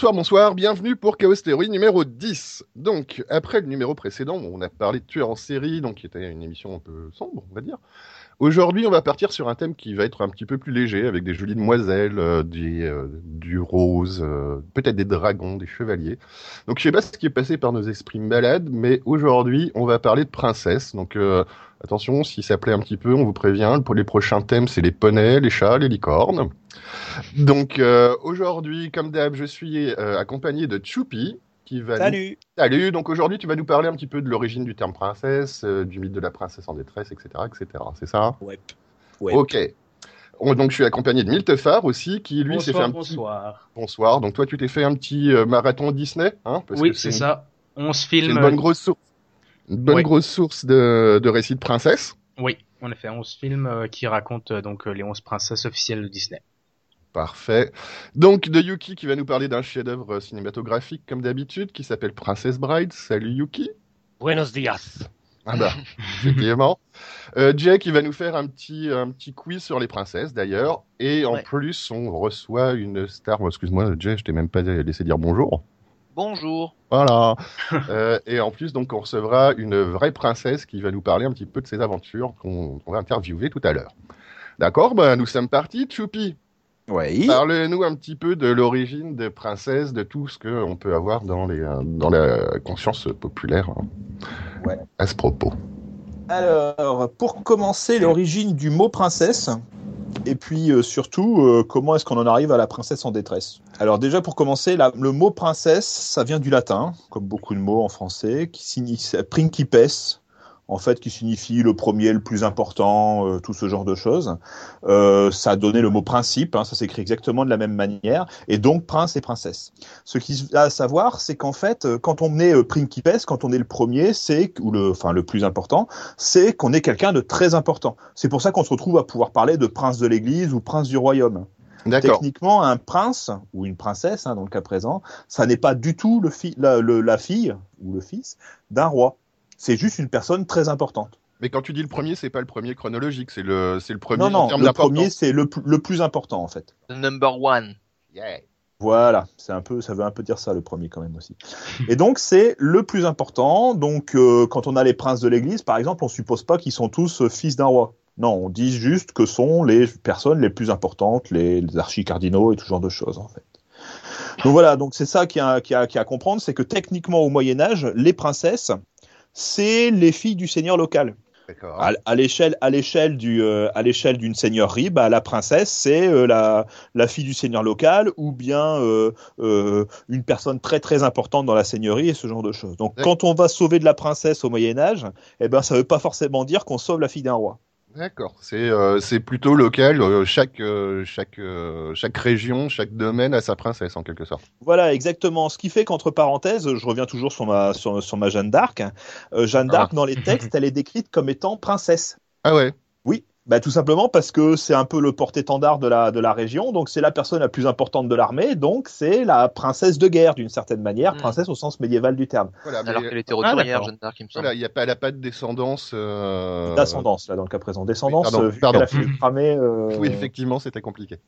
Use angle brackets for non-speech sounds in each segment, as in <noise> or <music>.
Bonsoir, bonsoir, bienvenue pour Chaos Theory numéro 10. Donc, après le numéro précédent, on a parlé de tueurs en série, donc qui était une émission un peu sombre, on va dire. Aujourd'hui, on va partir sur un thème qui va être un petit peu plus léger, avec des jolies demoiselles, euh, du, euh, du rose, euh, peut-être des dragons, des chevaliers. Donc, je sais pas ce qui est passé par nos esprits malades, mais aujourd'hui, on va parler de princesses. Donc, attention, si ça plaît un petit peu, on vous prévient. Pour les prochains thèmes, c'est les poneys, les chats, les licornes. Donc, euh, aujourd'hui, comme d'hab, je suis euh, accompagné de Choupi, qui va nous Salut Salut, donc aujourd'hui tu vas nous parler un petit peu de l'origine du terme princesse, euh, du mythe de la princesse en détresse, etc. etc. C'est ça? Ouais. Ouais. Ok. On- donc je suis accompagné de Miltefar aussi, qui lui s'est fait Bonsoir, un petit... bonsoir. Bonsoir. Donc toi tu t'es fait un petit euh, marathon Disney, hein parce Oui, c'est une- ça. On se filme. une bonne grosse source. Une bonne Ouais. grosse source de, de récits de princesse. Oui, en effet, 11 films euh, qui racontent euh, donc euh, les 11 princesses officielles de Disney. Parfait. Donc de Yuki qui va nous parler d'un chef-d'œuvre cinématographique comme d'habitude, qui s'appelle Princess Bride. Salut Yuki. Buenos días. Ah bah, <laughs> effectivement. Euh, Jay qui va nous faire un petit, un petit quiz sur les princesses d'ailleurs. Et en Ouais. plus, on reçoit une star. Oh, Excuse-moi, Jay, je t'ai même pas laissé dire bonjour. Bonjour. Voilà. <laughs> Euh, et en plus, donc, on recevra une vraie princesse qui va nous parler un petit peu de ses aventures qu'on qu'on va interviewer tout à l'heure. D'accord, bah, nous sommes partis. Choupi, Oui. parle-nous un petit peu de l'origine des princesses, de tout ce qu'on peut avoir dans, les, euh, dans la conscience populaire hein, Ouais. à ce propos. Alors, pour commencer, l'origine du mot princesse, et puis euh, surtout, euh, comment est-ce qu'on en arrive à la princesse en détresse? Alors déjà, pour commencer, la- le mot princesse, ça vient du latin, comme beaucoup de mots en français, qui signifie principes, en fait, qui signifie le premier, le plus important, euh, tout ce genre de choses. Euh, ça a donné le mot principe, hein, ça s'écrit exactement de la même manière, et donc prince et princesse. Ce qu'il a à savoir, c'est qu'en fait, euh, quand on est euh, principes, quand on est le premier, c'est ou le, enfin le plus important, c'est qu'on est quelqu'un de très important. C'est pour ça qu'on se retrouve à pouvoir parler de prince de l'Église ou prince du royaume. D'accord. Techniquement, un prince ou une princesse, hein, dans le cas présent, ça n'est pas du tout le fi- la, le- la fille ou le fils d'un roi. C'est juste une personne très importante. Mais quand tu dis le premier, c'est pas le premier chronologique, c'est le, c'est le premier non, en non, termes le premier, c'est le, le plus important en fait. The number one. Yeah. Voilà, c'est un peu, ça veut un peu dire ça le premier quand même aussi. Et donc c'est le plus important. Donc euh, quand on a les princes de l'Église, par exemple, on suppose pas qu'ils sont tous euh, fils d'un roi. Non, on dit juste que sont les personnes les plus importantes, les, les archicardinaux et tout genre de choses en fait. Donc voilà, donc c'est ça qu'il y, a- qu'il y a qu'il y a à comprendre, c'est que techniquement au Moyen Âge, les princesses, c'est les filles du seigneur local. D'accord. À, à l'échelle, à l'échelle du, euh, à l'échelle d'une seigneurie, bah, la princesse c'est euh, la, la fille du seigneur local ou bien euh, une personne très très importante dans la seigneurie et ce genre de choses. Donc, quand on va sauver de la princesse au Moyen Âge, eh ben, ça veut pas forcément dire qu'on sauve la fille d'un roi. D'accord. C'est, euh, c'est plutôt local. euh, chaque, euh, chaque, chaque région, chaque domaine a sa princesse en quelque sorte. Voilà, exactement. Ce qui fait qu'entre parenthèses, je reviens toujours sur ma, sur, sur ma Jeanne d'Arc. Jeanne d'Arc, dans les textes, <laughs> elle est décrite comme étant princesse. Ah ouais. Oui, bah, tout simplement parce que c'est un peu le porte-étendard de la, de la région, donc c'est la personne la plus importante de l'armée, donc c'est la princesse de guerre d'une certaine manière, Mm. princesse au sens médiéval du terme. Voilà. Alors qu'elle était roturière, d'accord. Jeanne d'Arc, il me semble. voilà, il y a pas, elle a pas de descendance. euh, D'ascendance, là, dans le cas présent. Descendance, Oui, pardon, euh, vu pardon. qu'elle a fini de cramer, euh, Oui, effectivement, c'était compliqué.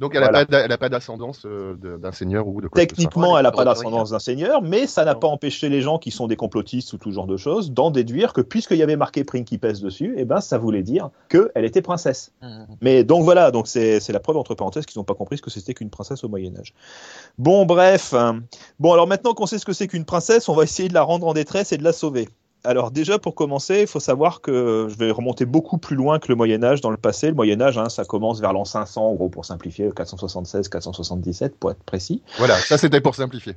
Donc elle a Voilà. pas, d'a- elle a pas d'ascendance euh, d'un seigneur ou de quoi que ce soit. Techniquement, elle n'a pas d'ascendance d'un seigneur, mais ça n'a pas empêché les gens qui sont des complotistes ou tout genre de choses d'en déduire que puisqu'il y avait marqué Principes dessus, eh ben, ça voulait dire qu'elle était princesse. Mhm. Mais donc voilà, donc c'est c'est la preuve entre parenthèses qu'ils n'ont pas compris ce que c'était qu'une princesse au Moyen Âge. Bon, bref. hein. Bon, alors maintenant qu'on sait ce que c'est qu'une princesse, on va essayer de la rendre en détresse et de la sauver. Alors déjà pour commencer, il faut savoir que je vais remonter beaucoup plus loin que le Moyen Âge dans le passé. Le Moyen Âge, hein, ça commence vers l'an 500, en gros pour simplifier, 476, 477 pour être précis. Voilà, ça c'était pour simplifier.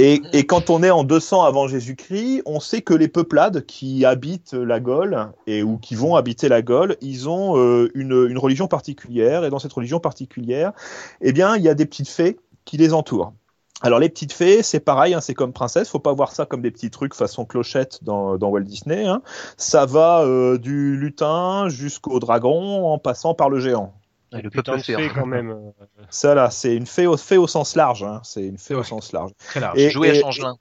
Et, et quand on est en 200 avant Jésus-Christ, on sait que les peuplades qui habitent la Gaule et ou qui vont habiter la Gaule, ils ont euh, une, une religion particulière. Et dans cette religion particulière, eh bien, il y a des petites fées qui les entourent. Alors les petites fées, c'est pareil, hein, c'est comme princesse. Faut pas voir ça comme des petits trucs façon clochette dans, dans Walt Disney. Hein. Ça va euh, du lutin jusqu'au dragon, en passant par le géant. Et le Putain de fée, quand même. <laughs> Ça là, c'est une fée au, fée au sens large. Hein. C'est une fée au sens large. Très large. Et- Jouer à et- Changelin.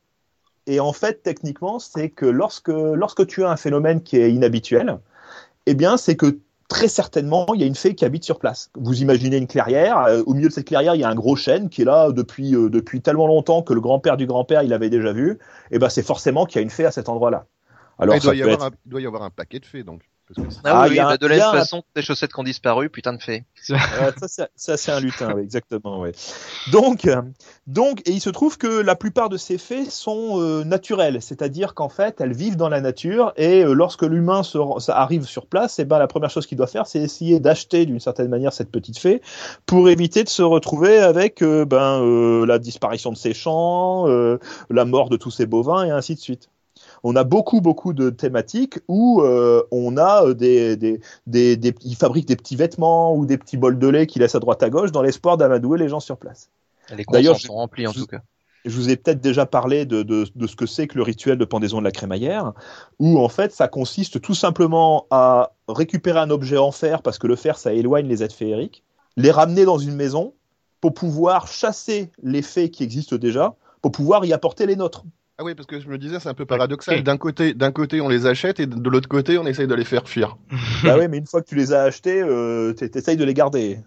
Et en fait, techniquement, c'est que lorsque, lorsque tu as un phénomène qui est inhabituel, eh bien, c'est que très certainement, il y a une fée qui habite sur place. Vous imaginez une clairière, euh, au milieu de cette clairière, il y a un gros chêne qui est là depuis, euh, depuis tellement longtemps que le grand-père du grand-père, il l'avait déjà vu. Et ben, c'est forcément qu'il y a une fée à cet endroit-là. Alors, Alors, il, ça doit y peut avoir être- un, il doit y avoir un paquet de fées, donc. Parce que c'est- Ah, Ah, oui, oui, y a bah, de la même façon des chaussettes qui ont disparu, putain de fait. <laughs> Ça, c'est- un lutin, oui, exactement. Ouais. Donc, euh, donc, et il se trouve que la plupart de ces fées sont euh, naturelles, c'est-à-dire qu'en fait, elles vivent dans la nature et euh, lorsque l'humain arrive sur place, et ben la première chose qu'il doit faire, c'est essayer d'acheter d'une certaine manière cette petite fée pour éviter de se retrouver avec euh, ben euh, la disparition de ses champs, euh, la mort de tous ses bovins et ainsi de suite. On a beaucoup beaucoup de thématiques où euh, on a euh, des, des, des, des- ils fabriquent des petits vêtements ou des petits bols de lait qu'ils laissent à droite à gauche dans l'espoir d'amadouer les gens sur place. Les D'ailleurs, sont remplis en tout cas. Je vous ai peut-être déjà parlé de, de, de ce que c'est que le rituel de pendaison de la crémaillère, où en fait ça consiste tout simplement à récupérer un objet en fer, parce que le fer ça éloigne les êtres féeriques, les ramener dans une maison pour pouvoir chasser les fées qui existent déjà, pour pouvoir y apporter les nôtres. Ah oui, parce que je me disais, c'est un peu paradoxal. D'un côté, d'un côté, on les achète et de l'autre côté, on essaye de les faire fuir. <laughs> bah oui, mais une fois que tu les as achetés, euh, t'es- t'essayes de les garder.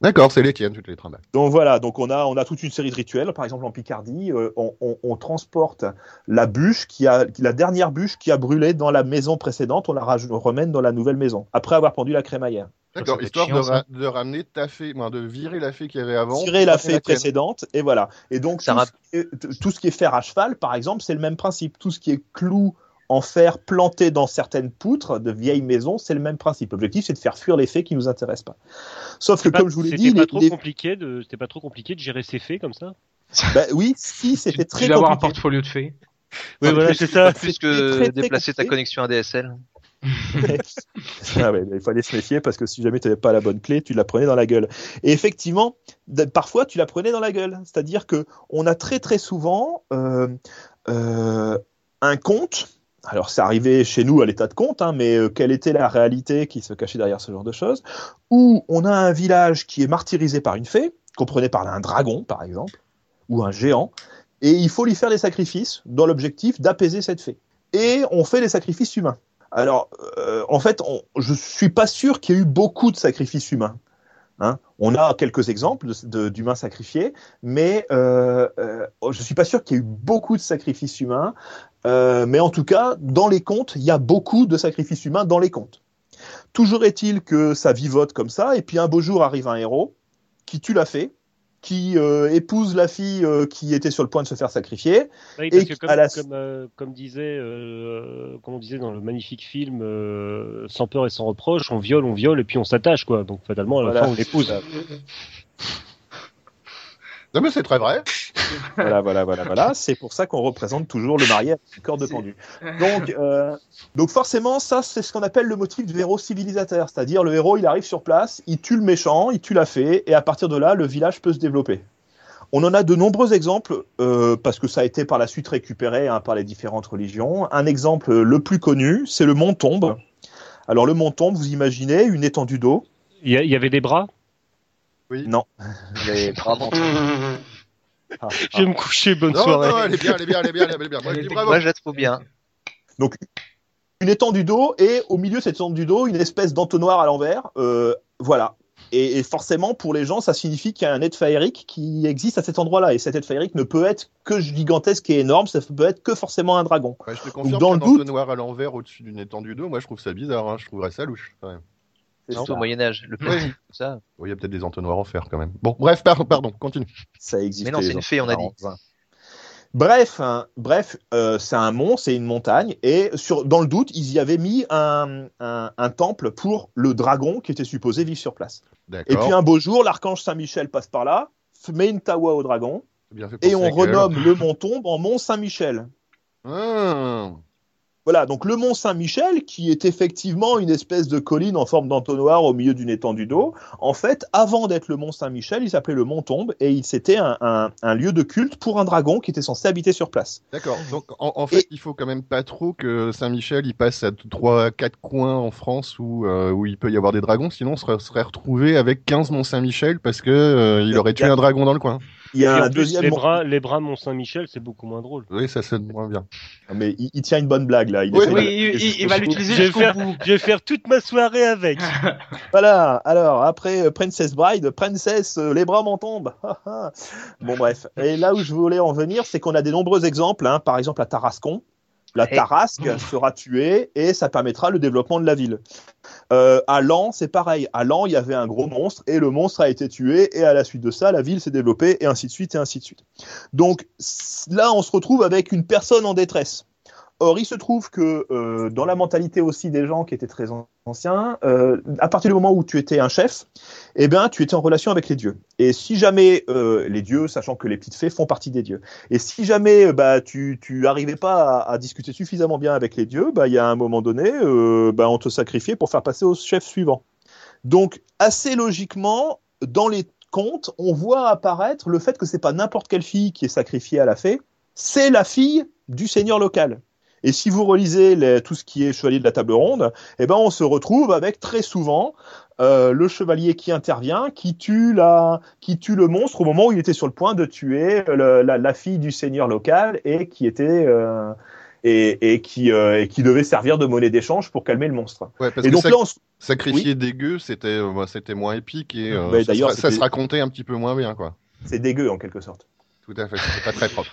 D'accord, c'est les tiennes, tu te les trimbales. Donc voilà, donc on a, on a toute une série de rituels. Par exemple, en Picardie, euh, on, on- on transporte la bûche qui a, la dernière bûche qui a brûlé dans la maison précédente, on la remène dans la nouvelle maison, après avoir pendu la crémaillère. D'accord, histoire chiant, de, ça. ra- de ramener ta fée, enfin, de virer la fée qu'il y avait avant. Tirer la fée précédente, et voilà. Et donc, Ça tout, rap- ce qui est, tout ce qui est fer à cheval, par exemple, c'est le même principe. Tout ce qui est clou en fer planté dans certaines poutres de vieilles maisons, c'est le même principe. L'objectif, c'est de faire fuir les fées qui nous intéressent pas. Sauf que, pas- comme je vous l'ai c'était dit, pas les- trop les- compliqué de, c'était pas trop compliqué de gérer ces faits comme ça? <laughs> bah oui, si, Tu, c'était tu très dois avoir un compliqué. portfolio de fées. Oui, voilà, c'est ça. Plus que déplacer ta compliqué. connexion ADSL. <laughs> Ah il fallait se méfier parce que si jamais tu n'avais pas la bonne clé, tu la prenais dans la gueule. Et effectivement, parfois tu la prenais dans la gueule. C'est-à-dire que on a très très souvent euh, euh, un conte. Alors c'est arrivé chez nous à l'état de conte, hein, mais euh, quelle était la réalité qui se cachait derrière ce genre de choses? Où on a un village qui est martyrisé par une fée, prenait par un dragon par exemple, ou un géant, et il faut lui faire des sacrifices dans l'objectif d'apaiser cette fée. Et on fait des sacrifices humains. Alors, euh, en fait, on, je suis pas sûr qu'il y ait eu beaucoup de sacrifices humains. Hein on a quelques exemples d'humains sacrifiés, mais euh, euh, je suis pas sûr qu'il y ait eu beaucoup de sacrifices humains. Euh, mais en tout cas, dans les contes, il y a beaucoup de sacrifices humains dans les contes. Toujours est-il que ça vivote comme ça, et puis un beau jour arrive un héros qui tue la fée, qui euh, épouse la fille euh, qui était sur le point de se faire sacrifier, Oui, Et parce que qui- comme, à la- comme, euh, comme disait, euh, comme on disait dans le magnifique film, euh, sans peur et sans reproche, on viole, on viole et puis on s'attache quoi. Donc fatalement à la Voilà. fin on l'épouse. Non, mais c'est très vrai. <laughs> voilà, voilà, voilà, voilà. C'est pour ça qu'on représente toujours le marié avec une corde pendue. <laughs> Donc, euh, donc forcément, ça, c'est ce qu'on appelle le motif du héros civilisateur. C'est-à-dire, le héros, il arrive sur place, il tue le méchant, il tue la fée, et à partir de là, le village peut se développer. On en a de nombreux exemples, euh, parce que ça a été par la suite récupéré hein, par les différentes religions. Un exemple le plus connu, c'est le mont Tombe. Alors, le mont Tombe, vous imaginez une étendue d'eau. Il y, a- il y avait des bras? Non. <laughs> Dans- Ah, <laughs> Je vais me coucher, bonne Non, soirée. non, elle est bien, elle est bien, elle est bien, elle est bien. Moi, je bravo. Moi, je la trouve bien. une étendue d'eau et au milieu de cette étendue d'eau une espèce d'entonnoir à l'envers. Euh, voilà. Et, et forcément, pour les gens, ça signifie qu'il y a un être féerique qui existe à cet endroit-là. Et cet être féerique ne peut être que gigantesque et énorme, ça peut être que forcément un dragon. Ouais, je te confirme dans le doute- entonnoir à l'envers au-dessus d'une étendue d'eau, moi je trouve ça bizarre, hein. je trouverais ça louche. quand même. C'est Surtout au. Moyen-Âge. Le petit, tout ça. Bon, Il y a peut-être des entonnoirs en fer quand même. Bon, bref, pardon, pardon continue. Ça existe. Mais non, c'est une fée, on a dit. Bref, hein, bref, euh, c'est un mont, c'est une montagne, et sur, dans le doute, ils y avaient mis un, un, un temple pour le dragon qui était supposé vivre sur place. Et puis un beau jour, l'archange Saint-Michel passe par là, met une tawa au dragon, et on renomme le mont Tombe en mont Saint-Michel. Ah. Voilà, donc le mont Saint-Michel, qui est effectivement une espèce de colline en forme d'entonnoir au milieu d'une étendue d'eau, en fait, avant d'être le mont Saint-Michel, il s'appelait le mont Tombe, et il c'était un, un- un lieu de culte pour un dragon qui était censé habiter sur place. D'accord. Donc en, en fait, il faut quand même pas trop que Saint-Michel il passe à trois, quatre coins en France où euh, où il peut y avoir des dragons, sinon on serait, serait retrouvé avec 15 Mont Saint-Michel parce que euh, il aurait tué un dragon dans le coin. Il y a Et en un plus, deuxième. les bras, les bras Mont Saint-Michel, c'est beaucoup moins drôle. Oui, ça sonne moins bien. Mais il, il tient une bonne blague là. Il Oui, Oui, de- il, il- il va l'utiliser Je vais jusqu'au faire, bout. je vais faire toute ma soirée avec. <laughs> Voilà. Alors après euh, Princess Bride, Princess, euh, les bras m'en tombent. <laughs> bon bref. Et là où je voulais en venir, c'est qu'on a des nombreux exemples. Hein. Par exemple à Tarascon. La. Tarasque sera tuée et ça permettra le développement de la ville. Euh, à Lan, c'est pareil. À Lan, il y avait un gros monstre et le monstre a été tué et à la suite de ça, la ville s'est développée et ainsi de suite et ainsi de suite. Donc là, on se retrouve avec une personne en détresse. Or, il se trouve que euh, dans la mentalité aussi des gens qui étaient très an- anciens, euh, à partir du moment où tu étais un chef, eh ben, tu étais en relation avec les dieux. Et si jamais euh, les dieux, sachant que les petites fées font partie des dieux, et si jamais euh, bah, tu, tu arrivais pas à, à discuter suffisamment bien avec les dieux, bah, il y a un moment donné, euh, bah, on te sacrifiait pour faire passer au chef suivant. Donc, assez logiquement, dans les contes, on voit apparaître le fait que c'est pas n'importe quelle fille qui est sacrifiée à la fée, c'est la fille du seigneur local. Et si vous relisez les- tout ce qui est Chevalier de la Table Ronde, eh ben on se retrouve avec très souvent euh, le chevalier qui intervient, qui tue la, qui tue le monstre au moment où il était sur le point de tuer le- la, la fille du seigneur local et qui était euh, et, et qui euh, et qui devait servir de monnaie d'échange pour calmer le monstre. Ouais, parce et que donc sac- là, on se- sacrifier des gueux, c'était euh, bah, c'était moins épique et euh, ça, se, ça se racontait un petit peu moins bien, quoi. c'est dégueu en quelque sorte. Tout à fait, c'était pas très propre.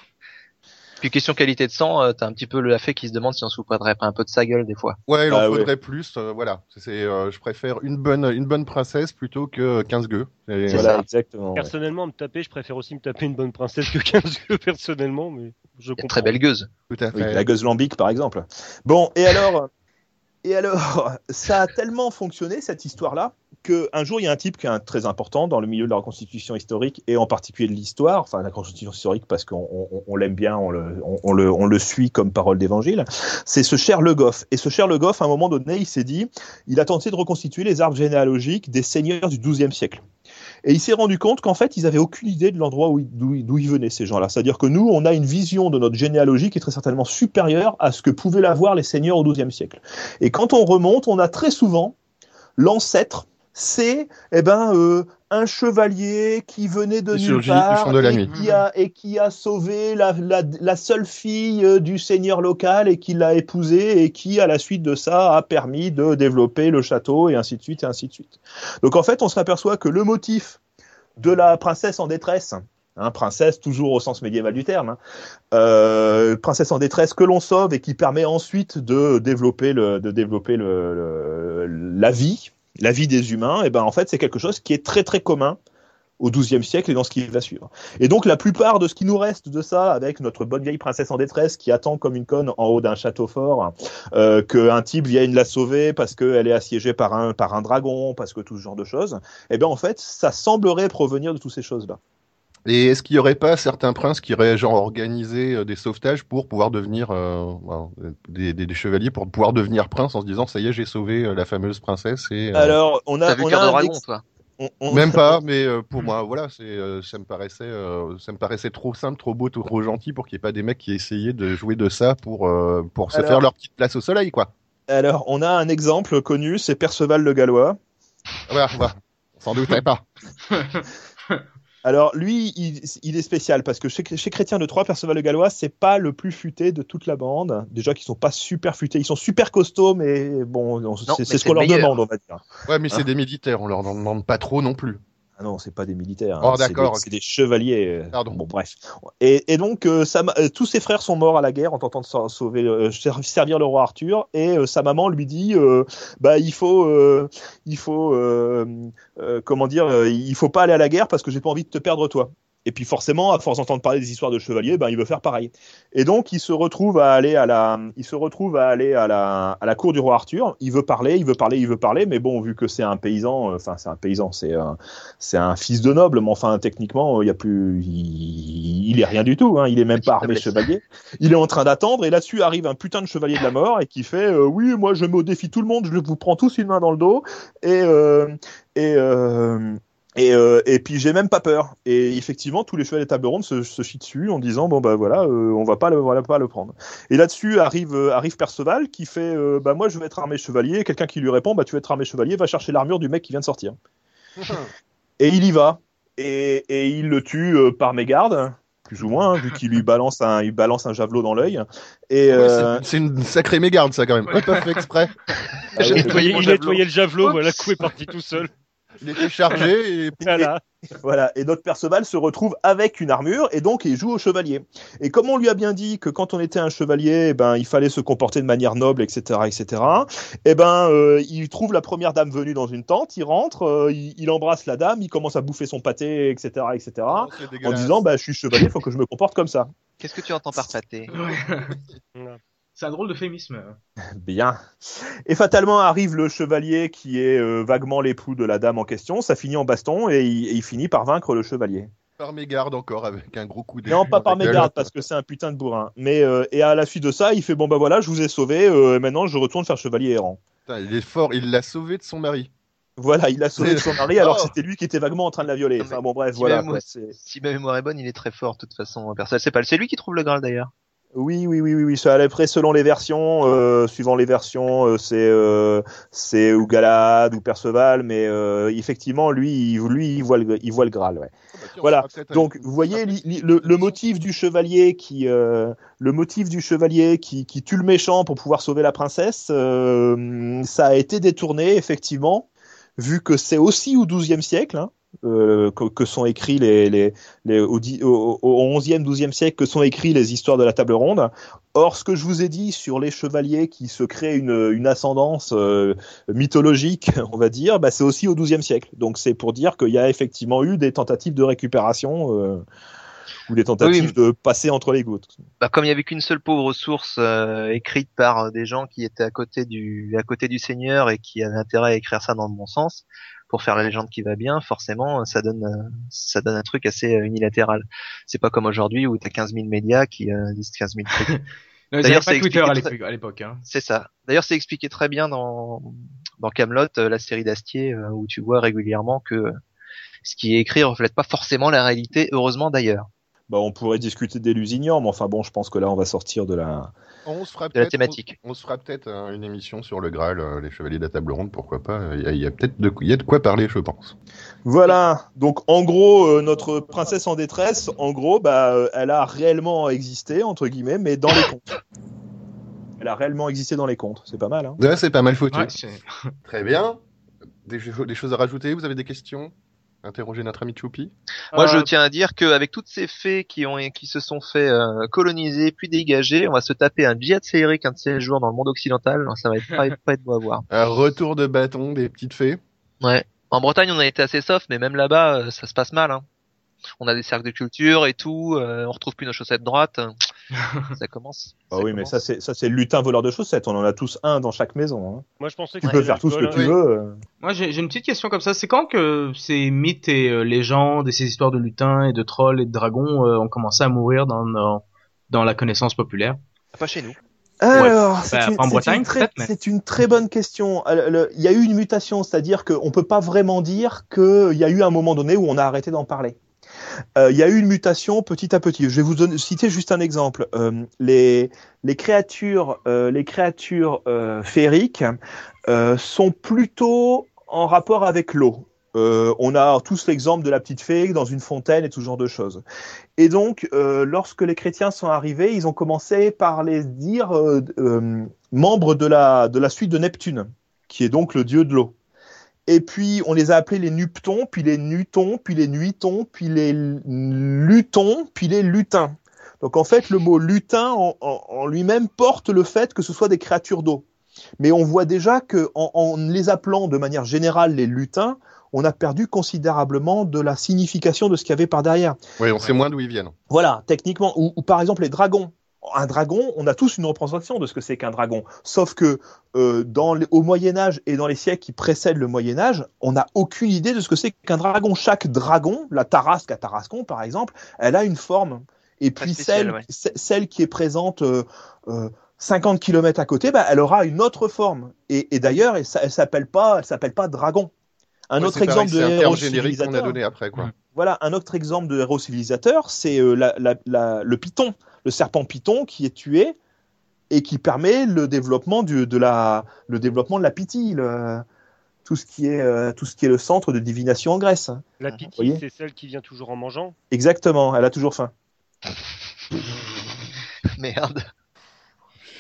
Puis question qualité de sang, euh, t'as un petit peu le fait qui se demande si on se foutrait pas un peu de sa gueule des fois. Ouais, il en Ah ouais. faudrait plus. euh, voilà, c'est euh, je préfère une bonne une bonne princesse plutôt que 15 gueux. Et- Voilà, ça. exactement. ouais. Personnellement, me taper, je préfère aussi me taper une bonne princesse que 15 gueux, <laughs> personnellement, mais je comprends. très belle gueuse. Tout à Oui, fait. la gueuse lambique, par exemple. Bon, et alors, et alors, ça a tellement fonctionné cette histoire-là que un jour il y a un type qui est très important dans le milieu de la reconstitution historique et en particulier de l'histoire, enfin la reconstitution historique parce qu'on on- on l'aime bien, on le, suit comme parole d'évangile. C'est ce cher Le Goff. Et ce cher Le Goff, à un moment donné, il s'est dit, il a tenté de reconstituer les arbres généalogiques des seigneurs du XIIe siècle. Et il s'est rendu compte qu'en fait, ils avaient aucune idée de l'endroit d'où ils venaient, ces gens-là. C'est-à-dire que nous, on a une vision de notre généalogie qui est très certainement supérieure à ce que pouvaient l'avoir les seigneurs au XIIe siècle. Et quand on remonte, on a très souvent l'ancêtre, c'est eh ben euh, un chevalier qui venait de nulle part de et qui a et qui a sauvé la, la, la seule fille euh, du seigneur local et qui l'a épousée et qui à la suite de ça a permis de développer le château et ainsi de suite et ainsi de suite. Donc en fait, on s'aperçoit que le motif de la princesse en détresse, hein, princesse toujours au sens médiéval du terme, hein, euh, princesse en détresse que l'on sauve et qui permet ensuite de développer le, de développer le, le- la vie, la vie des humains, et ben en fait c'est quelque chose qui est très très commun au XIIe siècle et dans ce qui va suivre. Et donc la plupart de ce qui nous reste de ça, avec notre bonne vieille princesse en détresse qui attend comme une conne en haut d'un château fort, euh, qu'un type vienne la sauver parce qu'elle est assiégée par un, par un dragon, parce que tout ce genre de choses, et ben en fait ça semblerait provenir de toutes ces choses-là. Et est-ce qu'il y aurait pas certains princes qui auraient genre organisé euh, des sauvetages pour pouvoir devenir euh, voilà, des, des, des chevaliers pour pouvoir devenir prince en se disant ça y est j'ai sauvé euh, la fameuse princesse et euh, Alors on a, vu on a un Dragon, ex- toi on- on- même <laughs> pas mais euh, pour moi voilà c'est euh, ça me paraissait euh, ça me paraissait trop simple trop beau trop gentil pour qu'il n'y ait pas des mecs qui essayaient de jouer de ça pour euh, pour se Alors- faire leur petite place au soleil quoi Alors on a un exemple connu, c'est Perceval le Gallois. voilà, voilà. sans doute pas <laughs> Alors lui, il, il est spécial parce que chez, chez Chrétien de Troyes, Perceval le Gallois, c'est pas le plus futé de toute la bande. Déjà qu'ils sont pas super futés, ils sont super costauds, mais bon, on- c'est ce qu'on le leur demande, on va dire. ouais mais c'est Hein des militaires on leur en demande pas trop non plus Ah non, c'est pas des militaires. Oh, hein, c'est d'accord, des-. C'est des chevaliers. Pardon. Bon, bref. Et, et donc, euh, sa euh, tous ses frères sont morts à la guerre en tentant de sa- sauver, euh, ser- servir le roi Arthur. Et sa maman lui dit, bah, il faut, il faut, comment dire, il faut pas aller à la guerre parce que j'ai pas envie de te perdre toi. Et puis forcément, à force d'entendre parler des histoires de chevaliers, ben il veut faire pareil. Et donc il se retrouve à aller à la, il se retrouve à aller à la, à la cour du roi Arthur. Il veut parler, il veut parler, il veut parler, mais bon, vu que c'est un paysan, euh, enfin c'est un paysan, c'est un, c'est un fils de noble, mais enfin techniquement il y a plus, il, il est rien du tout. Hein, il est même pas armé chevalier. Il est en train d'attendre et là-dessus arrive un putain de chevalier de la mort et qui fait, euh, oui, moi je me défie tout le monde, je vous prends tous une main dans le dos et euh, et euh, et, euh, et puis j'ai même pas peur. Et effectivement, tous les chevaliers de table ronde se, se chient dessus en disant bon bah voilà, euh, on va pas le, voilà pas le prendre. Et là-dessus arrive euh, arrive Perceval qui fait euh, bah moi je vais être armé chevalier. Et Quelqu'un qui lui répond bah tu vas être armé chevalier, va chercher l'armure du mec qui vient de sortir. <laughs> Et il y va. et, et il le tue euh, par mégarde, plus ou moins, hein, vu qu'il lui <laughs> balance un, il balance un javelot dans l'œil. Et Ouais, euh, c'est- une sacrée mégarde, ça, quand même. Ouais, pas fait exprès. ah Il nettoyait, il le javelot, voilà, le coup est parti tout seul. Il était chargé et Voilà. Voilà, et notre Perceval se retrouve avec une armure et donc il joue au chevalier. Et comme on lui a bien dit que quand on était un chevalier, eh ben il fallait se comporter de manière noble, etc., etc. Et ben euh, il trouve la première dame venue dans une tente, il rentre, euh, il, il embrasse la dame, il commence à bouffer son pâté, etc., etc. Oh, En disant bah je suis chevalier, faut que je me comporte comme ça. Qu'est-ce que tu entends par pâté? C'est un drôle d'euphémisme. <laughs> Bien. Et fatalement arrive le chevalier qui est euh, vaguement l'époux de la dame en question. Ça finit en baston et il, et il finit par vaincre le chevalier. Par mégarde encore, avec un gros coup d'épée. Non, pas par la mégarde parce que c'est un putain de bourrin. Mais euh, et à la suite de ça, il fait bon bah voilà, je vous ai sauvé. euh, maintenant, je retourne faire chevalier errant. Putain, il est fort, il l'a sauvé de son mari. Voilà, il a sauvé de son mari alors que Oh. c'était lui qui était vaguement en train de la violer. Enfin bon bref, si voilà. quoi, c'est- Si ma mémoire est bonne, il est très fort de toute façon. Personne sait pas. C'est lui qui trouve le Graal d'ailleurs. Oui, oui, oui, oui, oui. Ça, après, selon les versions, euh, suivant les versions, euh, c'est euh, c'est ou Galad ou Perceval, mais euh, effectivement, lui, il, lui, il voit le, il voit le Graal. Ouais. Oh, bah, tiens, Voilà. Donc, vous voyez li- li- le, le motif du chevalier qui, euh, le motif du chevalier qui, qui tue le méchant pour pouvoir sauver la princesse, euh, ça a été détourné effectivement, vu que c'est aussi au XIIe siècle. Hein, euh, que, que sont écrits les, les, les au, au, au 11e, 12e siècle que sont écrits les histoires de la table ronde. Or, ce que je vous ai dit sur les chevaliers qui se créent une, une ascendance euh, mythologique, <laughs> on va dire, bah, c'est aussi au XIIe siècle. Donc, c'est pour dire qu'il y a effectivement eu des tentatives de récupération euh, ou des tentatives Oui. de passer entre les gouttes. Bah, comme il y avait qu'une seule pauvre source euh, écrite par des gens qui étaient à côté du à côté du Seigneur et qui avaient intérêt à écrire ça dans le bon sens pour faire la légende qui va bien, forcément euh, ça donne euh, ça donne un truc assez euh, unilatéral. C'est pas comme aujourd'hui où t'as 15 000 médias qui euh, disent 15 000 trucs. <laughs> D'ailleurs, c'est Twitter à expliqué l'époque. hein. C'est ça. D'ailleurs, c'est expliqué très bien dans dans Camelot, la série d'Astier, où tu vois régulièrement que ce qui est écrit reflète pas forcément la réalité. Heureusement d'ailleurs. Bah, on pourrait discuter des Lusignan, mais enfin bon, je pense que là, on va sortir de la. On se fera de la thématique. On, on se fera peut-être une émission sur le Graal, euh, les chevaliers de la table ronde, pourquoi pas. Il y a, il y a peut-être de, il y a de quoi parler, je pense. Voilà. Donc, en gros, euh, notre princesse en détresse, en gros, bah, euh, elle a réellement existé entre guillemets, mais dans les contes. Elle a réellement existé dans les contes. C'est pas mal. Hein Ouais, c'est pas mal foutu. Ouais, Très bien. Des choses à rajouter? Vous avez des questions? Interrogez notre ami Choupi. Moi, je Euh, tiens à dire qu'avec toutes ces fées qui ont qui se sont fait euh, coloniser puis dégager, on va se taper un jet féerique un de ces jours dans le monde occidental. Alors, ça va être pas, pas être beau à voir. <laughs> Un retour de bâton des petites fées. Ouais. En Bretagne, on a été assez soft, mais même là-bas, euh, ça se passe mal. Hein. On a des cercles de culture et tout. euh, on retrouve plus nos chaussettes droites. <laughs> ça commence. Ah Ça oui, mais ça, c'est ça, c'est le lutin voleur de chaussettes. On en a tous un dans chaque maison. hein. Moi, je pensais que Tu peux faire tout ce que tu veux. euh. Moi, j'ai une petite question comme ça. C'est quand que ces mythes et euh, légendes et ces histoires de lutins et de trolls et de dragons euh, ont commencé à mourir dans, dans, dans la connaissance populaire? Pas chez nous. Alors, Bah, c'est une, en c'est Bretagne, une très, peut-être, mais- c'est une très bonne question. Il y a eu une mutation, c'est-à-dire qu'on peut pas vraiment dire qu'il y a eu un moment donné où on a arrêté d'en parler. Euh, Il y a eu une mutation petit à petit. Je vais vous citer juste un exemple. Euh, les, créatures, euh, euh, euh, sont plutôt en rapport avec l'eau. On a tous l'exemple de la petite fée dans une fontaine et tout genre de choses. Et donc, lorsque les chrétiens sont arrivés, ils ont commencé par les dire membres de la suite de Neptune, qui est donc le dieu de l'eau. Et puis, on les a appelés les Nuptons, puis les Nutons, puis les Nuitons, puis les Lutons, puis les Lutins. Donc, en fait, le mot lutin en, en- en lui-même porte le fait que ce soit des créatures d'eau. Mais on voit déjà que en, en les appelant de manière générale les lutins, on a perdu considérablement de la signification de ce qu'il y avait par derrière. Oui, on sait moins d'où ils viennent. Voilà, techniquement, ou, ou par exemple les dragons. Un dragon, on a tous une représentation de ce que c'est qu'un dragon. Sauf que euh, dans les- au Moyen Âge et dans les siècles qui précèdent le Moyen Âge, on n'a aucune idée de ce que c'est qu'un dragon. Chaque dragon, la Tarasque à Tarascon par exemple, elle a une forme. Et puis celle, ouais. ce- celle qui est présente euh, euh, 50 km à côté, bah, elle aura une autre forme. Et, et d'ailleurs, elle, s'appelle pas, elle s'appelle pas dragon. Un Ouais, autre pareil, exemple de C'est un héros qu'on a civilisateur. donné après, quoi. Voilà, un autre exemple de héros civilisateur, c'est euh, la- la- la- le python, le serpent python qui est tué et qui permet le développement du, de la, le développement de la pythie. le- tout ce qui est euh, tout ce qui est le centre de divination en Grèce. La pitié, Voyez c'est celle qui vient toujours en mangeant? Exactement, elle a toujours faim. <laughs> Merde.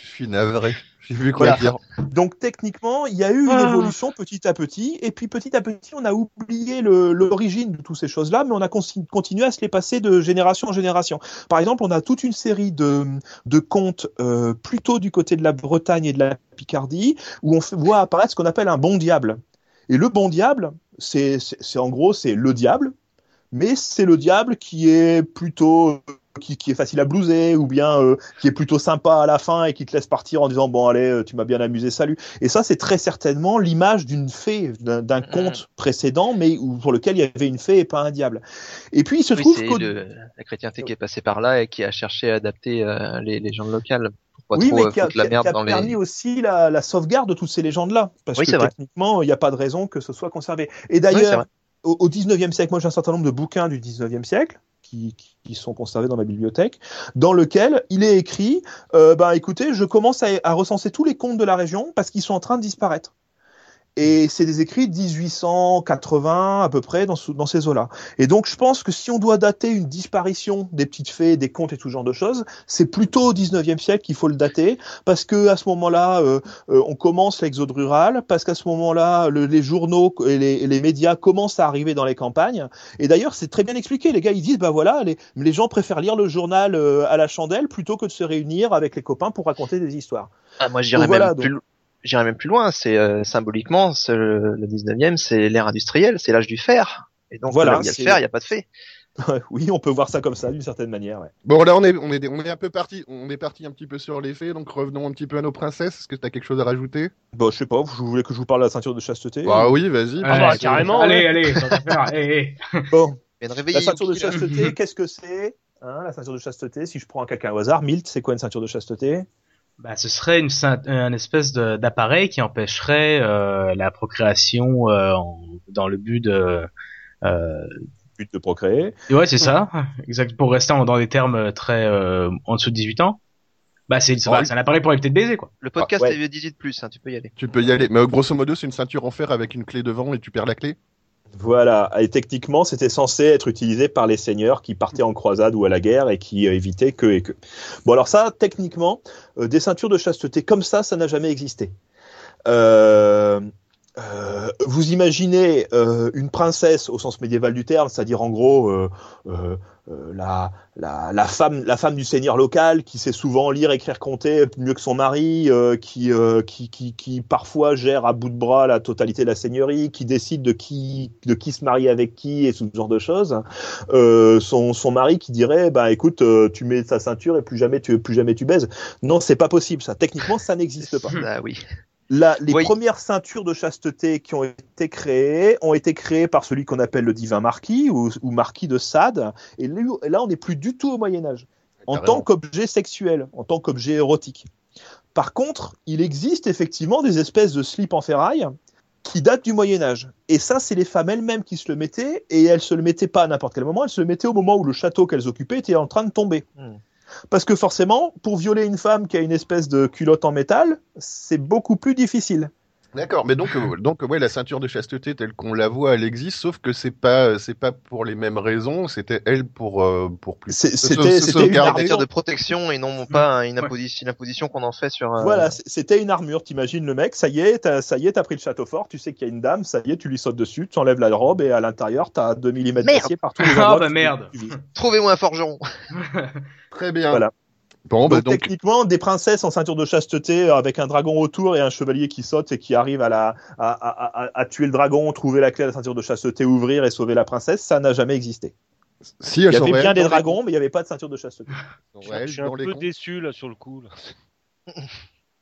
Je suis navré. J'ai vu quoi Voilà. dire. Donc techniquement, il y a eu une Ah. évolution petit à petit, et puis petit à petit, on a oublié l'origine de toutes ces choses-là, mais on a continué à se les passer de génération en génération. Par exemple, on a toute une série de, de contes euh, plutôt du côté de la Bretagne et de la Picardie, où on fait- voit apparaître ce qu'on appelle un bon diable. Et le bon diable, c'est c'est- c'est en gros, c'est le diable, mais c'est le diable qui est plutôt qui, qui est facile à blouser ou bien euh, qui est plutôt sympa à la fin et qui te laisse partir en disant bon allez euh, tu m'as bien amusé salut et ça c'est très certainement l'image d'une fée d'un Mhm. conte précédent mais où, pour lequel il y avait une fée et pas un diable et puis il se Oui, trouve le- la chrétienté qui est passée par là et qui a cherché à adapter euh, les légendes locales pas oui, trop mais qui a, la qui a- merde qui a dans permis les. aussi la, la sauvegarde de toutes ces légendes-là. Parce Oui, que techniquement, il n'y a pas de raison que ce soit conservé. Et d'ailleurs, au, au 19e siècle, moi j'ai un certain nombre de bouquins du 19e siècle qui, sont conservés dans ma bibliothèque, dans lequel il est écrit, euh, ben écoutez, je commence à, à recenser tous les contes de la région parce qu'ils sont en train de disparaître. Et c'est des écrits de 1880 à peu près dans, ce- dans ces eaux-là. Et donc je pense que si on doit dater une disparition des petites fées, des contes et tout ce genre de choses, c'est plutôt au 19e siècle qu'il faut le dater, parce que à ce moment-là, euh, euh, on commence l'exode rural, parce qu'à ce moment-là, le- les journaux et les, et les médias commencent à arriver dans les campagnes. Et d'ailleurs, c'est très bien expliqué. Les gars, ils disent, bah voilà, les, les gens préfèrent lire le journal euh, à la chandelle plutôt que de se réunir avec les copains pour raconter des histoires. Ah, moi, j'irais voilà, même donc- plus. J'irais même plus loin. C'est euh, symboliquement, c'est le, le 19e, c'est l'ère industrielle, c'est l'âge du fer. Et donc Voilà, là où il y a le fer, il n'y a pas de fée. <laughs> oui, on peut voir ça comme ça, d'une certaine manière. ouais. Bon, là, on est, on est, on est un peu parti, on est parti un petit peu sur les faits, donc revenons un petit peu à nos princesses. Est-ce que tu as quelque chose à rajouter? Bon, je sais pas, vous voulez que je vous parle de la ceinture de chasteté Bah oui, vas-y. Ah bah, carrément, Allez, ouais. allez, faire. Bon, la ceinture de chasteté, qu'est-ce que c'est hein, La ceinture de chasteté, si je prends un quelqu'un au hasard, Milt, c'est quoi une ceinture de chasteté? Bah, ce serait une, ceint- un espèce de- d'appareil qui empêcherait euh, la procréation euh, en- dans le but de. Euh, But de procréer. ouais, c'est ça. <laughs> Exact. Pour rester en- dans des termes très euh, en dessous de 18 ans. Bah, c'est Oh, c'est un appareil pour éviter de baiser, quoi. Le podcast Ah, ouais. est 18 plus, hein, tu peux y aller. Tu peux y aller. Mais grosso modo, c'est une ceinture en fer avec une clé devant et tu perds la clé. Voilà, et techniquement, c'était censé être utilisé par les seigneurs qui partaient en croisade ou à la guerre et qui euh, évitaient que et que. Bon, alors ça, techniquement, euh, des ceintures de chasteté comme ça, ça n'a jamais existé. Euh, euh, vous imaginez euh, une princesse au sens médiéval du terme, c'est-à-dire en gros euh, euh, euh, la, la, la femme la femme du seigneur local qui sait souvent lire, écrire, compter mieux que son mari, qui, qui qui qui parfois gère à bout de bras la totalité de la seigneurie, qui décide de qui de qui se marie avec qui et ce genre de choses. Son son mari qui dirait bah écoute tu mets ta ceinture et plus jamais tu plus jamais tu baises. Non c'est pas possible ça. Techniquement ça n'existe pas. <laughs> Ah oui. La- les Oui. premières ceintures de chasteté qui ont été créées ont été créées par celui qu'on appelle le divin marquis ou, ou marquis de Sade. Et là, on n'est plus du tout au Moyen Âge, en tant qu'objet sexuel, en tant qu'objet érotique. Par contre, il existe effectivement des espèces de slips en ferraille qui datent du Moyen Âge. Et ça, c'est les femmes elles-mêmes qui se le mettaient, et elles se le mettaient pas à n'importe quel moment, elles se le mettaient au moment où le château qu'elles occupaient était en train de tomber. Hmm. Parce que forcément, pour violer une femme qui a une espèce de culotte en métal, c'est beaucoup plus difficile. D'accord, mais donc, euh, donc ouais, la ceinture de chasteté telle qu'on la voit, elle existe, sauf que c'est pas, c'est pas pour les mêmes raisons. C'était elle pour, euh, pour plus. C'était c'était une armure. de protection et non pas une imposition, une imposition qu'on en fait sur. euh, Voilà, c'était une armure. T'imagines le mec, ça y est, t'as- ça y est, t'as pris le château fort, tu sais qu'il y a une dame, ça y est, tu lui sautes dessus, tu enlèves la robe et à l'intérieur, t'as 2 mm d'acier partout. Ah, bah merde. Trouvez-moi un forgeron. <laughs> Très bien. Voilà. Bon, bah donc, donc, techniquement, des princesses en ceinture de chasteté euh, avec un dragon autour et un chevalier qui saute et qui arrive à, la, à, à- à- à tuer le dragon, trouver la clé à la ceinture de chasteté, ouvrir et sauver la princesse, ça n'a jamais existé. si Il y avait bien des les- dragons, mais il n'y avait pas de ceinture de chasteté. Je suis dans un les peu comptes. déçu là sur le coup. là.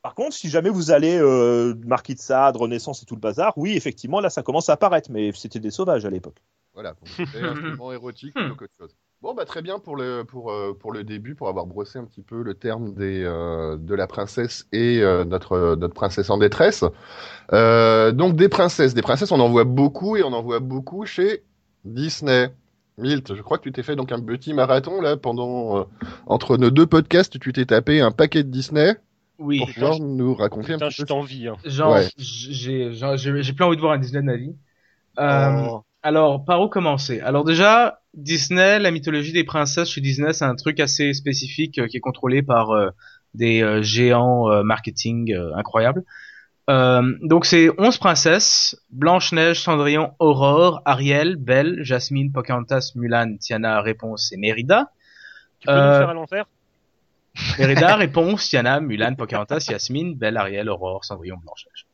Par contre, si jamais vous allez euh, Marquis de Sade, Renaissance et tout le bazar, oui, effectivement, là, ça commence à apparaître, mais c'était des sauvages à l'époque. Voilà, c'était un instrument érotique plutôt qu'autre chose. Bon, bah très bien pour le, pour, euh, pour le début, pour avoir brossé un petit peu le terme des, euh, de la princesse et euh, notre, notre princesse en détresse. Euh, donc des princesses, des princesses, on en voit beaucoup et on en voit beaucoup chez Disney. Milt, je crois que tu t'es fait donc un petit marathon là pendant euh, entre nos deux podcasts, tu t'es tapé un paquet de Disney. Oui. pour pouvoir nous raconter un Putain, petit je peu. t'envie. Hein. Genre, Ouais. j'ai, genre, j'ai, j'ai plein envie de voir un Disney de ma vie. Euh, Oh. Alors, par où commencer? Alors déjà, Disney, la mythologie des princesses chez Disney, c'est un truc assez spécifique euh, qui est contrôlé par euh, des euh, géants euh, marketing euh, incroyables. Euh, donc c'est 11 princesses, Blanche-Neige, Cendrillon, Aurore, Ariel, Belle, Jasmine, Pocahontas, Mulan, Tiana, Réponse et Mérida. Tu peux nous faire à l'envers Mérida, Réponse, Tiana, Mulan, Pocahontas, Yasmine, Belle, Ariel, Aurore, Cendrillon, Blanche-Neige.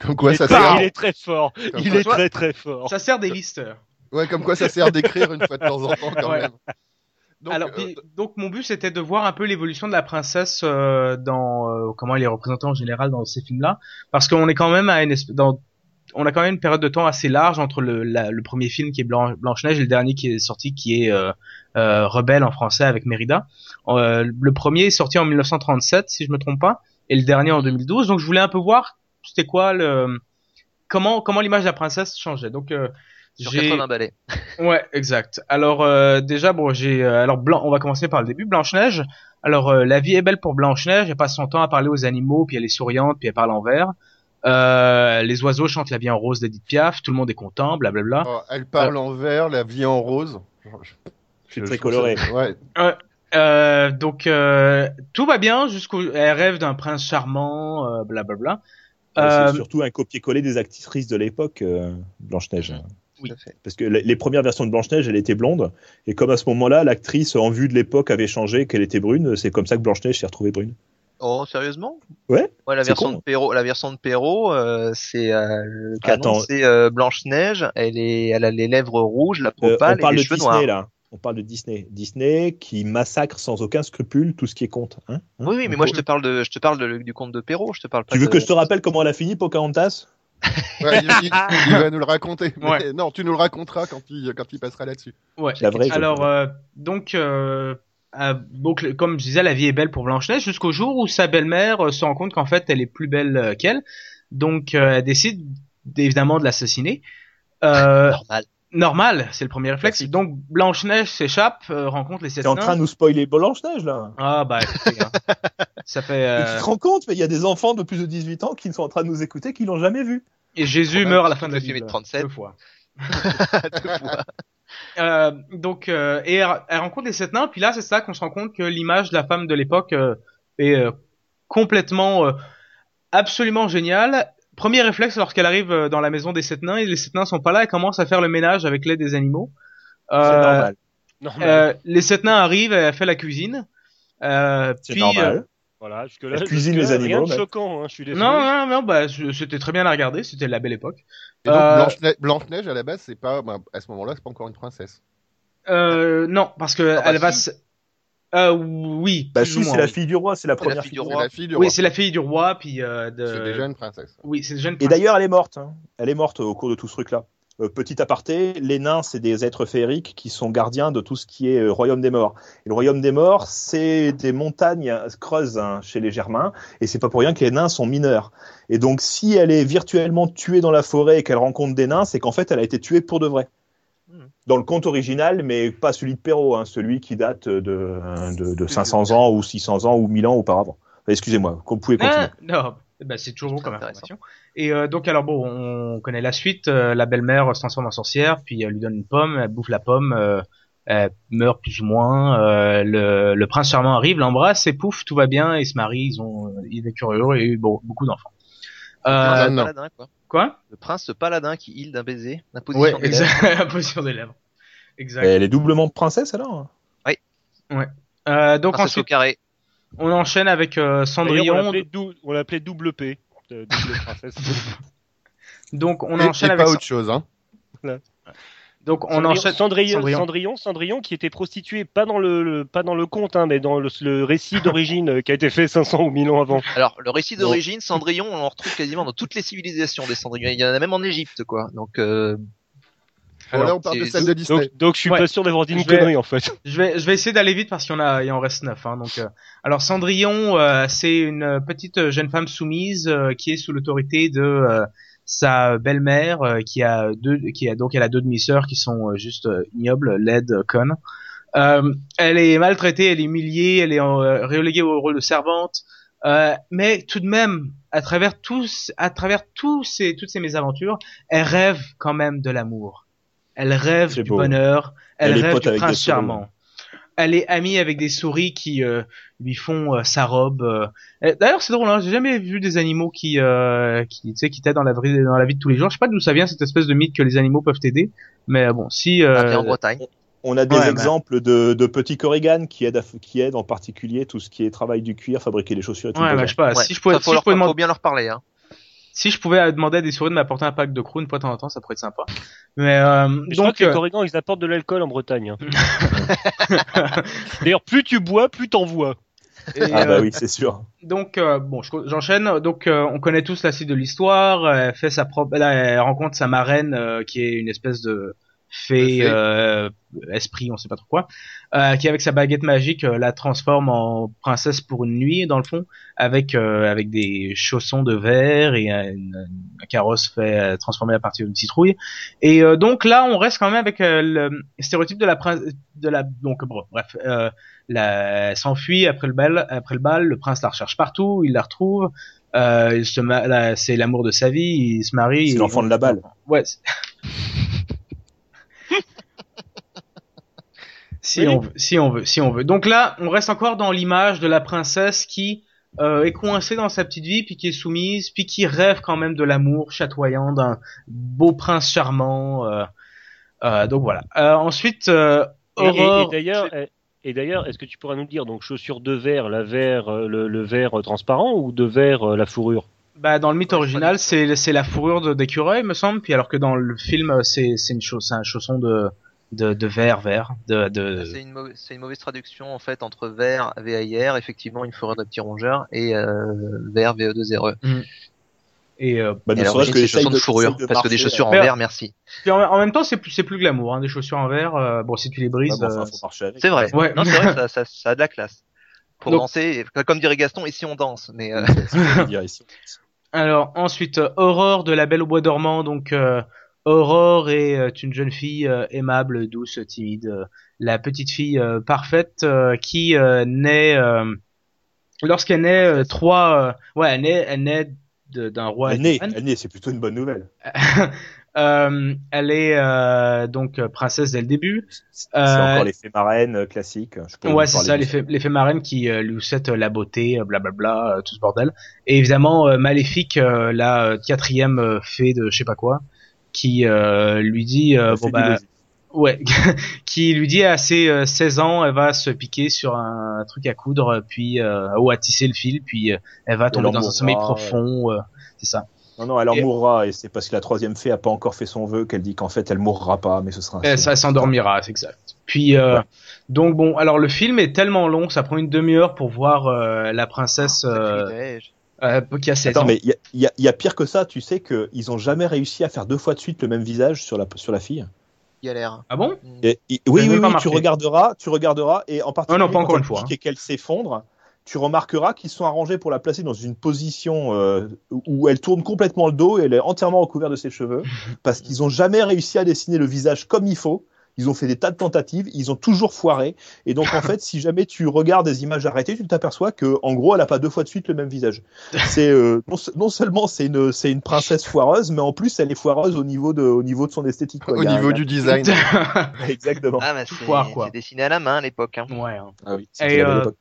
Comme quoi il, ça est très, sert. il est très fort. Comme il quoi- est très très fort. Ça sert des listeurs. Ouais, comme quoi ça sert d'écrire une fois de temps en temps quand Ouais. même. Donc, Alors, euh, donc mon but c'était de voir un peu l'évolution de la princesse euh, dans euh, comment elle est représentée en général dans ces films-là, parce qu'on est quand même à une espèce, dans, on a quand même une période de temps assez large entre le, la- le premier film qui est Blanche, Neige et le dernier qui est sorti qui est euh, euh, Rebelle en français avec Mérida. Euh, le premier est sorti en 1937 si je me trompe pas, et le dernier en 2012. Donc je voulais un peu voir c'était quoi le comment comment l'image de la princesse changeait. Donc euh, Sur j'ai- 80 balais. <laughs> Ouais, exact. Alors euh, déjà bon, j'ai euh, alors blanc, on va commencer par le début Blanche Neige. Alors euh, la vie est belle pour Blanche Neige, elle passe son temps à parler aux animaux, puis elle est souriante, puis elle parle en vert. Euh, les oiseaux chantent la vie en rose d'Edith Piaf, tout le monde est content, blablabla. oh, elle parle en vert, la vie en rose. Je- je très coloré. Ouais. Euh, donc euh, tout va bien jusqu'au elle rêve d'un prince charmant, euh, blablabla. Euh, Euh, C'est surtout un copier-coller des actrices de l'époque, euh, Blanche-Neige. Oui. Parce que les premières versions de Blanche-Neige, elle était blonde. Et comme à ce moment-là, l'actrice, en vue de l'époque, avait changé, qu'elle était brune, c'est comme ça que Blanche-Neige s'est retrouvée brune. Oh, sérieusement? Ouais, Ouais, la version con. de Perrault, la version de Perrault, euh, c'est euh, le canon, Attends. c'est euh, Blanche Neige. Elle est, elle a les lèvres rouges, la peau Euh, pâle on parle et de les cheveux Disney, noirs. là. On parle de Disney. Disney qui massacre sans aucun scrupule tout ce qui est conte. Hein Hein Oui, oui, mais moi je te parle de, je te parle de- du conte de Perrault. Je te parle pas. Tu veux de- que je te rappelle comment elle a fini, Pocahontas? <laughs> Ouais, il, il- il va nous le raconter. Ouais. Non, tu nous le raconteras quand il, quand il passera là-dessus. Ouais. La vraie. Alors euh, donc euh, euh, donc comme je disais, la vie est belle pour Blanche-Neige jusqu'au jour où sa belle-mère euh, se rend compte qu'en fait elle est plus belle qu'elle. Donc euh, elle décide évidemment de l'assassiner. Euh, <laughs> Normal. Normal, c'est le premier réflexe. Donc Blanche-Neige s'échappe, euh, rencontre les sept T'es en nains. train de nous spoiler Blanche-Neige, là Ah bah écoutez, hein. <laughs> ça fait euh, Tu te rends compte, mais il y a des enfants de plus de 18 ans qui sont en train de nous écouter, qui l'ont jamais vu. et Jésus meurt à la fin de la film de 37. Deux fois. <laughs> Deux fois. <laughs> Euh, donc euh, et elle, elle rencontre les sept nains, puis là c'est ça qu'on se rend compte que l'image de la femme de l'époque euh, est euh, complètement, euh, absolument géniale. Premier réflexe lorsqu'elle arrive euh, dans la maison des sept nains et les sept nains sont pas là, elle commence à faire le ménage avec l'aide des animaux. C'est Euh, normal. Normal. euh, les sept nains arrivent, elle fait la cuisine. Euh, C'est normal. Voilà, jusque là, Elle cuisine les Rien animaux, de mec. choquant, hein, je suis désolé. non, non, non, bah je- c'était très bien à regarder, c'était la belle époque. Et donc, Euh, Blanche-Neige, à la base, c'est pas, bah, à ce moment-là, c'est pas encore une princesse. Euh, non, parce que Ah bah elle va. si. Euh, oui. Bah si, c'est la fille du roi, c'est la C'est la première fille fille du roi. la fille du Oui, c'est la fille du roi, puis euh, de. C'est déjà une princesse. Oui, c'est jeune. Et d'ailleurs, elle est morte. hein. Elle est morte au cours de tout ce truc-là. Euh, petit aparté, les nains, c'est des êtres féeriques qui sont gardiens de tout ce qui est euh, royaume des morts. Et le royaume des morts, c'est des montagnes creuses hein, chez les Germains, et c'est pas pour rien que les nains sont mineurs. Et donc, si elle est virtuellement tuée dans la forêt et qu'elle rencontre des nains, c'est qu'en fait, elle a été tuée pour de vrai. Dans le conte original, mais pas celui de Perrault, hein, celui qui date de, de, de 500 ans ou 600 ans ou 1000 ans auparavant. Enfin, Excusez-moi, vous pouvez continuer. Ah, non, bah, c'est toujours bon comme information. Et euh, donc alors bon, on connaît la suite. euh, la belle-mère se transforme en sorcière, puis elle lui donne une pomme, elle bouffe la pomme, euh, elle meurt plus ou moins. euh, le, le prince charmant arrive, l'embrasse et pouf, tout va bien, ils se marient, ils ont, ils vécurent heureux et eu beau- beaucoup d'enfants. Euh, prince non. paladin, quoi. Quoi Le prince paladin qui heal d'un baiser, Ouais, d'imposition des lèvres. exact. <laughs> La position des lèvres. Exact. Elle est doublement princesse alors? Euh, donc Princesse au ensuite, carré. on enchaîne avec euh, on Cendrillon. l'appelait dou- on l'appelait double P. euh, double <laughs> princesse. Donc on Et- enchaîne et avec pas autre chose, hein. Donc on Cendrillon, enchaîne Cendrillon, Cendrillon. Cendrillon, Cendrillon, qui était prostituée pas dans le, le- pas dans le conte, hein, mais dans le, le récit d'origine euh, qui a été fait 500 ou 1000 ans avant. Alors, le récit d'origine, Cendrillon, on en retrouve quasiment dans toutes les civilisations des Cendrillons. Il y en a même en Égypte, quoi. Donc, euh, Bon, là, on parle de celle de Disney. Donc, donc je suis Ouais. pas sûr d'avoir dit une vais- connerie en fait. Je vais, je vais essayer d'aller vite parce qu'il y en a, il en reste neuf. Hein, donc, euh, alors Cendrillon, euh, c'est une petite jeune femme soumise euh, qui est sous l'autorité de euh, sa belle-mère, euh, qui a deux, qui a donc elle a deux demi-sœurs qui sont euh, juste euh, ignobles, laides, connes. Euh, elle est maltraitée, elle est humiliée, elle est euh, reléguée au rôle de servante. Euh, mais tout de même, à travers tous, à travers tous ces, toutes ces mésaventures, elle rêve quand même de l'amour. Elle rêve du beau. bonheur. Elle, Elle rêve du prince charmant. Elle est amie avec des souris qui euh, lui font euh, sa robe. euh. D'ailleurs, c'est drôle, hein, j'ai jamais vu des animaux qui, euh, qui, tu sais, qui t'aident dans la vie, dans la vie de tous les jours. Je sais pas d'où ça vient cette espèce de mythe que les animaux peuvent t'aider, mais euh, bon, si. Euh, en Bretagne. On a des Ouais, bah. exemples de, de petits corrigan qui aident, à- qui aident en particulier tout ce qui est travail du cuir, fabriquer les chaussures et tout. ouais, bah, je sais pas. Ouais. Si je pouvais, Ça, si faut, je pouvais faut bien leur parler. Hein. Si je pouvais demander à des souris de m'apporter un pack de croûtes une fois de temps en temps, ça pourrait être sympa. Mais euh, Je crois donc, que les euh, corrigans, ils apportent de l'alcool en Bretagne. hein. <laughs> D'ailleurs, plus tu bois, plus t'en vois. et, Ah bah euh, oui, c'est sûr. donc euh, bon, je- j'enchaîne. Donc euh, on connaît tous la suite de l'histoire. Elle fait sa propre, là, elle rencontre sa marraine euh, qui est une espèce de fée, euh, esprit, on sait pas trop quoi, euh, qui avec sa baguette magique euh, la transforme en princesse pour une nuit dans le fond, avec euh, avec des chaussons de verre et un, un carrosse fait euh, transformé à partir d'une citrouille. Et euh, donc là, on reste quand même avec euh, le stéréotype de la prin- de la donc bon, bref, euh, la, elle s'enfuit après le bal, après le bal, le prince la recherche partout, il la retrouve. Euh, il se ma- là, c'est l'amour de sa vie, il se marie. C'est l'enfant de la balle. Ouais. Si Oui. on veut, si on veut, si on veut. Donc là, on reste encore dans l'image de la princesse qui euh, est coincée dans sa petite vie, puis qui est soumise, puis qui rêve quand même de l'amour chatoyant d'un beau prince charmant. euh, euh, donc voilà. Euh, ensuite, euh, Et, et- et Aurore. d'ailleurs, et d'ailleurs, est-ce que tu pourrais nous dire donc chaussures de verre, la verre, le, le verre transparent ou de verre la fourrure? Bah, dans le mythe original, c'est c'est la fourrure de- d'écureuil, me semble, puis alors que dans le film, c'est c'est une chose, c'est un chausson de de, de verre, verre, de de. C'est une, mauvaise- c'est une mauvaise traduction en fait entre vert VAIR, effectivement une forêt de petits rongeurs, et euh, vert VE2RE. Et euh, Bah, Et l'origine, que c'est essaye chaussons de de- fourrure, de parce que des chaussures en Mais- verre, merci. puis en, en même temps, c'est plus c'est plus glamour, hein, des chaussures en verre. euh, bon, si tu les Ouais, brises, bon, enfin, euh. C'est vrai. Ouais. Non, c'est vrai, ça, ça, ça a de la classe. Pour Donc- danser, comme dirait Gaston, ici on danse. Mais euh, C'est ce que je veux dire ici. <laughs> Alors ensuite, euh, Aurore de La Belle au Bois dormant. Donc euh, Aurore est euh, une jeune fille euh, aimable, douce, timide, euh, la petite fille parfaite qui naît lorsqu'elle naît trois. ouais, elle naît, elle naît d'un roi. Elle naît, elle naît, c'est plutôt une bonne nouvelle. <laughs> Euh, elle est euh, donc princesse dès le début. C'est Euh, encore l'effet marraine classique. Je vous Ouais, c'est ça, l'effet marraine qui lui souhaite la beauté, blablabla, tout ce bordel. Et évidemment, Maléfique, la quatrième fée de je sais pas quoi, qui euh, lui dit, euh, La bon bah, ouais, <laughs> qui lui dit à ses euh, 16 ans, elle va se piquer sur un, truc à coudre, puis euh, ou à tisser le fil, puis euh, elle va tomber dans un sommeil ouais. profond, euh, c'est ça. Non, non, elle en Et- mourra et c'est parce que la troisième fée a pas encore fait son vœu qu'elle dit qu'en fait elle mourra pas, mais ce sera un Elle, ça s'endormira, c'est exact. Puis euh, Ouais. donc bon, alors le film est tellement long, ça prend une demi-heure pour voir euh, la princesse euh, sacrilège. Euh, qui a 16 Attends, ans. mais il y a, y y pire que ça. Tu sais qu'ils ont jamais réussi à faire deux fois de suite le même visage sur la, sur la fille. galère. Ah bon Mm. Et- et- J'ai oui, oui, tu regarderas, tu regarderas, et en particulier non, pas encore quand une fois, et qu'elle s'effondre, tu remarqueras qu'ils sont arrangés pour la placer dans une position euh, où elle tourne complètement le dos et elle est entièrement recouverte de ses cheveux, <laughs> parce qu'ils ont jamais réussi à dessiner le visage comme il faut. Ils ont fait des tas de tentatives, ils ont toujours foiré. Et donc, en <laughs> fait, si jamais tu regardes des images arrêtées, tu t'aperçois que, en gros, elle a pas deux fois de suite le même visage. C'est euh, non, se- non seulement c'est une c'est une princesse foireuse, mais en plus elle est foireuse au niveau de au niveau de son esthétique. quoi. Au a- niveau a- du design. <laughs> <laughs> Exactement. Ah, bah, c'est foire, quoi. c'est dessiné à la main à l'époque. Hein. ouais. hein. Ah oui, Et, c'était la belle euh, époque.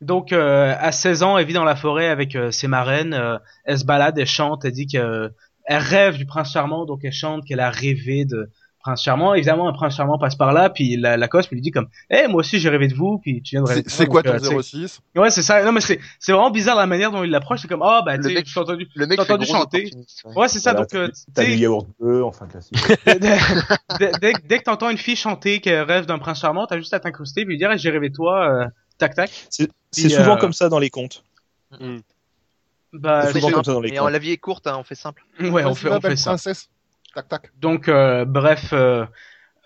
Donc euh, à 16 ans, elle vit dans la forêt avec euh, ses marraines. euh, elle se balade, elle chante, elle dit que elle rêve du prince charmant, donc elle chante qu'elle a rêvé de prince charmant. Évidemment, un prince charmant passe par là, puis la, la cospe lui dit comme, eh moi aussi j'ai rêvé de vous, puis tu viens de rêver. C'est de moi, c'est quoi donc, ton euh, tu sais. 06 Ouais, c'est ça. Non mais c'est c'est vraiment bizarre la manière dont il l'approche. C'est comme, oh bah Le tu t'ai entendu. Le mec entendu chanter ouais. Ouais, c'est ça. Voilà, donc euh, T'as tu du yaourt bleu, enfin classique. <laughs> dès, dès, dès, dès que t'entends une fille chanter qu'elle rêve d'un prince charmant, t'as juste à t'incruster puis lui dire, Eh, j'ai rêvé de toi. euh, tac tac. C'est souvent euh, comme ça dans les contes. Bah C'est souvent comme ça dans les Mais en- contes. la vie est courte, hein, on fait simple. ouais, on fait on fait ça. princesse. Tac tac. Donc euh, bref, euh,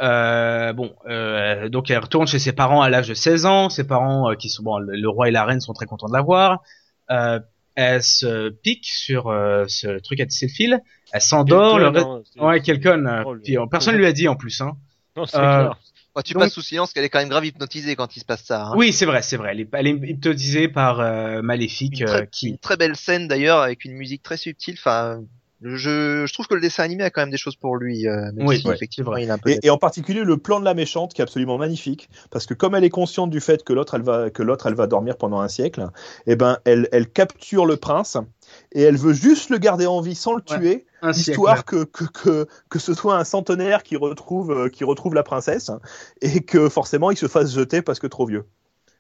euh, bon, euh, donc elle retourne chez ses parents à l'âge de 16 ans. Ses parents, euh, qui sont bon, le, roi et la reine sont très contents de la voir. Euh, elle se pique sur euh, ce truc à tisser le fil. Elle s'endort. Le hein, Ouais, quel con. le- puis, euh, personne lui a dit en plus. Hein. Non, c'est Euh, clair. Tu Donc- passes sous silence qu'elle est quand même grave hypnotisée quand il se passe ça. hein. Oui, c'est vrai, c'est vrai. Elle est, elle est hypnotisée par euh, Maléfique Une très, euh, qui. une très belle scène d'ailleurs avec une musique très subtile. Enfin, je, je trouve que le dessin animé a quand même des choses pour lui. Euh, même Oui, si ouais, effectivement il est un peu. Et, et en particulier le plan de la méchante qui est absolument magnifique parce que comme elle est consciente du fait que l'autre elle va que l'autre elle va dormir pendant un siècle, eh ben elle, elle capture le prince et elle veut juste le garder en vie sans le Ouais, tuer siècle. histoire que, que, que, que ce soit un centenaire qui retrouve, euh, qui retrouve la princesse et que forcément il se fasse jeter parce que trop vieux.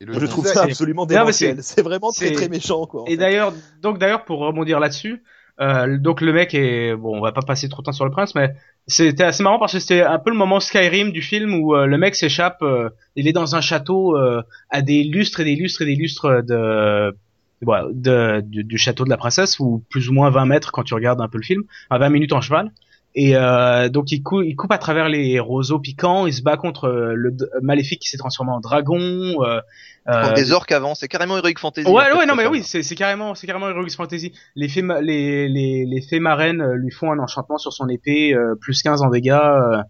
Et Je trouve ça absolument démentiel. C'est vraiment très très méchant quoi. Et d'ailleurs, donc d'ailleurs pour rebondir là-dessus, euh, donc le mec est bon, on va pas passer trop de temps sur le prince, mais c'était assez marrant parce que c'était un peu le moment Skyrim du film où euh, le mec s'échappe, euh, il est dans un château euh, à des lustres et des lustres et des lustres de de, du, du château de la princesse ou plus ou moins 20 mètres quand tu regardes un peu le film, à 20 minutes en cheval. Et euh, donc il, cou- il coupe à travers les roseaux piquants, il se bat contre euh, le d- maléfique qui s'est transformé en dragon. Euh, Contre euh, des orques avant, c'est carrément Heroic Fantasy. Ouais, ouais, non, mais oui, c'est c'est carrément, c'est carrément Heroic Fantasy. Les fées, les, les, les fées marraines euh, lui font un enchantement sur son épée, euh, plus 15 en dégâts. Euh,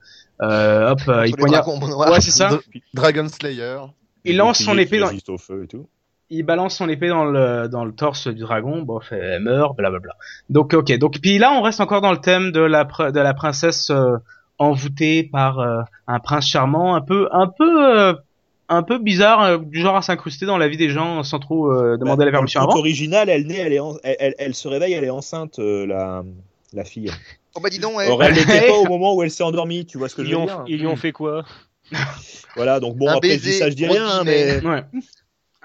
euh, hop, <laughs> euh, il poignarde. <laughs> Ouais, c'est ça. Dra- Dragon Slayer. Il lance son épée dans, au feu et tout. Il balance son épée dans le dans le torse du dragon. Bon, fait, elle meurt, blablabla. Donc, ok. Donc, puis là, on reste encore dans le thème de la de la princesse euh, envoûtée par euh, un prince charmant, un peu, un peu. euh, un peu bizarre, du genre à s'incruster dans la vie des gens sans trop euh, demander la Bah, le permission avant. original, elle naît, elle, est en- elle, elle- elle se réveille, elle est enceinte, euh, la, la fille. Oh bah dis donc, ouais. Or, elle n'était <laughs> pas au moment où elle s'est endormie, tu vois ce que Ils je veux ont, dire ils lui ont fait quoi? Voilà, donc bon, Un après, je dis ça, je dis rien, mais... Ouais.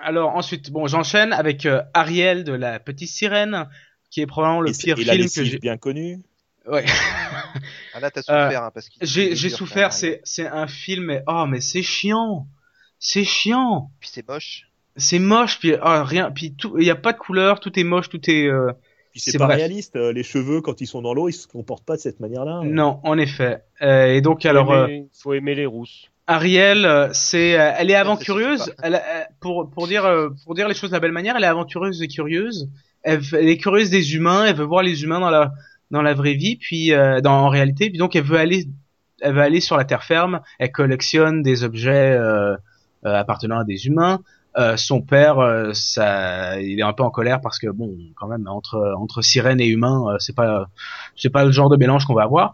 Alors ensuite, bon, j'enchaîne avec euh, Ariel de la Petite Sirène, qui est probablement le Et pire et la film que j'ai. bien connue. Ouais. <laughs> Ah là, t'as souffert, hein, parce qu'il. il j'ai souffert. C'est c'est un film, mais oh, mais c'est chiant. C'est chiant. Puis c'est moche. C'est moche. Puis oh, rien. Puis tout. Il y a pas de couleur. Tout est moche. Tout est. euh, Puis c'est pas bref. réaliste, euh, les cheveux, quand ils sont dans l'eau, ils se comportent pas de cette manière-là. Non, en effet. Euh, et donc alors. faut euh, aimer, faut aimer les rousses. Ariel, euh, c'est, euh, elle est aventureuse. Elle, euh, pour pour dire pour dire les choses de la belle manière, elle est aventureuse et curieuse. Elle, elle est curieuse des humains. Elle veut voir les humains dans la dans la vraie vie, puis euh, dans en réalité. Puis donc elle veut aller elle veut aller sur la terre ferme. Elle collectionne des objets euh, euh, appartenant à des humains. Euh, son père, euh, ça, il est un peu en colère parce que bon, quand même entre entre sirène et humain, euh, c'est pas c'est pas le genre de mélange qu'on va avoir.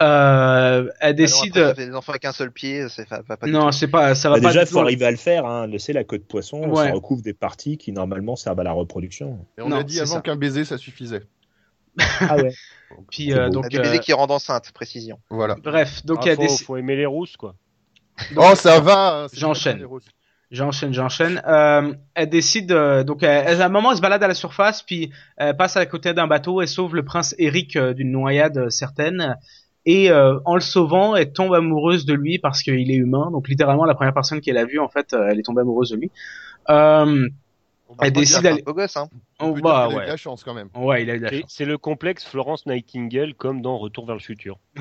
Euh, elle Ah non, décide. après, fait des enfants avec un seul pied, c'est pas, pas, non, c'est pas, ça va Bah, pas. déjà, il faut arriver à le faire. Hein. Laisser la queue de poisson, Ouais. ça recouvre des parties qui normalement servent à la reproduction. Et on Non, a dit avant qu'un baiser, ça suffisait. Ah ouais. <laughs> Puis euh, donc Ah, des euh, baisers qui rendent enceinte, précision. Voilà. bref, donc Ah, elle faut, faut aimer les rousses, quoi. Oh, ça va. c'est J'enchaîne. J'enchaîne, j'enchaîne. Euh, elle décide, euh, donc elle, elle- à un moment, elle se balade à la surface, puis elle passe à côté d'un bateau, elle sauve le prince Eric euh, d'une noyade euh, certaine, et euh, en le sauvant, elle tombe amoureuse de lui parce qu'il est humain. Donc littéralement, la première personne qu'elle a vue, en fait, euh, elle est tombée amoureuse de lui. Euh, On Elle décide que- C'est un d'aller. beau gosse, hein. on Oh, bah dire qu'il a eu de ouais, la chance quand même. ouais, il a eu de la chance. C'est le complexe Florence Nightingale comme dans Retour vers le futur. <laughs>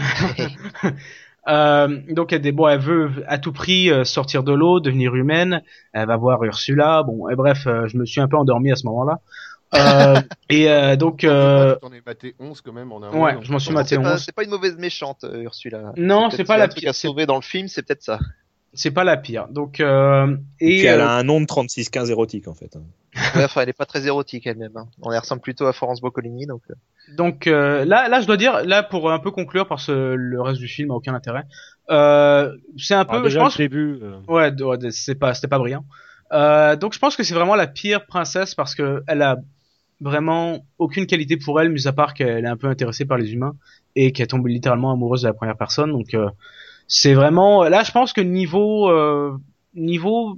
Euh, donc elle, bon, elle veut à tout prix sortir de l'eau, devenir humaine. Elle va voir Ursula. Bon, et bref, je me suis un peu endormi à ce moment-là. Euh, <laughs> et euh, donc, euh, t'en es batté 11 quand même en un ouais, mois, je m'en suis maté C'est pas, 11. c'est pas une mauvaise méchante, euh, Ursula. Non, c'est pas la pire. à C'est sauver dans le film, c'est peut-être ça. c'est pas la pire. Donc, euh, Et et puis elle euh, a un nom de 36-15 érotique en fait. Ouais, enfin, elle est pas très érotique elle-même. hein. On la ressemble plutôt à Florence Boccolini, donc. euh, donc euh, là, là, je dois dire, là pour un peu conclure parce que le reste du film a aucun intérêt. Euh, c'est un peu, Alors, je déjà, pense, le début, euh, Ouais, ouais, c'est pas, c'était pas brillant. Euh, donc je pense que c'est vraiment la pire princesse parce que elle a vraiment aucune qualité pour elle, mis à part qu'elle est un peu intéressée par les humains et qu'elle tombe littéralement amoureuse de la première personne. Donc euh, c'est vraiment, là je pense que niveau, euh, niveau,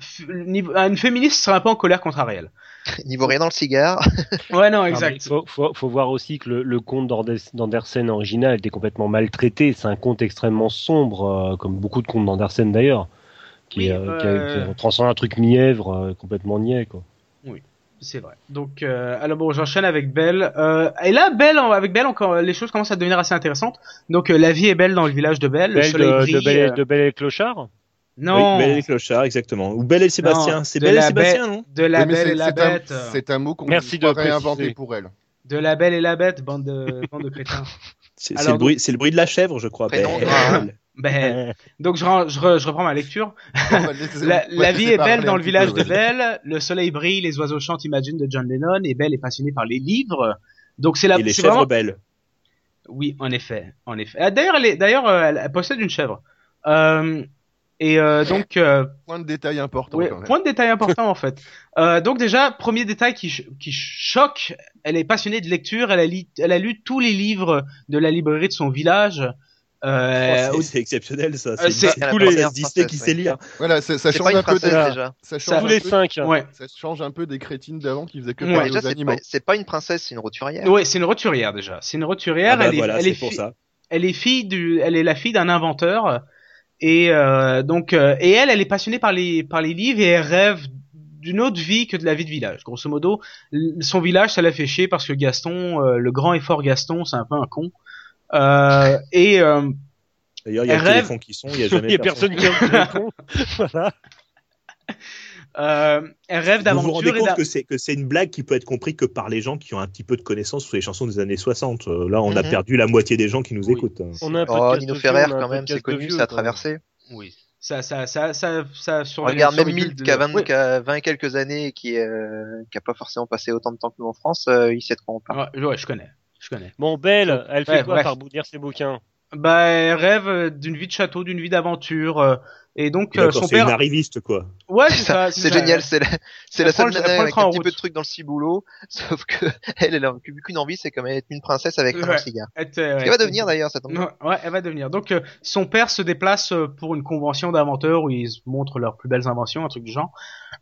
f- niveau, une féministe serait un peu en colère contre Ariel. <laughs> Niveau rien dans le cigare. <laughs> Ouais, non, exact. Il faut, faut, faut voir aussi que le, le conte d'Andersen original était complètement maltraité. C'est un conte extrêmement sombre, euh, comme beaucoup de contes d'Andersen d'ailleurs, qui, Oui, euh, euh, qui un truc mièvre, euh, complètement niais. Quoi. C'est vrai. Donc, euh, alors bon, j'enchaîne avec Belle. Euh, et là, Belle, avec Belle, encore, les choses commencent à devenir assez intéressantes. Donc, euh, la vie est belle dans le village de Belle. le Belle soleil de, brille. de, Belle, euh, de Belle et Clochard? Non, Oui, Belle et les clochards, exactement. Ou Belle et Sébastien. Non, C'est Belle et Sébastien, non? de la Oui, Belle et la Bête. C'est un mot qu'on Merci doit de réinventer préciser. pour elle. De la Belle et la Bête, bande de, bande de <laughs> crétins. C'est Alors, c'est le bruit, c'est le bruit de la chèvre, je crois. Belle. Ben, <laughs> donc je, ren- je, re- je reprends ma lecture. Laisser- La, vie est belle dans le village peu, de ouais. Belle, le soleil brille, les oiseaux chantent Imagine de John Lennon, et Belle est passionnée par les livres. Donc c'est la Et les chèvres vraiment- belles. Oui, en effet, en effet. Ah, D'ailleurs, elle, est- d'ailleurs, euh, elle, elle possède une chèvre. Euh, et euh, donc, euh, Point de détail important ouais, quand même. point de détail important en fait. <laughs> Euh, donc déjà, premier détail qui, ch- qui choque, elle est passionnée de lecture, elle a, li- elle a lu tous les livres de la librairie de son village. Euh, Oh, c'est- exceptionnel ça. Euh, C'est tous les Disney qui sait lire. Voilà, ça, change un peu déjà. ça change Tous les peu, cinq. ouais, ça change un peu des crétines d'avant qui faisaient que Ouais. parler Déjà, aux c'est animaux. pas, c'est pas une princesse, c'est une roturière. ouais, c'est une roturière déjà. C'est une roturière. Ah bah elle, est, voilà, elle, est pour fi- ça. elle est fille du, elle est la fille d'un inventeur et euh, donc euh, et elle, elle est passionnée par les par les livres et elle rêve d'une autre vie que de la vie de village. Grosso modo, son village, ça l'a fait chier parce que Gaston, euh, le grand et fort Gaston, c'est un peu un con. Euh, et euh, D'ailleurs, il y a rêve- téléphone qui sonne, il y a Il jamais y a personne qui répond. <laughs> voilà. euh, elle rêve Vous vous rendez d'aventure compte que c'est que c'est une blague qui peut être comprise que par les gens qui ont un petit peu de connaissances sur les chansons des années 60. Euh, Là, on a Mhm. perdu la moitié des gens qui nous Oui. écoutent. On a un Oh, podcast Nino Ferrer, a quand même, c'est connu, vieux, ça a traversé. Oui. Ça, ça, ça, ça, ça sur les- Regarde, même les Milt, qui a de- 20, Oui. qui a 20 et quelques années et qui, euh, qui a pas forcément passé autant de temps que nous en France, euh, il sait de quoi on parle. Ouais, ouais, je connais, je connais. Bon, Belle, elle fait Ouais, quoi bref. par bout ses bouquins? Bah, elle rêve euh, d'une vie de château, d'une vie d'aventure, euh, et donc euh, son c'est père. une arriviste, quoi. Ouais, C'est c'est ça, ça. c'est génial, c'est la, c'est la seule nana avec un petit peu route. de trucs dans le ciboulot, <laughs> sauf que elle, elle a plus qu'une envie, c'est quand même être une princesse avec un Ouais. cigare. Elle ouais, va devenir d'ailleurs, ça tombe bien. Ouais, elle va devenir. Donc, euh, son père se déplace pour une convention d'inventeurs où ils montrent leurs plus belles inventions, un truc du genre.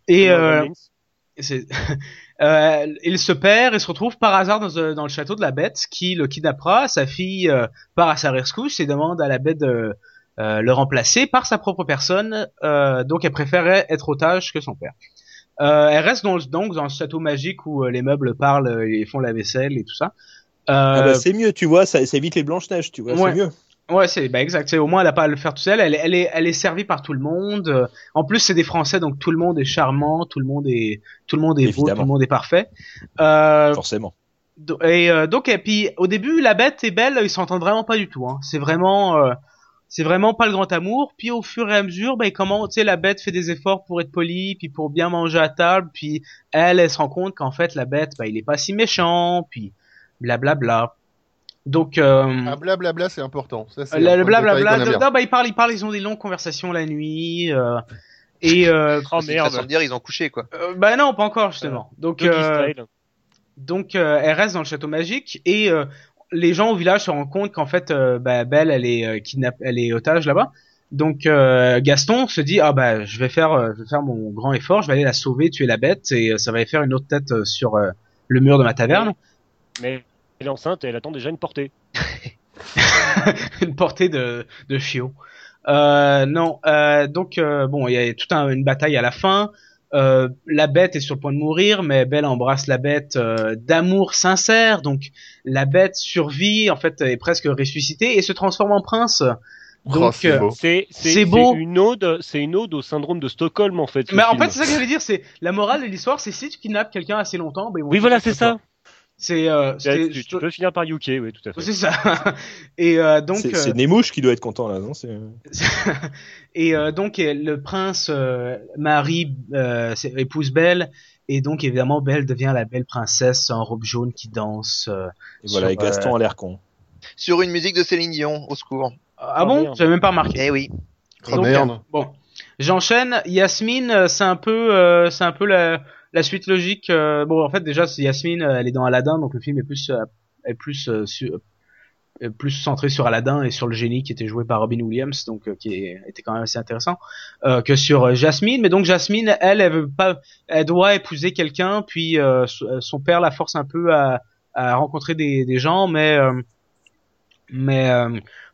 Et Comme euh, c'est- <laughs> euh, il se perd et se retrouve par hasard dans, euh, dans le château de la bête qui le kidnappera. Sa fille euh, part à sa rescousse et demande à la bête de euh, le remplacer par sa propre personne. Euh, donc elle préférait être otage que son père. Euh, elle reste dans, donc dans ce château magique où les meubles parlent et font la vaisselle et tout ça. Euh, Ah bah, c'est mieux, tu vois, ça, ça évite les Blanches-Neiges, tu vois, Ouais. c'est mieux. Ouais, c'est bah exact. C'est au moins elle a pas à le faire tout seul. Elle, est- elle est elle est servie par tout le monde. En plus, c'est des Français, donc tout le monde est charmant, tout le monde est tout le monde est beau, tout le monde est parfait. Euh, Forcément. et euh, donc et puis au début, la bête et Belle, ils s'entendent vraiment pas du tout. Hein. C'est vraiment euh, c'est vraiment pas le grand amour. Puis au fur et à mesure, ben comment tu sais la bête fait des efforts pour être polie, puis pour bien manger à table, puis elle, elle se rend compte qu'en fait la bête, bah il est pas si méchant, puis blablabla. Donc euh, Ah, blablabla, c'est important. Ça, c'est le, blablabla, de- non, bah, ils parlent, ils parlent, ils ont des longues conversations la nuit, euh, et, euh, <laughs> Oh façon de merde. dire, ils ont couché, quoi. euh, bah non, pas encore, justement. Donc, euh, donc, euh, elle reste dans le château magique, et, euh, les gens au village se rendent compte qu'en fait, euh, bah, Belle, elle est euh, kidnapp, elle est otage là-bas. Donc, euh, Gaston se dit, ah bah, je vais faire, euh, je vais faire mon grand effort, je vais aller la sauver, tuer la bête, et euh, ça va faire une autre tête euh, sur euh, le mur de ma taverne. Mais elle est enceinte et elle attend déjà une portée. <laughs> une portée de, de chiot. Euh, non, euh, donc euh, bon, il y a toute un- une bataille à la fin. Euh, la bête est sur le point de mourir, mais Belle embrasse la bête euh, d'amour sincère. Donc la bête survit, en fait, est presque ressuscitée et se transforme en prince. Oh, Donc, c'est beau. C'est une ode, c'est une ode au syndrome de Stockholm en fait. mais en film. fait, c'est ça que j'allais dire. C'est la morale de l'histoire, c'est si tu kidnappes quelqu'un assez longtemps, ben, Oui voilà c'est ça. C'est euh, c'est- Tu, tu peux finir par UK, oui tout à fait. c'est ça. <laughs> et euh, donc C'est euh, c'est Nemouche qui doit être content, là, non c'est- <laughs> et euh, donc euh, le prince euh, Marie euh, épouse Belle et donc évidemment Belle devient la belle princesse en robe jaune qui danse. euh. Et voilà, et Gaston a l'air con. Sur une musique de Céline Dion, au secours. Ah Oh, bon? J'avais même pas remarqué. Eh oui. Oh, Donc, merde. euh, bon, j'enchaîne. Yasmine, euh, c'est un peu, euh, c'est un peu la, la suite logique. euh, bon, en fait, déjà, Yasmine, euh, elle est dans Aladdin, donc le film est plus, euh, est plus, plus centré sur Aladdin et sur le génie qui était joué par Robin Williams, donc qui était quand même assez intéressant, que sur Jasmine. Mais donc Jasmine, elle, elle veut pas, elle doit épouser quelqu'un, puis son père la force un peu à, rencontrer des, gens, mais mais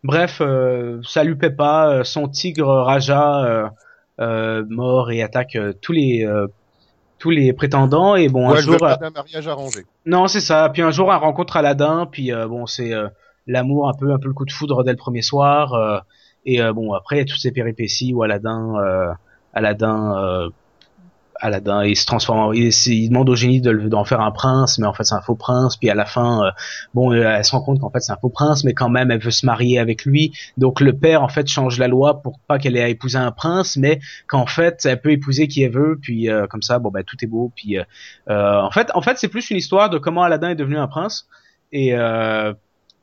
bref, ça lui plaît pas. Son tigre Raja mort et attaque tous les tous les prétendants et bon un je veux jour pas euh, d'un mariage arrangé. non c'est ça. Puis un jour elle rencontre Aladdin. Puis euh, bon c'est euh, l'amour un peu un peu le coup de foudre dès le premier soir. euh, et euh, bon après il y a toutes ces péripéties où Aladdin euh, Aladdin euh, Aladdin, il se transforme, il, il demande au génie d'en faire un prince, mais en fait c'est un faux prince. Puis à la fin, euh, bon, euh, elle se rend compte qu'en fait c'est un faux prince, mais quand même elle veut se marier avec lui. Donc le père en fait change la loi pour pas qu'elle ait à épouser un prince, mais qu'en fait elle peut épouser qui elle veut. Puis euh, comme ça, bon bah tout est beau. Puis euh, en fait, en fait c'est plus une histoire de comment Aladdin est devenu un prince et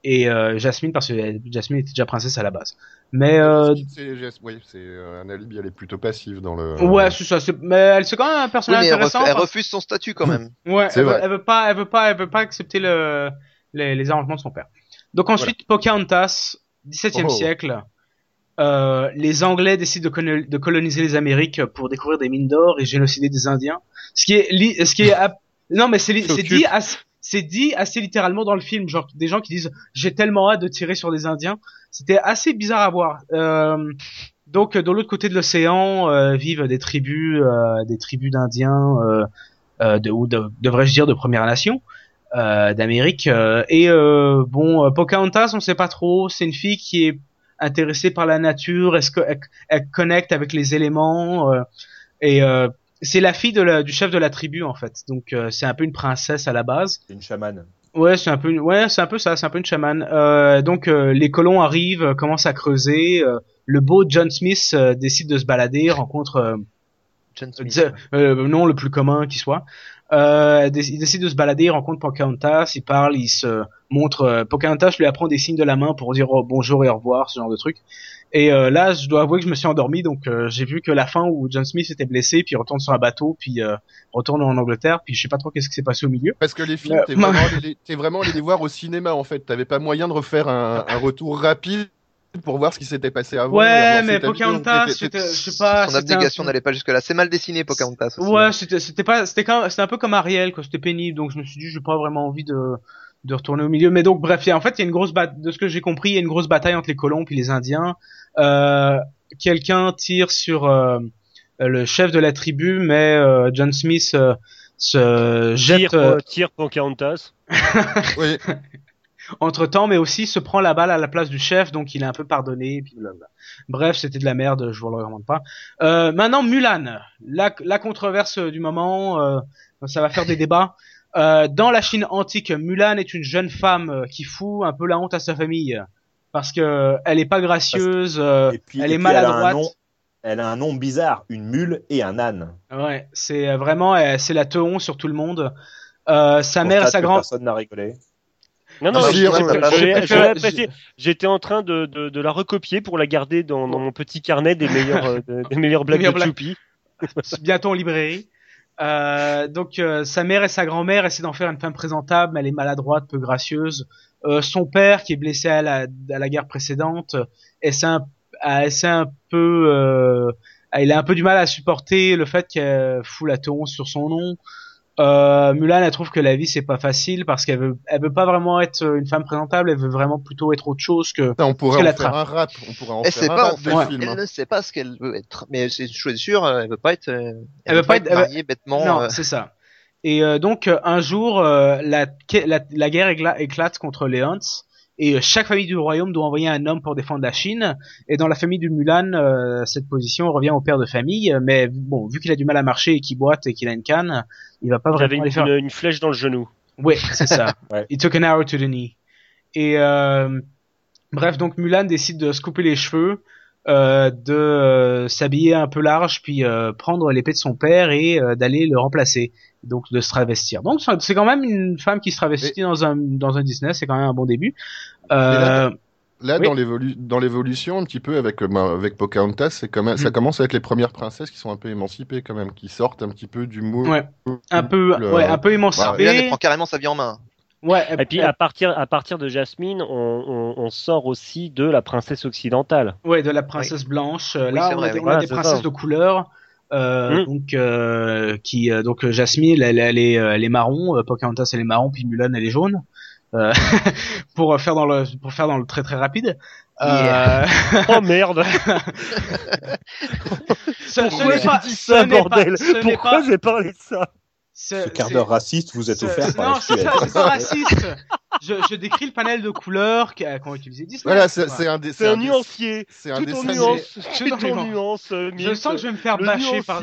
et Jasmine parce que Jasmine était déjà princesse à la base. Mais euh, C'est oui, c'est euh, un alibi, elle est plutôt passive dans le. Ouais, c'est ça. c'est- Mais elle c'est quand même un Oui, personnage mais elle, intéressant. elle refuse son statut quand même. <laughs> Ouais, elle veut, vrai. elle veut pas, elle veut pas, elle veut pas accepter le, les, les arrangements de son père. Donc ensuite, Pocahontas, 17e Oh. siècle. Euh, les Anglais décident de, colo- de coloniser les Amériques pour découvrir des mines d'or et génocider des Indiens. Ce qui est, li- ce qui est, <laughs> non mais c'est <laughs> dit, assez, c'est dit assez littéralement dans le film, genre des gens qui disent j'ai tellement hâte de tirer sur des Indiens. C'était assez bizarre à voir. Euh, donc de l'autre côté de l'océan euh, vivent des tribus, euh, des tribus d'Indiens, euh, euh, de, ou de- devrais-je dire de Première Nation euh, d'Amérique. et bon, Pocahontas, on sait pas trop. C'est une fille qui est intéressée par la nature. Est-ce qu'elle elle connecte avec les éléments Et c'est la fille de la, du chef de la tribu en fait. Donc c'est un peu une princesse à la base. Une chamane. Ouais, c'est un peu, une- ouais, c'est un peu ça, c'est un peu une chamane. Euh, donc euh, les colons arrivent, euh, commencent à creuser. euh, le beau John Smith euh, décide de se balader, <laughs> rencontre euh, John Smith. nom le plus commun qui soit. Euh, il décide de se balader, il rencontre Pocahontas, il parle, il se montre. euh, Pocahontas lui apprend des signes de la main pour dire oh, bonjour et au revoir, ce genre de truc. Et euh, là, je dois avouer que je me suis endormi, donc euh, j'ai vu que la fin où John Smith était blessé, puis il retourne sur un bateau, puis euh, retourne en Angleterre, puis je sais pas trop qu'est-ce qui s'est passé au milieu. Parce que les films, Euh, t'es vraiment, <laughs> allé- t'es vraiment allé les voir au cinéma en fait. T'avais pas moyen de refaire un, un retour rapide pour voir ce qui s'était passé avant. Ouais, mais. Pocahontas, je sais pas. Son abnégation n'allait pas jusque là. C'est mal dessiné Pocahontas aussi. Ouais, c'était c'était pas c'était quand c'était un peu comme Ariel quoi, c'était pénible donc je me suis dit j'ai pas vraiment envie de de retourner au milieu mais donc bref, il y a- en fait, il y a une grosse bataille de ce que j'ai compris, il y a une grosse bataille entre les colons puis les indiens. Euh quelqu'un tire sur euh, le chef de la tribu mais euh, John Smith euh, se jette Tire, tire Pocahontas. <laughs> Oui, entre temps, mais aussi se prend la balle à la place du chef, donc il est un peu pardonné. et Puis blablabla. Bref, c'était de la merde, je vous le recommande pas. Euh, maintenant, Mulan, la, la controverse du moment, euh, ça va faire des débats. Euh, dans la Chine antique, Mulan est une jeune femme qui fout un peu la honte à sa famille parce que elle est pas gracieuse, euh, Et puis, elle et est puis Elle a, maladroite. un nom, elle a un nom bizarre, une mule et un âne. Ouais, c'est euh, vraiment, c'est la teon sur tout le monde. Euh, sa mère et sa grand Personne n'a rigolé. Non, non, Ah. J'étais en train de, de, de la recopier pour la garder dans, dans mon petit carnet des meilleures, euh, de- des meilleures blagues de blagues. Choupi. bientôt en librairie. Euh, donc euh, sa mère et sa grand-mère essaient d'en faire une femme présentable, mais elle est maladroite, peu gracieuse. Euh, son père, qui est blessé à la, à la guerre précédente, essaie un, essaie un peu, euh, il a un peu du mal à supporter le fait qu'elle fout la ton sur son nom. Euh, Mulan, elle trouve que la vie c'est pas facile parce qu'elle veut, elle veut pas vraiment être une femme présentable, elle veut vraiment plutôt être autre chose que. On pourrait en a faire un rap. On pourrait en Elle faire un pas, rap en des fait. Ouais. films. Elle ne sait pas ce qu'elle veut être. Mais c'est une chose sûre, elle veut pas être. euh, Elle, veut pas être- elle veut- mariée bêtement. non, euh, c'est ça. Et euh, donc euh, un jour, euh, la, la, la guerre écla- éclate contre les Huns et euh, chaque famille du royaume doit envoyer un homme pour défendre la Chine. Et dans la famille du Mulan, euh, cette position revient au père de famille. Mais bon, vu qu'il a du mal à marcher et qu'il boite et qu'il a une canne, il va pas vraiment une, faire. une, une flèche dans le genou. Ouais, c'est ça. <laughs> Ouais. He took an arrow to the knee. Et euh, bref, donc Mulan décide de se couper les cheveux, euh, de euh, s'habiller un peu large, puis euh, prendre l'épée de son père et euh, d'aller le remplacer, donc de se travestir. Donc c'est quand même une femme qui se travestit dans un dans un Disney, c'est quand même un bon début. Euh, Là, Oui. dans l'évolu- dans l'évolution, un petit peu avec, euh, avec Pocahontas, c'est quand même, ça Mhm. commence avec les premières princesses qui sont un peu émancipées quand même, qui sortent un petit peu du moule. Ouais. un peu, Le- ouais, un peu Mulan, émancipé. elle prend carrément sa vie en main. Ouais. Et puis à partir, à partir de Jasmine, on, on, on sort aussi de la princesse occidentale. Ouais, de la princesse blanche. Euh, Oui, Là, c'est on vrai, a, des- oui. on a Ouais, des c'est princesses ça. de couleur. Euh, Mm. donc euh, qui euh, donc euh, Jasmine elle, elle est euh, elle est marron euh, Pocahontas elle est marron puis Mulan elle est jaune euh, <laughs> pour faire dans le pour faire dans le très très rapide. Euh, <laughs> Oh merde. <laughs> Ce, Pourquoi j'ai dit ça, pas- bordel? Pourquoi j'ai parlé de ça? Ce- Ce quart d'heure raciste vous est ce- offert par non la c'est Suède. c'est pas raciste je, je décris le panel de couleurs qu'ont utilisé Disney. Voilà, c'est c'est un, C'est un nuancier. C'est un Tout en dessin nuance. Tout en nuance. euh, Je sens que je vais me faire le bâcher par,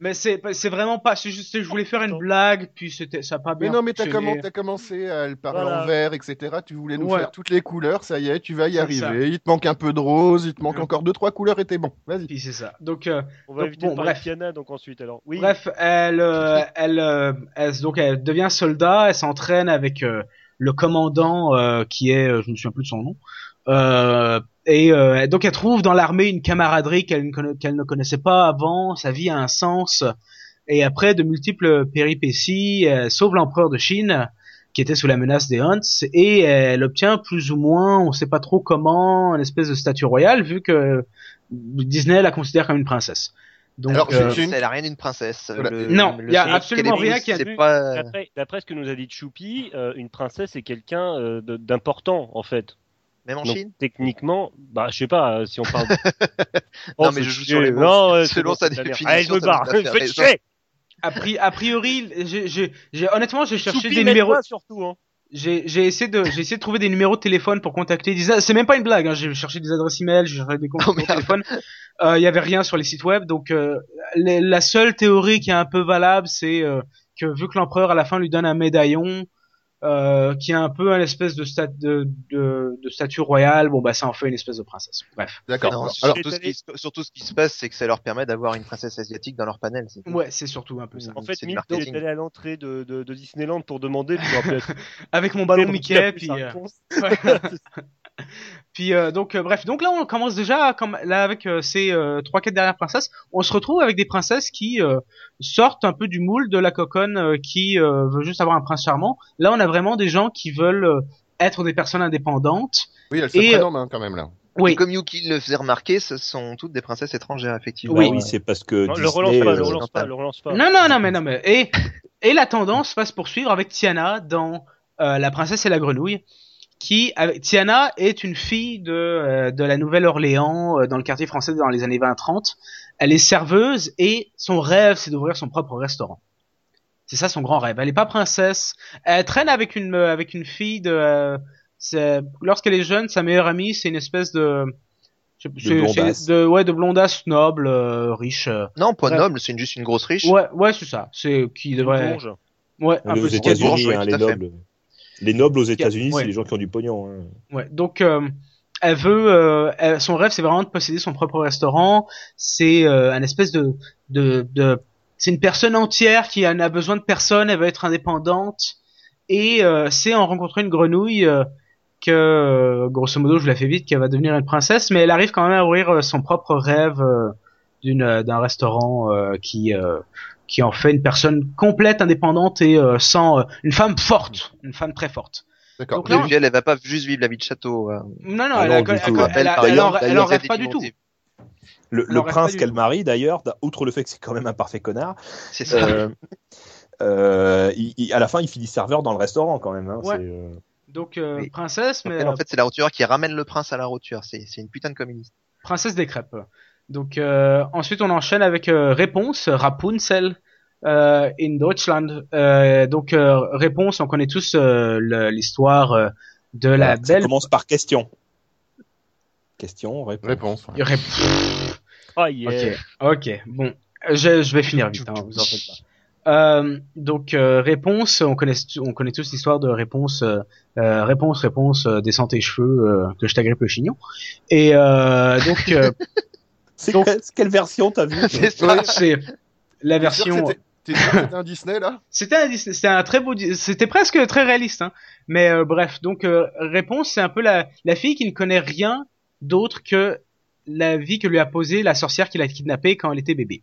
mais c'est, c'est vraiment pas, c'est juste, je voulais faire une blague, puis c'était, ça a pas Mais bien non, mais t'as comment- commencé à le parler Voilà. en vert, etc. Tu voulais nous Ouais. faire toutes les couleurs, ça y est, tu vas y C'est arriver. Il te manque un peu de rose, il te manque Ouais. encore deux trois couleurs et t'es bon. Vas-y. Puis c'est ça. Donc, euh, On va Donc, éviter bon, de parler bref. de Tiana, donc ensuite alors. Oui. Bref, elle, euh, <laughs> elle, euh, elle, donc elle devient soldat, elle s'entraîne avec euh, le commandant euh, qui est, je me souviens plus de son nom, et donc elle trouve dans l'armée une camaraderie qu'elle ne, ne connaissait pas avant, sa vie a un sens, et après de multiples péripéties, elle sauve l'empereur de Chine qui était sous la menace des Hunts et elle obtient plus ou moins, on sait pas trop comment, une espèce de statut royal vu que Disney la considère comme une princesse. Donc, Alors, euh, une- Elle a rien d'une princesse. Voilà. Le- Non, le y a absolument rien qui a- C'est pas. D'après, d'après ce que nous a dit Choupi, euh, une princesse est quelqu'un euh, d'important en fait. Même en Donc, Chine. techniquement, bah je sais pas euh, si on parle. <laughs> Non, Oh, mais je c'est joue sur les mots. Non, c'est Selon bon, sa c'est définition, Allez, je me ça barre. a Faites chier. Priori, j'ai, j'ai, j'ai- honnêtement, j'ai cherché des numéros. pas, surtout. Hein. J'ai, essayé de, j'ai essayé de trouver des numéros de téléphone pour contacter. Des, c'est même pas une blague. Hein, j'ai cherché des adresses email, j'ai cherché des comptes Oh, de téléphone. Euh, Il y avait rien sur les sites web. Donc, euh, les- la seule théorie qui est un peu valable, c'est euh, que vu que l'empereur à la fin lui donne un médaillon. Euh, qui a un peu un espèce de, stat, de, de, de statut royal, bon bah ça en fait une espèce de princesse. Bref. D'accord. Alors, surtout, ce qui, se- surtout ce qui se passe, c'est que ça leur permet d'avoir une princesse asiatique dans leur panel. Ouais, c'est surtout un peu ça. En fait, C'est Milt il est marketing. allé à l'entrée de, de, de Disneyland pour demander. Puis, après, <laughs> Avec mon ballon Mickey, puis. euh. <laughs> Ouais. <laughs> <laughs> Puis euh, donc euh, bref, donc là on commence déjà comme là avec euh, ces euh, trois quatre dernières princesses, on se retrouve avec des princesses qui euh, sortent un peu du moule de la coconne euh, qui euh, veut juste avoir un prince charmant. Là on a vraiment des gens qui veulent euh, être des personnes indépendantes. oui, elle se Et, prennent en main quand même là. Et Oui, comme Yuki le faisait remarquer, ce sont toutes des princesses étrangères, effectivement. Oui. Oui, c'est parce que Non, Disney, le relance pas, euh, le relance non, pas, pas. le relance pas. non non non mais non mais et et la tendance va se poursuivre avec Tiana dans euh, La princesse et la grenouille. Qui, avec, Tiana est une fille de, euh, de la Nouvelle-Orléans, euh, dans le quartier français dans les années 20-30. Elle est serveuse et son rêve, c'est d'ouvrir son propre restaurant. C'est ça son grand rêve. Elle est pas princesse. Elle traîne avec une euh, avec une fille de. euh, c'est- Lorsqu'elle est jeune, sa meilleure amie, c'est une espèce de. je De c'est- c'est- blondasse. de ouais de blondasse noble, euh, riche. euh. Non, point Ouais. noble, c'est juste une grosse riche. Ouais ouais c'est ça. C'est qui devrait. Ouais un peu aux États-Unis, hein, les fait. Les nobles aux États-Unis, Ouais. c'est les gens qui ont du pognon. hein. Ouais, donc euh, elle veut, euh, elle- son rêve c'est vraiment de posséder son propre restaurant. C'est euh, un espèce de, de, de c'est une personne entière qui en a besoin de personne. Elle veut être indépendante et euh, c'est en rencontrant une grenouille euh, que, euh, grosso modo, je vous la fais vite, qu'elle va devenir une princesse. Mais elle arrive quand même à ouvrir son propre rêve euh, d'une d'un restaurant euh, qui euh, qui en fait une personne complète, indépendante et euh, sans euh, une femme forte, une femme très forte. D'accord. Donc puis elle, va pas juste vivre la vie de château. euh. Non, non, Ah elle, elle- en- en rêve pas du tout. Le, prince qu'elle marie, d'ailleurs, outre le fait que c'est quand même un parfait connard, C'est ça. euh, euh, il- il- à la fin, il finit serveur dans le restaurant quand même. hein, Ouais. Donc euh, Oui. princesse, mais en fait, c'est la rotueur qui ramène le prince à la roture. C'est c'est une putain de communiste. princesse des crêpes. Donc euh, ensuite on enchaîne avec euh, réponse Rapunzel euh, in Deutschland. Euh, donc euh, réponse, on connaît tous euh, l'histoire euh, de la Ça belle. commence par question. Question, réponse. Réponse. ouais. Ah, yeah. Ok, ok, bon, je, je vais finir vite, hein, vous en faites pas. Euh, donc euh, réponse, on connaît on connaît tous l'histoire de réponse, euh, réponse, réponse, euh, descends tes cheveux, euh, que je t'agrippe le chignon. Et euh, donc euh, <laughs> C'est Donc- que- quelle version t'as vu? <laughs> C'est la version. c'était- un Disney là? <laughs> C'était un, Disney- c'était un très beau, c'était presque très réaliste, hein. Mais euh, bref, donc euh, réponse, c'est un peu la, la fille qui ne connaît rien d'autre que la vie que lui a posée la sorcière qui l'a kidnappée quand elle était bébé.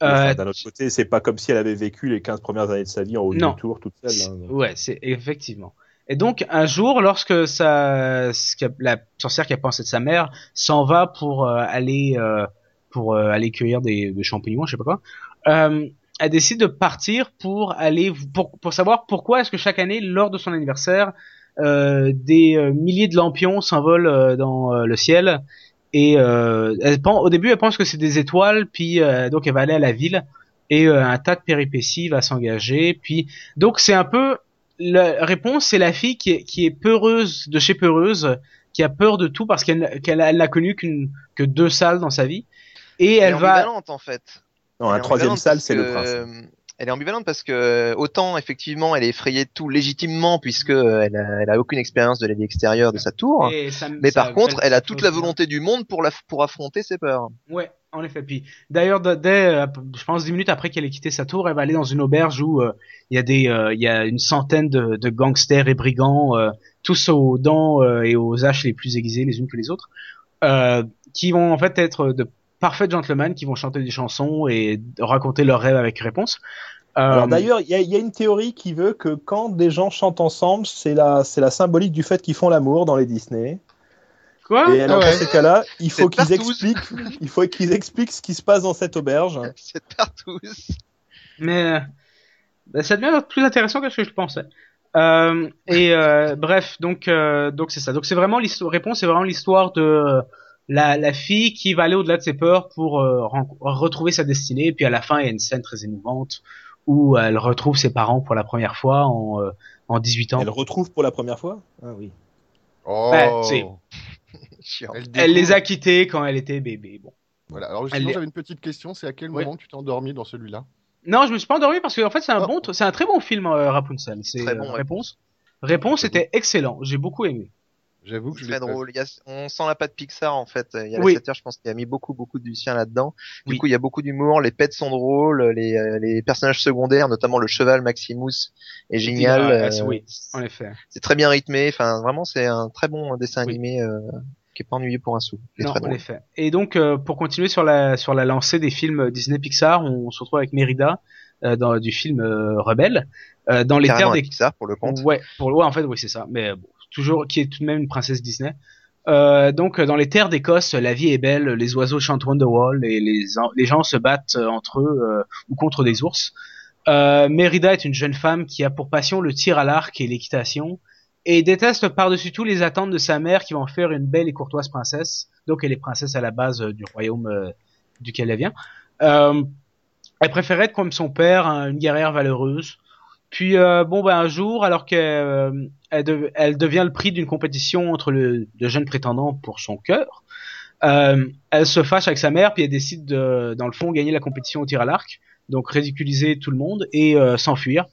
Enfin, Euh, D'un autre côté, c'est pas comme si elle avait vécu les 15 premières années de sa vie en haut Non. du tour toute seule. hein. Ouais, c'est effectivement. Et donc un jour, lorsque sa, la sorcière qui a pensé de sa mère s'en va pour euh, aller euh, pour euh, aller cueillir des, champignons, je sais pas quoi, elle décide de partir pour aller pour, pour savoir pourquoi est-ce que chaque année, lors de son anniversaire, des milliers de lampions s'envolent dans le ciel. Et au début, elle pense que c'est des étoiles, puis donc elle va aller à la ville et un tas de péripéties va s'engager. Puis donc c'est un peu la réponse, c'est la fille qui est, qui est peureuse de chez peureuse, qui a peur de tout parce qu'elle elle n'a connu qu'une que deux salles dans sa vie. Et Elle va. en fait. Non, la troisième salle, c'est le prince. Euh, Elle est ambivalente parce que autant effectivement elle est effrayée de tout légitimement puisque elle a, elle a aucune expérience de la vie extérieure de sa tour. ça- Mais ça par contre, elle a toute la volonté du monde pour la, pour affronter ses peurs. Ouais, en effet. Puis d'ailleurs, dès, euh, je pense dix minutes après qu'elle ait quitté sa tour, elle va aller dans une auberge où euh, il y a des, euh, il y a une centaine de, de gangsters et brigands, euh, tous aux dents euh, et aux haches les plus aiguisées les unes que les autres, euh, qui vont en fait être de parfaits gentlemen, qui vont chanter des chansons et raconter leurs rêves avec réponse. Euh, Alors d'ailleurs, il y, a- il y a une théorie qui veut que quand des gens chantent ensemble, c'est la, c'est la symbolique du fait qu'ils font l'amour dans les Disney. quoi Et alors, ouais. dans ces cas-là, il faut qu'ils expliquent, il faut qu'ils expliquent ce qui se passe dans cette auberge. <laughs> C'est partout. Mais bah, ça devient plus intéressant que ce que je pensais. Euh, et euh, bref, donc euh, donc c'est ça. Donc c'est vraiment l'histoire. Réponse, c'est vraiment l'histoire de euh, la, la fille qui va aller au-delà de ses peurs pour euh, retrouver sa destinée. Et puis à la fin, il y a une scène très émouvante où elle retrouve ses parents pour la première fois en euh, en 18 ans. Elle retrouve pour la première fois? Ah oui. Oh. <laughs> Chiant. Elle, Elle les a quittés quand elle était bébé. Bon. Voilà. Alors les- j'avais une petite question. C'est à quel Ouais. moment tu t'es endormi dans celui-là? Non, je me suis pas endormi parce que en fait c'est un Oh. bon, c'est un très bon film euh, Rapunzel. C'est Très bon, euh, ouais. réponse. Réponse était excellent. J'ai beaucoup aimé. J'avoue que je très drôle. Il y a- on sent la patte Pixar en fait. Il y a Oui. la je pense qu'il a mis beaucoup beaucoup du sien là-dedans. Du Oui. coup, il y a beaucoup d'humour. Les pets sont drôles. Les, euh, les personnages secondaires, notamment le cheval Maximus, est génial. Euh, c'est- oui, en effet. c'est très bien rythmé. Enfin, vraiment, c'est un très bon dessin Oui. animé euh, qui est pas ennuyé pour un sou. Non, en effet. Et donc, euh, pour continuer sur la sur la lancée des films Disney Pixar, on se retrouve avec Mérida euh, dans du film euh, Rebelle euh, dans les terres des Pixar pour le compte. ouais pour ouais en fait oui c'est ça mais euh, bon, toujours qui est tout de même une princesse Disney. Euh, donc dans les terres d'Écosse, la vie est belle, les oiseaux chantent Wonderwall et les les gens se battent euh, entre eux euh, ou contre des ours. Euh, Mérida est une jeune femme qui a pour passion le tir à l'arc et l'équitation et déteste par-dessus tout les attentes de sa mère qui va en faire une belle et courtoise princesse. Donc elle est princesse à la base euh, du royaume euh, duquel elle vient. Elle préférait être comme son père, hein, une guerrière valeureuse. Puis euh, bon bah un jour, alors qu'elle euh, elle, de- elle devient le prix d'une compétition entre le, de jeunes prétendants pour son cœur, euh, elle se fâche avec sa mère puis elle décide de, dans le fond, gagner la compétition au tir à l'arc, donc ridiculiser tout le monde et euh, s'enfuir.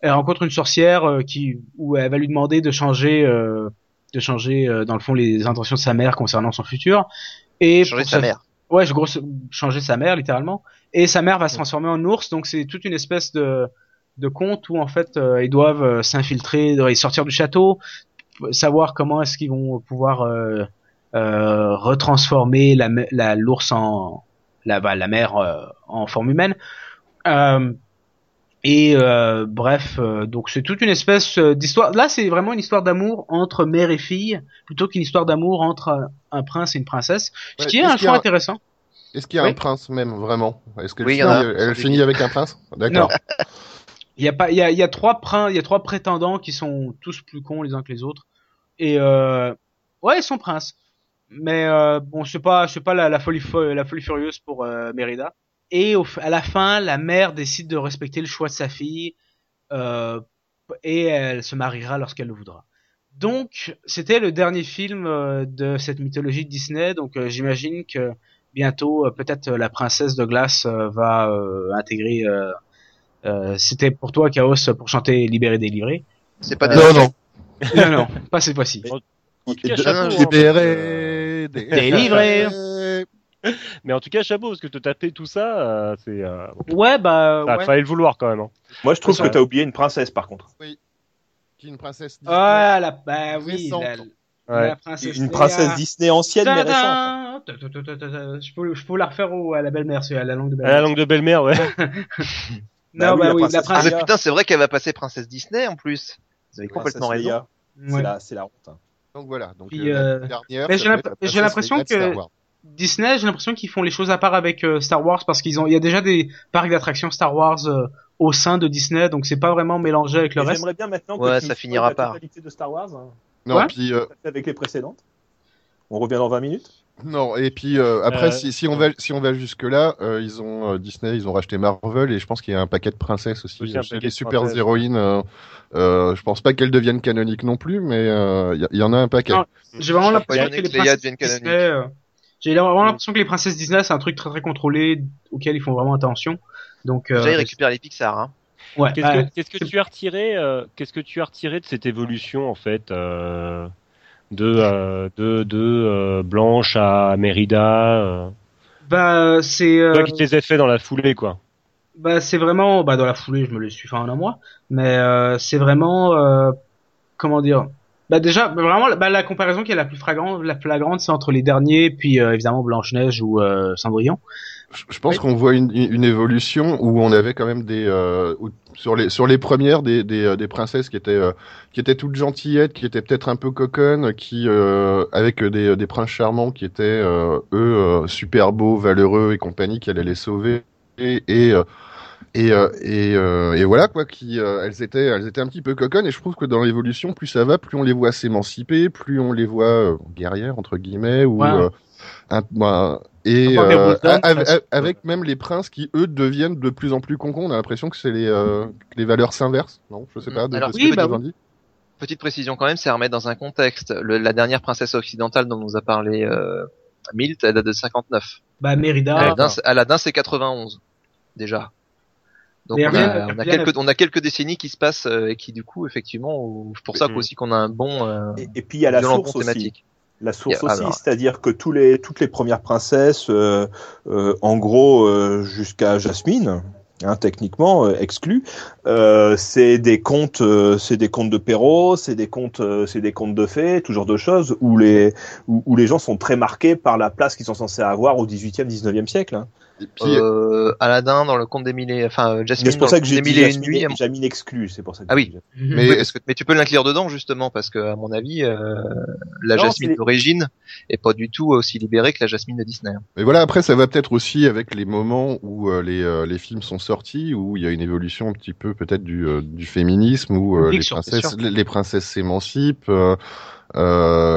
Elle rencontre une sorcière euh, qui où elle va lui demander de changer, euh, de changer euh, dans le fond les intentions de sa mère concernant son futur. Et Changer sa mère. Ouais, je grosse changer sa mère littéralement. Et sa mère va se transformer en ours, donc c'est toute une espèce de de conte où en fait euh, ils doivent euh, s'infiltrer, ils sortir du château, savoir comment est-ce qu'ils vont pouvoir euh, euh, retransformer la la l'ours en la bah, la mère euh, en forme humaine. Euh, et euh, bref, euh, donc c'est toute une espèce d'histoire. Là, c'est vraiment une histoire d'amour entre mère et fille, plutôt qu'une histoire d'amour entre un, prince et une princesse. Ce Ouais, qui est un a choix intéressant. Est-ce qu'il y a Oui. un prince même vraiment? Est-ce qu'elle Oui, il y finit, en a. elle finit avec un prince? D'accord. Il y a pas, il y a, y a trois il y a trois prétendants qui sont tous plus cons les uns que les autres. Et euh, ouais, ils sont princes. Mais euh, bon, c'est pas, c'est pas la, la folie, fo- la folie furieuse pour euh, Mérida. Et au, à la fin, la mère décide de respecter le choix de sa fille euh, et elle se mariera lorsqu'elle le voudra. Donc, c'était le dernier film euh, de cette mythologie de Disney. Donc, euh, j'imagine que bientôt, peut-être la princesse de glace va intégrer. Euh, euh, c'était pour toi, Chaos, pour chanter Libéré, délivré. C'est pas Euh, des Non, non. non, non, <laughs> pas cette fois-ci. Hein, Libéré, Délivré. Mais en tout cas, chapeau, parce que te taper tout ça, euh, c'est. Euh, Ouais, bah, ça ouais. fallait le vouloir quand même. hein. Moi, je trouve que t'as oublié une princesse, par contre. Qui est une princesse Disney. Ah, la, bah oui, la, Ouais. la princesse. Une princesse Léa. Disney ancienne, mais récente. Ta- Je peux, je peux la refaire au, à la belle-mère, c'est à la langue de À la belle-mère. langue de belle-mère, ouais. <laughs> Bah Non, oui, bah la oui, la princesse Ah, putain, c'est vrai qu'elle va passer princesse Disney en plus. Vous avez complètement Princesse raison. C'est Ouais. la, c'est la honte. hein. Donc voilà. Donc, Puis, euh, euh, dernière, mais j'ai va l'imp- être la j'ai princesse l'impression que- Wars. Disney, j'ai l'impression qu'ils font les choses à part avec euh, Star Wars parce qu'ils ont, il y a déjà des parcs d'attractions Star Wars euh, au sein de Disney, donc c'est pas vraiment mélangé avec le Et reste. J'aimerais bien maintenant que Ouais, ça finira la par. totalité de Star Wars, hein, Non, Ouais. puis euh, avec les précédentes. On revient dans 20 minutes. Non, et puis euh, après, Euh, si, si on va si on va jusque là, ils ont euh, Disney, ils ont racheté Marvel et je pense qu'il y a un paquet de princesses aussi. Aussi les super héroïnes, euh, euh, je pense pas qu'elles deviennent canoniques non plus, mais euh, il y, en a un paquet. J'ai vraiment l'impression que les princesses Disney, canonique. euh, j'ai vraiment l'impression que les princesses Disney c'est un truc très très contrôlé auquel ils font vraiment attention. Donc euh, Déjà, ils récupèrent les Pixar. Hein. ouais, Qu'est-ce bah, que, tu as retiré euh, Qu'est-ce que tu as retiré de cette évolution en fait euh, de euh, de de euh, Blanche à Mérida euh, bah c'est Toi qui te les as fait dans la foulée quoi. bah c'est vraiment bah dans la foulée je me le suis fait en un mois, mais euh, c'est vraiment comment dire? Bah déjà vraiment bah, la comparaison qui est la plus flagrante la flagrante c'est entre les derniers puis euh, évidemment Blanche Neige ou euh, Cendrillon. Je pense qu'on voit une, une évolution où on avait quand même des euh, sur les sur les premières des des, euh, des princesses qui étaient euh, qui étaient toutes gentillettes, qui étaient peut-être un peu coconnes, qui euh, avec des des princes charmants qui étaient euh, eux euh, super beaux, valeureux et compagnie, qui allaient les sauver. Et et euh, et, euh, et, euh, et voilà quoi, qui euh, elles étaient elles étaient un petit peu coconnes. Et je trouve que dans l'évolution plus ça va, plus on les voit s'émanciper, plus on les voit euh, guerrières entre guillemets ou Ouais. euh, un- bah, et euh, avec, même les princes qui eux deviennent de plus en plus concons, on a l'impression que c'est les euh, les valeurs s'inverses, non? Je sais pas. De, Alors, de ce oui, que bah. Petite précision quand même, c'est à remettre dans un contexte. Le- la dernière princesse occidentale dont nous a parlé euh, Milt, elle date de 59. Bah Mérida. Aladdin, c'est- Aladdin, c'est 91 déjà. Donc on a, on a rien quelques on a quelques décennies qui se passent euh, et qui du coup effectivement c'est pour ça Mhm. aussi qu'on a un bon euh, Et, et puis il y a la source aussi. La source aussi, c'est-à-dire que tous les, toutes les premières princesses, euh, euh, en gros euh, jusqu'à Jasmine, hein, techniquement euh, exclus, euh, c'est des contes, euh, c'est des contes de Perrault, c'est des contes, euh, c'est des contes de fées, tout genre de choses où les où, où les gens sont très marqués par la place qu'ils sont censés avoir au 18e, 19e siècle. Hein. Et puis Euh, Aladdin dans le conte des mille et enfin euh, Jasmine Mais c'est pour dans ça que j'ai mille et une Jasmine, nuits. Jasmine exclue, c'est pour ça. Que Ah j'ai oui. Mais- parce que, mais tu peux l'inclure dedans justement parce que à mon avis euh, la Non, Jasmine d'origine est pas du tout aussi libérée que la Jasmine de Disney. hein. Mais voilà, après, ça va peut-être aussi avec les moments où euh, les, euh, les films sont sortis, où il y a une évolution un petit peu peut-être du, euh, du féminisme, où euh, les, princesses, les princesses s'émancipent, euh,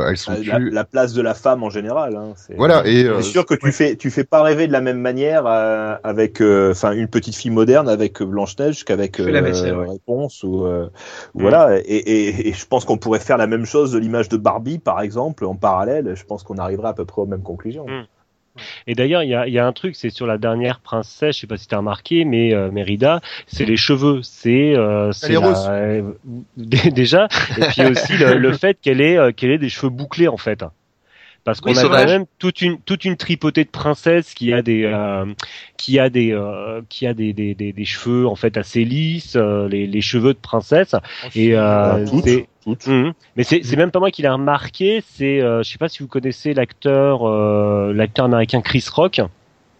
euh, elles sont La, plus... la place de la femme en général. Hein, c'est- Voilà, et euh, C'est sûr que tu fais tu fais pas rêver de la même manière euh, avec euh, enfin une petite fille moderne avec Blanche Neige qu'avec la vaisselle, ouais. Réponse ou euh, Mm. voilà et, et, et je pense qu'on pourrait faire la même chose de l'image de Barbie par exemple en parallèle. Je pense qu'on arriverait à peu près aux mêmes conclusions. Mm. Et d'ailleurs, il y a, il y a un truc, c'est sur la dernière princesse, je sais pas si t'as remarqué, mais euh, Mérida, c'est les cheveux, c'est euh, la- <laughs> déjà, et puis aussi le, le fait qu'elle ait euh, qu'elle ait des cheveux bouclés en fait. Parce qu'on Oui, a quand même toute une toute une tripotée de princesses qui a des euh, qui a des euh, qui a des, des, des, des cheveux en fait assez lisses, euh, les, les cheveux de princesse. Et euh, Toutes, c'est toutes. Mhm. Mais c'est c'est même pas moi qui l'ai remarqué, c'est euh, je sais pas si vous connaissez l'acteur euh, l'acteur américain Chris Rock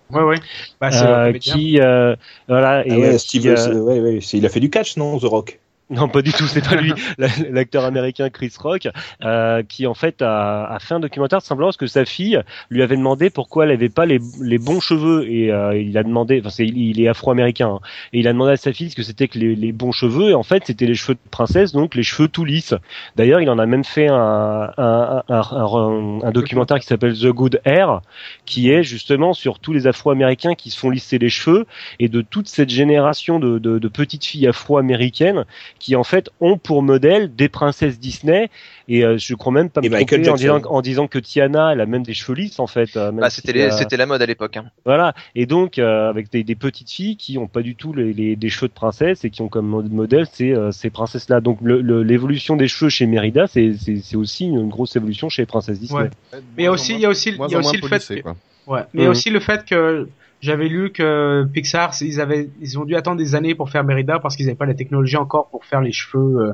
Ouais ouais. Bah euh, qui euh, voilà et Ah ouais, Steve, qui, c'est- ouais, ouais, c'est- il a fait du catch non The Rock? Non pas du tout c'est pas lui. <laughs> La- l'acteur américain Chris Rock euh, qui en fait a, a fait un documentaire semblant parce que sa fille lui avait demandé pourquoi elle avait pas les, les bons cheveux. Et euh, il a demandé enfin c'est il, est afro-américain hein, et il a demandé à sa fille ce que c'était que les, les bons cheveux. Et en fait c'était les cheveux de princesse donc les cheveux tout lisses. D'ailleurs il en a même fait un un, un, un, un documentaire qui s'appelle The Good Hair qui est justement sur tous les afro-américains qui se font lisser les cheveux. Et de toute cette génération de, de, de petites filles afro-américaines qui en fait ont pour modèle des princesses Disney et euh, je crois même pas me tromper en disant, en disant que Tiana elle a même des cheveux lisses en fait euh, Bah, c'était euh, c'était la mode à l'époque. Hein. voilà et donc euh, avec des, des petites filles qui ont pas du tout les, les- des cheveux de princesse et qui ont comme mod- modèle ces, euh, ces princesses là donc le- le- l'évolution des cheveux chez Mérida c'est aussi une grosse évolution chez les princesses Disney Ouais. Mais il y a aussi il y a aussi il y a aussi le fait que quoi. Ouais, mais Mhm. aussi le fait que j'avais lu que Pixar, ils avaient, ils ont dû attendre des années pour faire Merida parce qu'ils n'avaient pas la technologie encore pour faire les cheveux. Euh,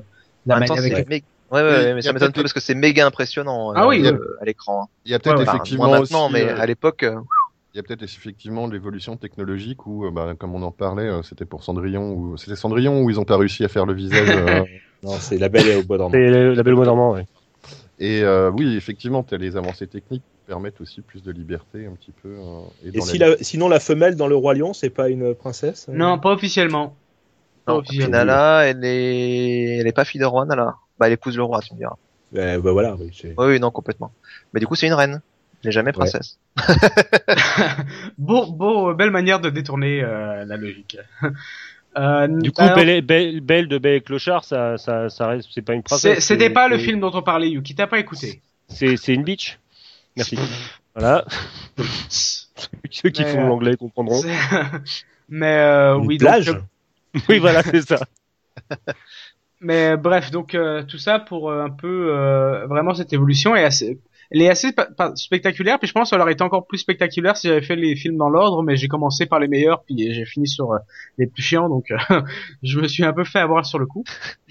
de la manière avec- mé- Ouais, ouais, ouais, a mais ça m'étonne peu parce que c'est méga impressionnant Ah euh, oui, euh, oui. à l'écran. hein. Il y a peut-être. Enfin, effectivement moins maintenant, aussi, mais euh, à l'époque, euh, Il y a peut-être effectivement l'évolution technologique où, bah, comme on en parlait, c'était pour Cendrillon ou c'était Cendrillon où ils ont pas réussi à faire le visage. euh, <laughs> Non, c'est la belle et au bois dormant. c'est la belle loi normand ouais. et euh, oui, effectivement, t'as les avancées techniques permettent aussi plus de liberté un petit peu. euh, et Et dans si la- la- sinon la femelle dans le roi lion, c'est pas une princesse euh Non, pas officiellement. Pas non, officiellement. Nala, elle est, elle est pas fille de roi, Nala. Bah, elle épouse le roi, tu me diras. Eh, bah voilà, oui, Oui, non, complètement. Mais du coup, c'est une reine. n'est jamais princesse. <laughs> Beau, beau, belle manière de détourner euh, la logique. <laughs> Euh, Du coup, alors, Belle, Belle, Belle de Belle et Clochard, ça, ça, ça reste, c'est pas une princesse. c'était pas le film dont on parlait, Yuki. T'as pas écouté. C'est, c'est une bitch. Merci. <laughs> Voilà. <laughs> Ceux qui Mais, font euh, l'anglais comprendront. <laughs> Mais euh, Une oui, plage. donc, euh, oui, voilà, c'est ça. Mais euh, bref, donc euh, tout ça pour euh, un peu euh, vraiment cette évolution est assez, elle est assez spectaculaire. Puis je pense qu'elle aurait été encore plus spectaculaire si j'avais fait les films dans l'ordre, mais j'ai commencé par les meilleurs, puis j'ai fini sur euh, les plus chiants, donc euh, je me suis un peu fait avoir sur le coup.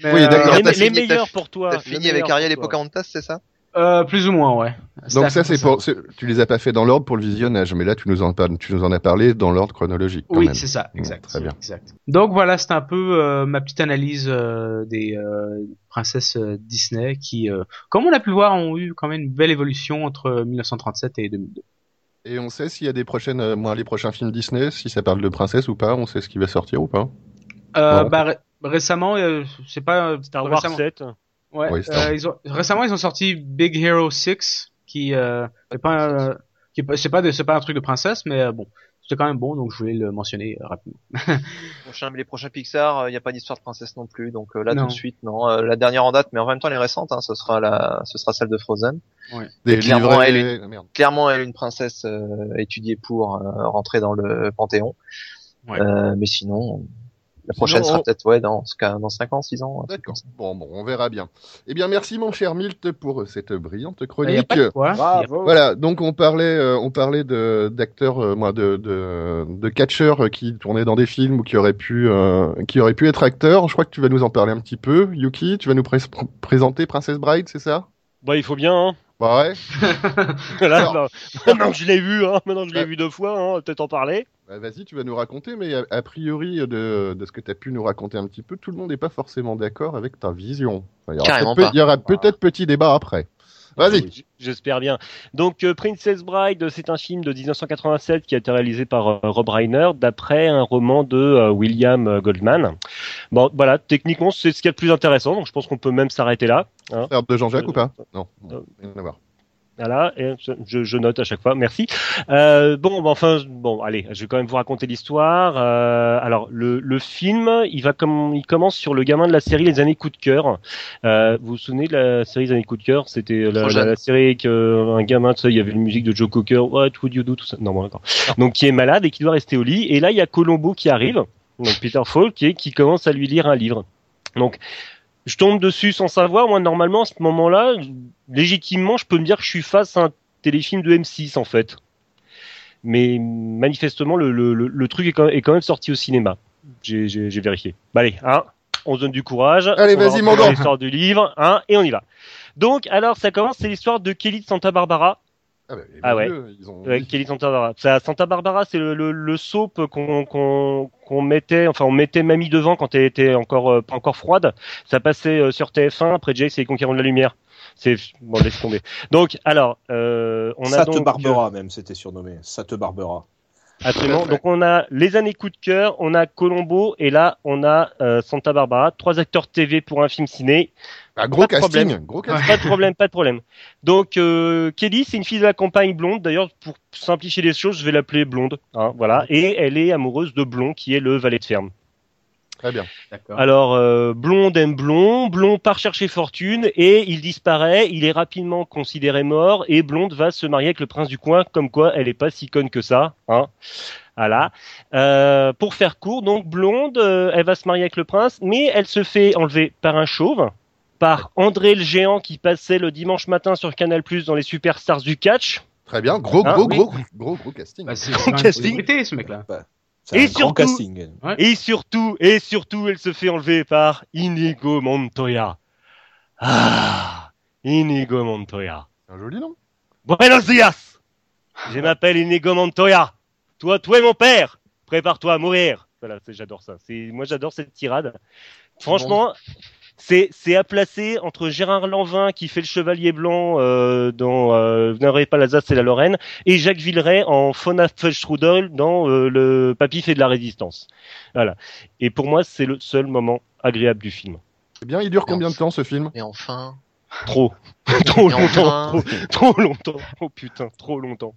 Mais, Oui, d'accord. euh, les, les meilleurs pour toi. T'as fini avec Ariel et. Pocahontas, c'est ça? Euh, plus ou moins, ouais. Donc ça, c'est pour. Tu les as pas fait dans l'ordre pour le visionnage, mais là, tu nous en parles, tu nous en as parlé dans l'ordre chronologique. Quand Oui, c'est ça, exact. très bien. exact. Donc voilà, c'est un peu euh, ma petite analyse euh, des euh, princesses euh, Disney qui, euh, comme on a pu le voir, ont eu quand même une belle évolution entre 1937 et 2002. Et on sait s'il y a des prochaines, euh, moi, les prochains films Disney, si ça parle de princesse ou pas, on sait ce qui va sortir ou pas. Euh, bah, ré- récemment, euh, c'est pas Star Wars récemment. 7. Ouais, Oui, euh, ils ont, récemment ils ont sorti Big Hero 6 qui euh, est pas euh, qui est pas c'est pas de- c'est pas un truc de princesse mais euh, bon c'était quand même bon donc je voulais le mentionner euh, rapidement. <laughs> Prochain, les prochains Pixar, il n'y a pas d'histoire de princesse non plus, donc euh, là Non. tout de suite, non. Euh, la dernière en date, mais en même temps elle est récente, hein, ce sera la, ce sera celle de Frozen. Des clairement, livrets- elle ah, merde. Clairement, elle est une princesse euh, étudiée pour euh, rentrer dans le Panthéon. Ouais. Euh, mais sinon, la prochaine Sinon, sera on- peut-être ouais dans ce cas, dans 5 ans, 6 ans. D'accord. Bon, bon, on verra bien. Eh bien, merci mon cher Milt pour cette brillante Il y a chronique. pas de quoi. Bravo. Voilà, donc on parlait, euh, on parlait de d'acteurs, euh, moi, de de, de catcheurs euh, qui tournaient dans des films ou qui auraient pu, euh, qui auraient pu être acteurs. Je crois que tu vas nous en parler un petit peu, Yuki. Tu vas nous pré- pr- présenter Princess Bride, c'est ça? Bah, il faut bien, hein. Bah ouais. <laughs> Bah, maintenant que je l'ai vu, hein, maintenant que je l'ai Ouais. vu deux fois, hein, peut-être en parler. Bah, Vas-y, tu vas nous raconter, mais a, a priori de, de ce que tu as pu nous raconter un petit peu, tout le monde n'est pas forcément d'accord avec ta vision. Enfin, il y aura Carrément peut-être- pas. Il y aura peut-être petit débat après. Vas-y. J'espère bien. Donc, euh, Princess Bride, c'est un film de 1987 qui a été réalisé par euh, Rob Reiner d'après un roman de euh, William euh, Goldman. Bon, voilà, techniquement, c'est ce qu'il y a de plus intéressant, donc je pense qu'on peut même s'arrêter là. hein. Frère de Jean-Jacques Euh, ou pas? Non. euh, rien à voir. Voilà, et je, je note à chaque fois, merci. Euh, bon, bah, enfin, bon, allez, je vais quand même vous raconter l'histoire. Euh, alors, le, le film, il va comme, il commence sur le gamin de la série Les années coup de cœur. Euh, vous vous souvenez de la série Les années coup de cœur? C'était la, série avec euh, un gamin, il y avait une musique de Joe Cocker, What would you do, tout ça. Non, bon, d'accord. Donc, qui est malade et qui doit rester au lit. Et là, il y a Colombo qui arrive, donc Peter Falk, qui, qui commence à lui lire un livre. Donc, je tombe dessus sans savoir. Moi, normalement, à ce moment-là, légitimement, je peux me dire que je suis face à un téléfilm de M6 en fait. Mais manifestement, le, le, le, le truc est quand, même, est quand même sorti au cinéma. J'ai vérifié. Bah allez, hein, on se donne du courage. Allez, vas-y, gars. l'histoire du livre, hein, et on y va. Donc, alors, ça commence, c'est l'histoire de Kelly de Santa Barbara. Ah, bah, Ah ouais. Dieu, ils ont... Ouais, Kelly Santa Barbara. Santa Barbara, c'est le, le, le soap qu'on mettait, enfin, on mettait mamie devant quand elle était encore euh, pas encore froide. Ça passait euh, sur TF1 après Jace et les Conquérants de la Lumière. C'est bon, laisse tomber. Donc, alors, euh, on a donc Barbera, même, c'était surnommé. Ça te Barbera. Absolument. Donc on a les années coup de cœur, on a Colombo et là on a euh, Santa Barbara, trois acteurs TV pour un film ciné. Ah, gros Pas de casting. problème. Gros casting. Pas de problème, pas de problème. Donc euh, Kelly, c'est une fille de la campagne blonde. D'ailleurs, pour simplifier les choses, je vais l'appeler blonde. Hein, voilà. Et elle est amoureuse de Blond, qui est le valet de ferme. Très bien. Alors, euh, Blonde aime Blond, Blond part chercher fortune et il disparaît, il est rapidement considéré mort et Blonde va se marier avec le prince du coin, comme quoi elle est pas si conne que ça. Hein. Voilà. Euh, pour faire court, donc Blonde, euh, elle va se marier avec le prince, mais elle se fait enlever par un chauve, par André le géant qui passait le dimanche matin sur Canal Plus dans les superstars du catch. Très bien. Gros, Ah, gros, oui. gros, gros, gros casting. Bah, c'est casting. ce mec-là. C'est Et un grand surtout-. Et surtout, et surtout, elle se fait enlever par Inigo Montoya. Ah, Inigo Montoya. C'est un joli nom. Buenos días. Je m'appelle Inigo Montoya. Toi, toi et mon père. Prépare-toi à mourir. Voilà, c'est- j'adore ça. C'est, moi, j'adore cette tirade. Franchement, c'est, c'est à placer entre Gérard Lanvin qui fait le chevalier blanc euh, dans euh, Vous n'aurez pas l'Alsace, c'est la Lorraine, et Jacques Villeray en Fauna Felstrudel dans euh, Le Papy fait de la résistance. Voilà. Et pour moi, c'est le seul moment agréable du film. Eh bien, il dure combien de temps ce film? Et enfin, Trop. <laughs> trop longtemps. enfin- Trop, trop longtemps. Oh putain, trop longtemps.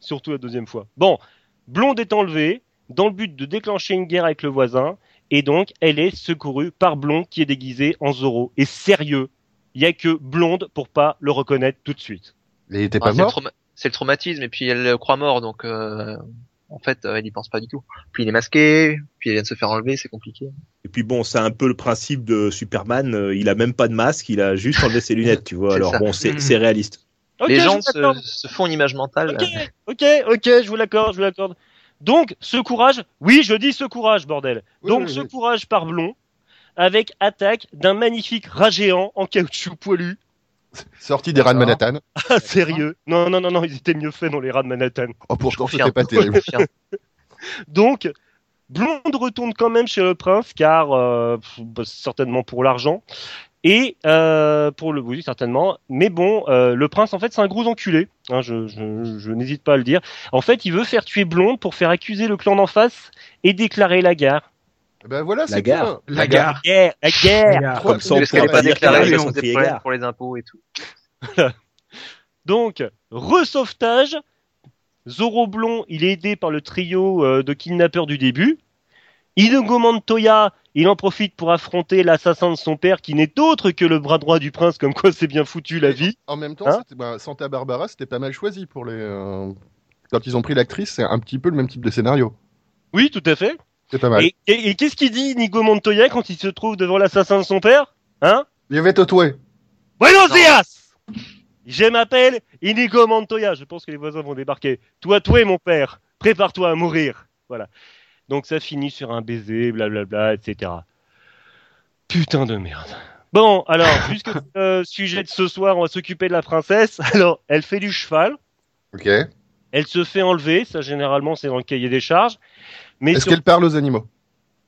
Surtout la deuxième fois. Bon, Blonde est enlevée dans le but de déclencher une guerre avec le voisin. Et donc, elle est secourue par Blonde qui est déguisée en Zorro. Et sérieux, il y a que Blonde pour pas le reconnaître tout de suite. Il était Ah, pas c'est le mort trauma- c'est le traumatisme et puis elle le croit mort donc euh, en fait euh, elle y pense pas du tout. Puis il est masqué, puis elle vient de se faire enlever, c'est compliqué. Et puis bon, c'est un peu le principe de Superman. euh, il a même pas de masque, il a juste enlevé ses lunettes, tu vois. <laughs> Alors ça. bon, c'est c'est réaliste. Les gens se, se font une image mentale. Ok, ok, ok, je vous l'accorde, je vous l'accorde. Donc, ce courage, oui, je dis ce courage, bordel. Oui, Donc, oui, ce oui. courage par Blond, avec attaque d'un magnifique rat géant en caoutchouc poilu. Sorti des rats de. Manhattan. <laughs> Ah, sérieux Non, non, non, non, ils étaient mieux faits dans les rats de Manhattan. Oh, pourtant, c'était pas terrible. <laughs> Donc, Blonde retourne quand même chez le prince, car euh, pff, bah, certainement pour l'argent. Et euh, pour le oui, certainement. Mais bon, euh, le prince, en fait, c'est un gros enculé. Hein, je je, je n'hésite pas à le dire. En fait, il veut faire tuer Blonde pour faire accuser le clan d'en face et déclarer la guerre. Ben voilà, c'est gare. bien. La gare. La guerre, la guerre. La gare. Comme ça, on pourra pas des crier problèmes gare. pour les impôts et tout. Donc, resauvetage. Zoro Blond, il est aidé par le trio euh, de kidnappeurs du début. Inogo Montoya, il en profite pour affronter l'assassin de son père qui n'est autre que le bras droit du prince, comme quoi c'est bien foutu la vie. En même temps, Hein ben, Santa Barbara, c'était pas mal choisi pour les. euh, Quand ils ont pris l'actrice, c'est un petit peu le même type de scénario. Oui, tout à fait. C'est pas mal. Et, et- et qu'est-ce qu'il dit Inigo Montoya quand il se trouve devant l'assassin de son père? Hein? Il y avait Totoué. Buenos dias Je m'appelle Inigo Montoya. Je pense que les voisins vont débarquer. Toi, toi, mon père, prépare-toi à mourir. Voilà. Donc ça finit sur un baiser, blablabla, etc. Putain de merde. Bon, alors, <laughs> puisque le sujet de ce soir, on va s'occuper de la princesse. <laughs> Alors, elle fait du cheval. Ok. Elle se fait enlever. Ça, généralement, c'est dans le cahier des charges. Mais Est-ce sur- qu'elle parle aux animaux?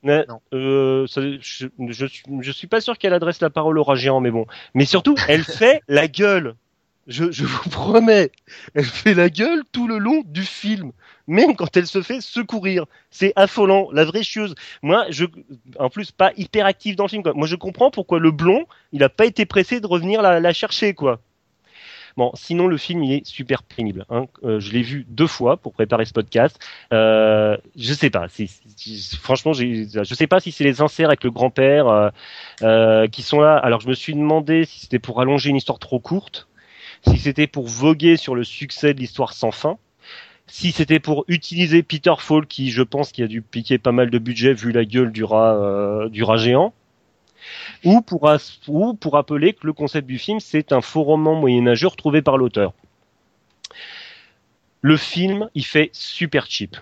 Non. euh, ça- je, je, suis- je suis pas sûr qu'elle adresse la parole au rat géant, mais bon. Mais surtout, elle <laughs> fait la gueule. Je, vous <laughs> promets, elle fait la gueule tout le long du film, même quand elle se fait secourir. C'est affolant, la vraie chieuse. Moi, je, en plus, pas hyper active dans le film. Moi, je comprends pourquoi le blond, il a pas été pressé de revenir la, la chercher, quoi. Bon, sinon le film il est super pénible. Hein. Euh, je l'ai vu deux fois pour préparer ce podcast. Euh, je sais pas. franchement, je sais pas si c'est les inserts avec le grand-père euh, euh, qui sont là. Alors je me suis demandé si c'était pour allonger une histoire trop courte, si c'était pour voguer sur le succès de l'histoire sans fin, si c'était pour utiliser Peter Fall qui, je pense, qui a dû piquer pas mal de budget vu la gueule du rat, euh, du rat géant. Ou pour, as- ou pour rappeler que le concept du film, c'est un faux roman moyenâgeux retrouvé par l'auteur. Le film, il fait super cheap.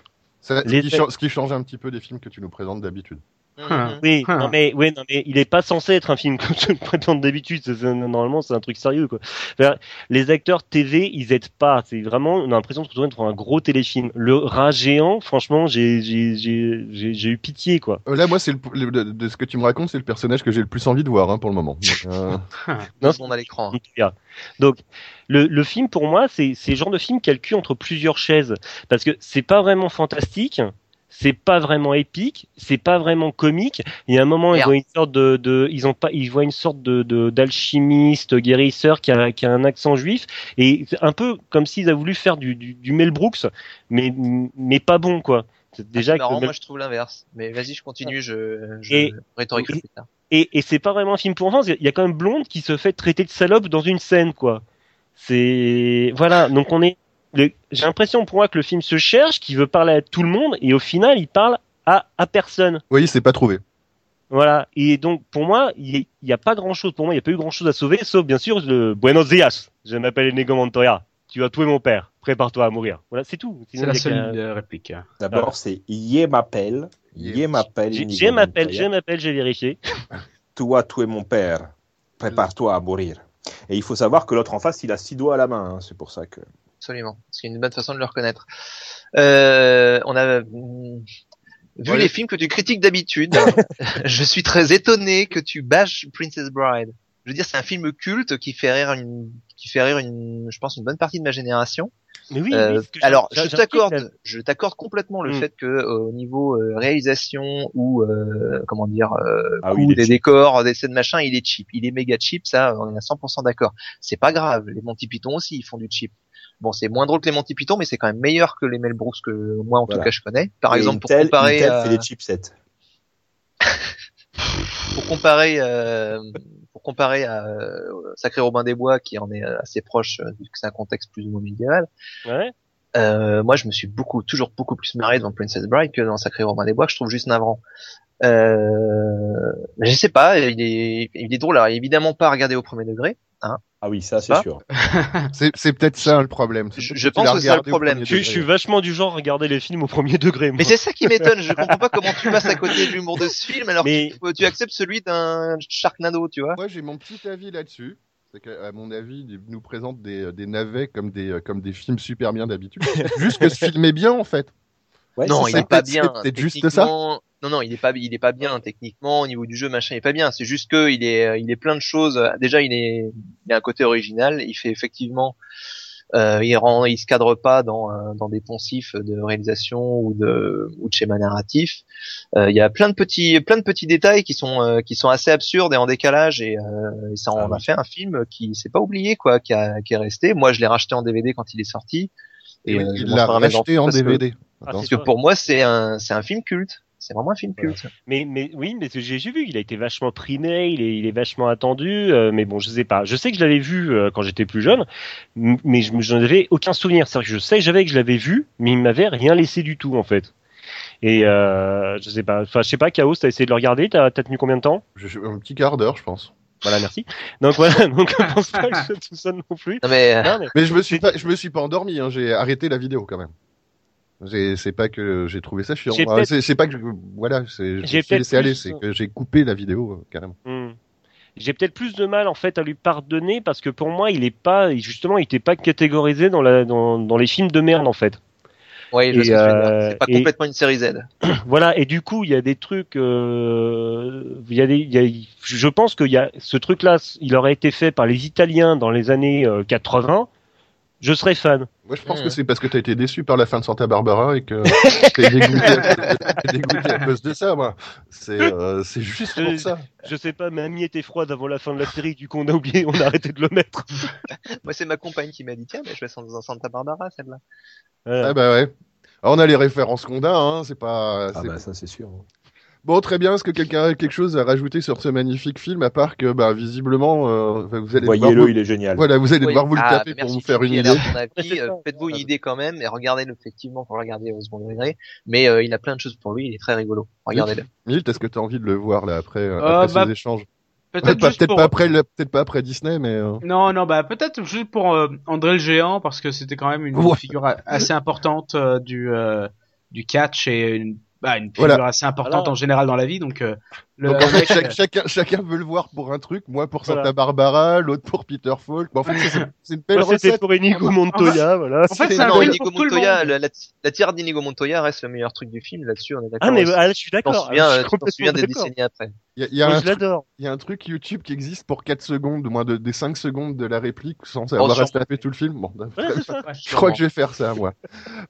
Les- ce qui change un petit peu des films que tu nous présentes d'habitude. Mhm. Oui, Ah. non mais, oui, non mais, il est pas censé être un film <laughs> comme je le présente d'habitude. Normalement, c'est un truc sérieux, quoi. Les acteurs TV, ils aident pas. C'est vraiment, on a l'impression de se retrouver devant un gros téléfilm. Le rat géant, franchement, j'ai, eu pitié, quoi. Euh, Là, moi, c'est le, le- de, ce que tu me racontes, c'est le personnage que j'ai le plus envie de voir hein, pour le moment. Euh, <laughs> Non, monde à l'écran. hein. Donc, le, le film, pour moi, c'est c'est le genre de film qui a le cul entre plusieurs chaises. Parce que c'est pas vraiment fantastique, c'est pas vraiment épique, c'est pas vraiment comique. Il y a un moment, ils voient une sorte de, de ils ont pas, ils voient une sorte de de- d'alchimiste, guérisseur qui a, qui a un accent juif et c'est un peu comme s'ils avaient voulu faire du, du, du Mel Brooks, mais mais pas bon quoi. Déjà, que marrant, moi je trouve l'inverse. Mais vas-y, je continue, je, je Et- rhétorique et- et, et c'est pas vraiment un film pour enfants. Il y a quand même Blonde qui se fait traiter de salope dans une scène, quoi. C'est voilà. Donc on est. J'ai l'impression pour moi que le film se cherche, qu'il veut parler à tout le monde, et au final il parle à à personne. Oui, c'est pas trouvé. Voilà. Et donc pour moi, il n'y a pas grand chose. Pour moi, il n'y a pas eu grand chose à sauver, sauf bien sûr le Buenos dias. Je m'appelle Inigo Montoya. Tu as tué mon père. Prépare-toi à mourir. Voilà, c'est tout. C'est la seule euh, réplique. D'abord, c'est Yé m'appelle. Yé m'appelle. J'ai- m'appelle, j'ai m'appelle, j'ai vérifié. <laughs> Toi, tu es mon père. Prépare-toi à mourir. Et il faut savoir que l'autre en face, il a six doigts à la main. hein. C'est pour ça que. Absolument. C'est une bonne façon de le reconnaître. Euh, on a mm, vu Ouais. les films que tu critiques d'habitude. <laughs> je suis très étonné que tu bâches Princess Bride. Je veux dire, c'est un film culte qui fait rire une, qui fait rire une, je pense, une bonne partie de ma génération. Mais oui, Euh, oui, alors, je t'accorde, je t'accorde complètement le Mm. fait que euh, au niveau euh, réalisation ou euh, comment dire, euh, Ah coût oui, des cheap. décors, des scènes machin, il est cheap, il est méga cheap, ça, on est à 100% d'accord. C'est pas grave, les Monty Python aussi, ils font du cheap. Bon, c'est moins drôle que les Monty Python, mais c'est quand même meilleur que les Mel Brooks que moi en Voilà. tout cas je connais. Par Et exemple, pour comparer, Intel à- fait les chipsets. <laughs> pour comparer, euh, pour comparer à euh, Sacré Robin des Bois, qui en est euh, assez proche, euh, vu que c'est un contexte plus ou moins médiéval. Ouais. Euh, moi, je me suis beaucoup, toujours beaucoup plus marré devant Princess Bride que dans Sacré Robin des Bois, que je trouve juste navrant. Euh, je sais pas, il est, il est drôle. Alors, évidemment pas à regarder au premier degré. Ah oui, ça c'est sûr. <laughs> C'est peut-être ça le problème. Je- pense que c'est ça le problème. Je, suis vachement du genre à regarder les films au premier degré. Moi. Mais c'est ça qui m'étonne. Je comprends pas comment tu passes à côté de l'humour de ce <laughs> film alors Mais- que tu, tu acceptes celui d'un Sharknado, tu vois. Moi, j'ai mon petit avis là-dessus. C'est qu'à mon avis, il nous présente des, des navets comme des, comme des films super bien d'habitude. <laughs> Juste que ce film est bien, en fait. Ouais, non, il est pas bien. c'est juste ça Non, non, il est pas, il est pas bien techniquement au niveau du jeu, machin, il est pas bien. C'est juste que il est, il est plein de choses. Déjà, il est, il a un côté original. Il fait effectivement, euh, il rend, il se cadre pas dans, euh, dans des poncifs de réalisation ou de, ou de schéma narratif. Euh, il y a plein de petits, plein de petits détails qui sont, euh, qui sont assez absurdes et en décalage et, euh, et ça en Ah a fait un film qui s'est pas oublié, quoi, qui, a, qui est resté. Moi, je l'ai racheté en DVD quand il est sorti. Et euh, je il l'a racheté en que- DVD. Ah, parce que pour moi, c'est un, c'est un film culte. C'est vraiment un film Voilà. culte. Mais, mais oui, mais j'ai j'ai vu, il a été vachement primé, il est, il est vachement attendu, euh, mais bon, je sais pas. Je sais que je l'avais vu euh, quand j'étais plus jeune, mais je n'en avais aucun souvenir. C'est-à-dire que je sais que j'avais que je l'avais vu, mais il m'avait rien laissé du tout en fait. Et euh, je sais pas, enfin je sais pas, Chaos, t'as essayé de le regarder, t'as t'as tenu combien de temps? Je- je- un petit quart d'heure, je pense. Voilà, merci. Donc voilà, <laughs> donc je pense pas que je tout seul non plus. Non mais, euh, Non, mais- Mais je me suis pas, je me suis pas endormi. Hein. J'ai arrêté la vidéo quand même. C'est pas que j'ai trouvé ça chiant. Ah, C'est c'est pas que je- voilà, je J'ai laissé aller. C'est que j'ai coupé la vidéo euh, carrément. Hmm. J'ai peut-être plus de mal en fait à lui pardonner parce que pour moi il est pas justement il était pas catégorisé dans la dans, dans les films de merde en fait. je sais dire. euh, C'est pas et- complètement une série Z. <clears throat> Voilà, et du coup, il y a des trucs, euh, il y a des, il y a- je pense qu'il y a ce truc-là, il aurait été fait par les Italiens dans les années euh, 80, je serais fan. Moi, je pense que c'est parce que t'as été déçu par la fin de Santa Barbara et que t'es dégoûté, à cause de- t'es dégoûté à cause de ça, moi. C'est euh, juste pour ça. Je sais pas, mamie était froide avant la fin de la série, du coup on a oublié, on a arrêté de le mettre. <laughs> Moi, c'est ma compagne qui m'a dit, tiens, mais je vais dans Santa Barbara, celle-là. Voilà. Ah bah ouais. Alors, on a les références qu'on a, hein, c'est pas. Ah bah ça c'est sûr. Bon, très bien. Est-ce que quelqu'un a quelque chose à rajouter sur ce magnifique film, à part que, bah, visiblement, euh, vous allez devoir Voyez-le, vous... il est génial. Voilà, vous allez Oui. devoir vous le Ah, taper bah, pour vous faire une idée. euh. Faites-vous une idée quand même et regardez-le effectivement pour le regarder au second degré. Mais euh, il a plein de choses pour lui, il est très rigolo. Regardez-le. Milt, est-ce que tu as envie de le voir là après, euh, après bah, ces échanges Peut-être Pas- pour... après, le- peut-être pas après Disney, mais. euh, Non, non, bah peut-être juste pour euh, André le géant parce que c'était quand même une Ouais. figure assez importante euh, du euh, du catch et une bah, une figure Voilà. assez importante Voilà. en général dans la vie. Donc, euh, le Donc en fait, chaque- <laughs> chacun, chacun veut le voir pour un truc. Moi pour Santa Voilà. Barbara, l'autre pour Peter Falk. Bon, en fait, c'est- une belle Moi, C'était recette. pour Inigo Montoya, voilà. en fait, c'est un Inigo pour tout le Montoya, monde. la, la, la tire d'Inigo Montoya reste le meilleur truc du film. Là-dessus, on est d'accord. Ah mais ah, je suis d'accord. je euh, complètement souviens des décennies après. Il y a, il y a Moi, un je truc, l'adore. il y a un truc YouTube qui existe pour 4 secondes, moins de, des 5 secondes de la réplique, sans Oh, avoir à se taper tout le film. Bon. Ouais, <laughs> je crois que je vais faire ça, moi.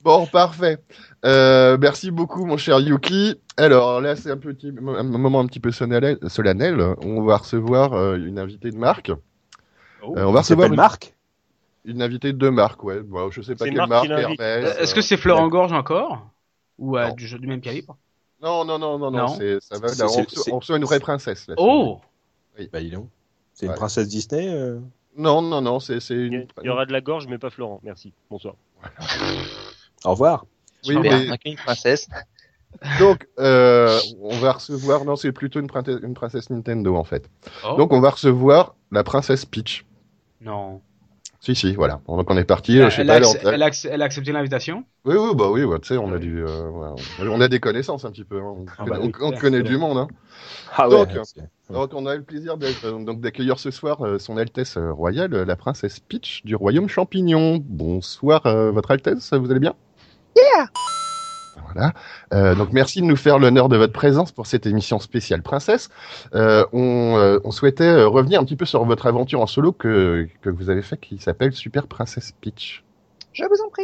Bon, parfait. Euh, merci beaucoup, mon cher Yuki. Alors là, c'est un petit un moment un petit peu solennel. On va recevoir euh, une invitée de marque. Oh. Euh, on va recevoir une, Marc? une invitée de marque, ouais. Bon, je sais pas quelle marque. Euh, Est-ce que euh, c'est Florent Gorge encore? Ou euh, du, jeu- du même calibre? Non, non, non, non, non. Non. c'est- Ça va. C'est- Là, on, reçoit- on reçoit une vraie princesse. Là, Oh, Bah il est où C'est une Ouais. princesse Disney euh? Non, non, non. C'est c'est Il y, une. il y aura de la gorge, mais pas Florent. Merci. Bonsoir. Au revoir. Oui, mais- une princesse. Donc, euh, on va recevoir. Non, c'est plutôt une princesse, une princesse Nintendo en fait. Oh. Donc, on va recevoir la princesse Peach. non. Si, si, voilà. Donc, on est parti. Elle, je sais elle pas. elle a acc- elle a accepté l'invitation? Oui, oui, bah oui, ouais, tu sais, on a du, euh, on a des connaissances un petit peu. hein. On, Ah connaît, bah oui, on- connaît du monde. Hein. Ah Donc, Donc, on a eu le plaisir euh, d'accueillir ce soir euh, son Altesse euh, royale, euh, la princesse Peach du royaume champignon. Bonsoir, euh, votre Altesse, vous allez bien? Yeah. Voilà. Euh, donc merci de nous faire l'honneur de votre présence pour cette émission spéciale princesse. Euh, on, euh, on souhaitait revenir un petit peu sur votre aventure en solo que, que vous avez fait qui s'appelle Super Princesse Peach. Je vous en prie.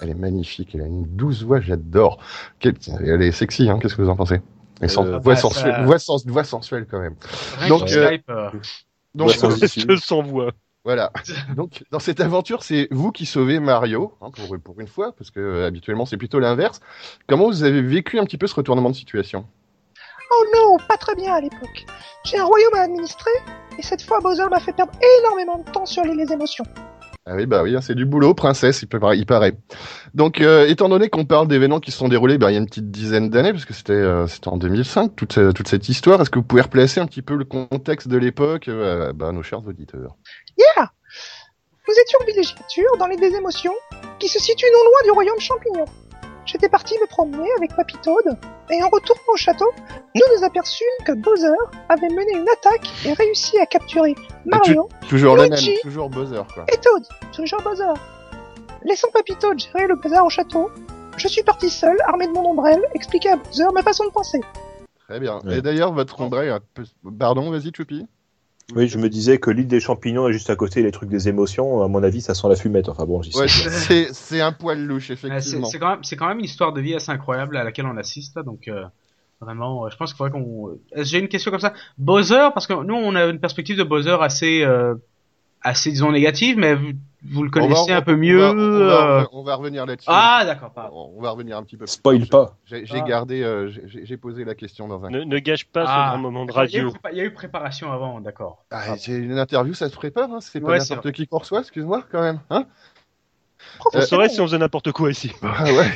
Elle est magnifique, elle a une douce voix, j'adore. Elle est sexy, hein, qu'est-ce que vous en pensez? Elle Euh, voix, bah, sensuelle, ça- voix, sens- voix sensuelle quand même. Rien Donc, que euh, Skype, euh, euh. Je sans <laughs> voix. Voilà. <laughs> Donc, dans cette aventure, c'est vous qui sauvez Mario, hein, pour, pour une fois, parce que euh, habituellement c'est plutôt l'inverse. Comment vous avez vécu un petit peu ce retournement de situation? Oh non, pas très bien à l'époque. J'ai un royaume à administrer, et cette fois Bowser m'a fait perdre énormément de temps sur les, les émotions. Ah oui, bah oui, hein, c'est du boulot, princesse, il, peut, paraît. Donc, euh, étant donné qu'on parle d'événements qui se sont déroulés bah, il y a une petite dizaine d'années, parce que c'était euh, en 2005, toute, toute cette histoire, est-ce que vous pouvez replacer un petit peu le contexte de l'époque euh, bah, nos chers auditeurs? Yeah Nous étions en villégiature dans les émotions, qui se situent non loin du royaume champignon. J'étais parti me promener avec Papy Toad, et en retournant au château, nous nous aperçûmes que Bowser avait mené une attaque et réussi à capturer Mario Toujours le même, Luigi. toujours quoi. et Toad, toujours Bowser. Laissant Papy Toad gérer le bazar au château, je suis parti seul, armé de mon ombrelle, expliquer à Bowser ma façon de penser. Très bien. Ouais. Et d'ailleurs, votre ombrelle, pardon, vas-y, Choupi. Oui, je me disais que l'île des champignons est juste à côté, les trucs des émotions. À mon avis, ça sent la fumette. Enfin bon, j'y. Ouais, c'est c'est un poil louche, c'est effectivement. c'est quand même c'est quand même une histoire de vie assez incroyable à laquelle on assiste là, donc euh, vraiment euh, je pense qu'il faudrait qu'on euh, j'ai une question comme ça? Bowser parce que nous on a une perspective de Bowser assez euh, assez disons négative mais vous, vous le On va- connaissez un peu on mieux va- On va, euh, on va revenir là-dessus. ah d'accord pas On va revenir un petit peu. plus Spoil pas. J'ai Ah. gardé, euh, j'ai posé la question dans un. Ne, ne gâche pas Ah, ce grand moment de D'accord, il y a eu radio. il y a eu préparation avant d'accord Ah, c'est une interview, ça se prépare, hein C'est pas Ouais, n'importe qui qu'on reçoit, excuse-moi, quand même, hein On Professionnel. saurait si on faisait n'importe quoi ici. <laughs> Ah ouais.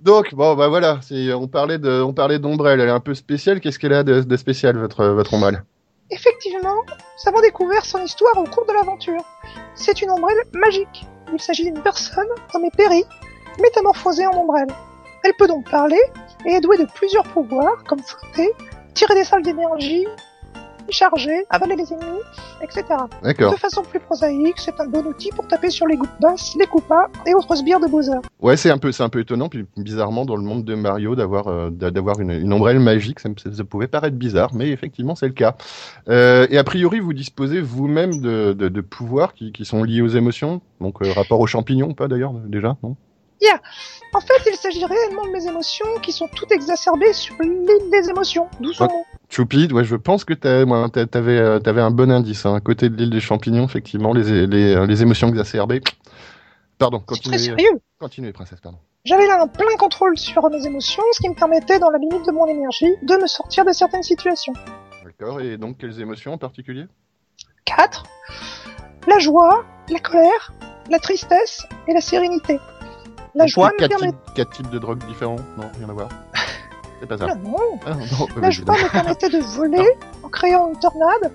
Donc bon, bah voilà, c'est- on parlait de, on parlait d'ombrelle, elle est un peu spéciale. Qu'est-ce qu'elle a de, de spécial, votre votre ombrelle? Effectivement, nous avons découvert son histoire au cours de l'aventure. C'est une ombrelle magique. Il s'agit d'une personne, nommée Perry, métamorphosée en ombrelle. Elle peut donc parler et est douée de plusieurs pouvoirs, comme flotter, tirer des salles d'énergie, charger, avaler les ennemis, etc. D'accord. De façon plus prosaïque, c'est un bon outil pour taper sur les gouttes basses, les coupas et autres sbires de Bowser. Ouais, c'est un peu, c'est un peu étonnant, puis bizarrement dans le monde de Mario d'avoir euh, d'a- d'avoir une, une ombrelle magique, ça, pouvait paraître bizarre, mais effectivement c'est le cas. Euh, et a priori, vous disposez vous-même de, de, de pouvoirs qui, qui sont liés aux émotions, donc euh, rapport aux champignons, pas d'ailleurs déjà, non? En fait, il s'agit réellement de mes émotions qui sont toutes exacerbées sur l'île des émotions, d'où son nom. Choupi, ouais, je pense que t'a- t'avais, euh, un bon indice, hein, à côté de l'île des champignons, effectivement, les, les, les émotions exacerbées. Pardon, continuez, sérieux. continuez, princesse, pardon. J'avais là un plein contrôle sur mes émotions, ce qui me permettait, dans la limite de mon énergie, de me sortir de certaines situations. D'accord, et donc quelles émotions en particulier? 4. La joie, la colère, la tristesse et la sérénité. La joie me quatre, permet... types, quatre types de drogues différents? Non, rien à voir. C'est pas ça. Ah non, Ah, non, la euh, joie me permettait de voler en créant une tornade,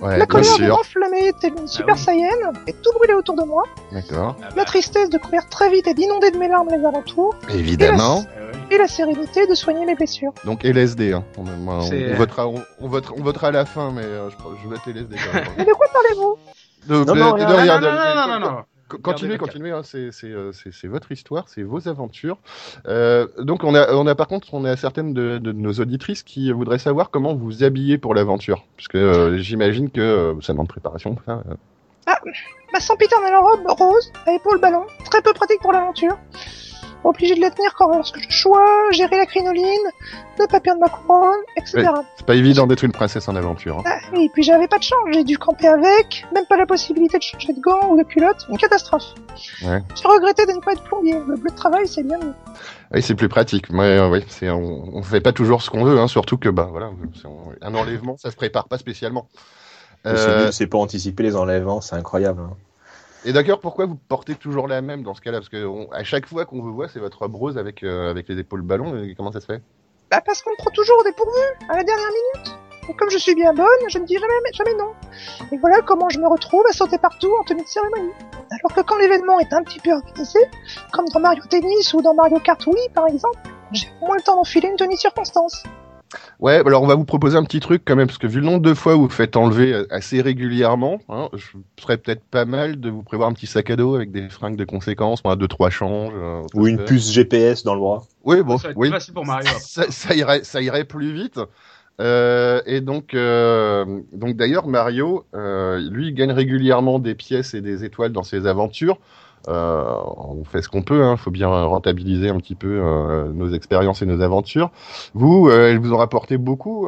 Ouais, la colère de m'enflammer telle une super oui. saiyenne et tout brûler autour de moi, D'accord. la tristesse de courir très vite et d'inonder de mes larmes les alentours, Évidemment. et la sérénité de soigner mes blessures. Donc LSD, hein. On, moi, on- votera, on, on votera, on votera à la fin, mais euh, je, je vote LSD quand même. <laughs> Mais de quoi parlez-vous? Donc, Non, euh, non, de rien. non, rien, non, de- non, non, non, non, non. Co- Continuez, continuez, hein, c'est c'est, euh, c'est- c'est votre histoire, c'est vos aventures. Euh, donc on a, on a par contre, on a certaines de, de nos auditrices qui voudraient savoir comment vous habillez pour l'aventure, parce que euh, j'imagine que euh, ça demande préparation. ça, euh. Ma sempiternelle robe rose, à épaules ballon, très peu pratique pour l'aventure. Obligé de la tenir quand lorsque je choisis, gérer la crinoline, ne pas perdre ma couronne, etc. C'est pas évident d'être une princesse en aventure. hein. Ah, et puis j'avais pas de change, j'ai dû camper avec, même pas la possibilité de changer de gants ou de culotte, une catastrophe. Ouais. J'ai regretté de ne pas être plombier, le bleu de travail c'est bien mieux. Oui, c'est plus pratique. Mais euh, oui, c'est on, on fait pas toujours ce qu'on veut, hein, surtout que bah voilà, un enlèvement, ça se prépare pas spécialement. Euh, c'est pas anticiper les enlèvements, c'est incroyable. hein. Et d'accord, pourquoi vous portez toujours la même dans ce cas-là? Parce que à chaque fois qu'on vous voit, c'est votre rose avec euh, avec les épaules ballons. et comment ça se fait? Bah parce qu'on me prend toujours au dépourvu, à la dernière minute. Et comme je suis bien bonne, je ne dis jamais, jamais non. Et voilà comment je me retrouve à sauter partout en tenue de cérémonie. Alors que quand l'événement est un petit peu organisé, comme dans Mario Tennis ou dans Mario Kart Wii par exemple, j'ai moins le temps d'enfiler une tenue circonstance. Ouais, alors on va vous proposer un petit truc quand même, parce que vu le nombre de fois où vous faites enlever euh, assez régulièrement, hein, je serais peut-être pas mal de vous prévoir un petit sac à dos avec des fringues de conséquences, moi, deux trois changes. euh, Ou une puce GPS dans le bras. Oui, bon, ça va être oui. plus facile pour Mario. <laughs> ça, ça irait, ça irait plus vite. Euh, et donc, euh, donc d'ailleurs, Mario, euh, lui, il gagne régulièrement des pièces et des étoiles dans ses aventures. Euh, on fait ce qu'on peut, il faut bien rentabiliser un petit peu euh, nos expériences et nos aventures. Vous, euh, elles vous ont rapporté beaucoup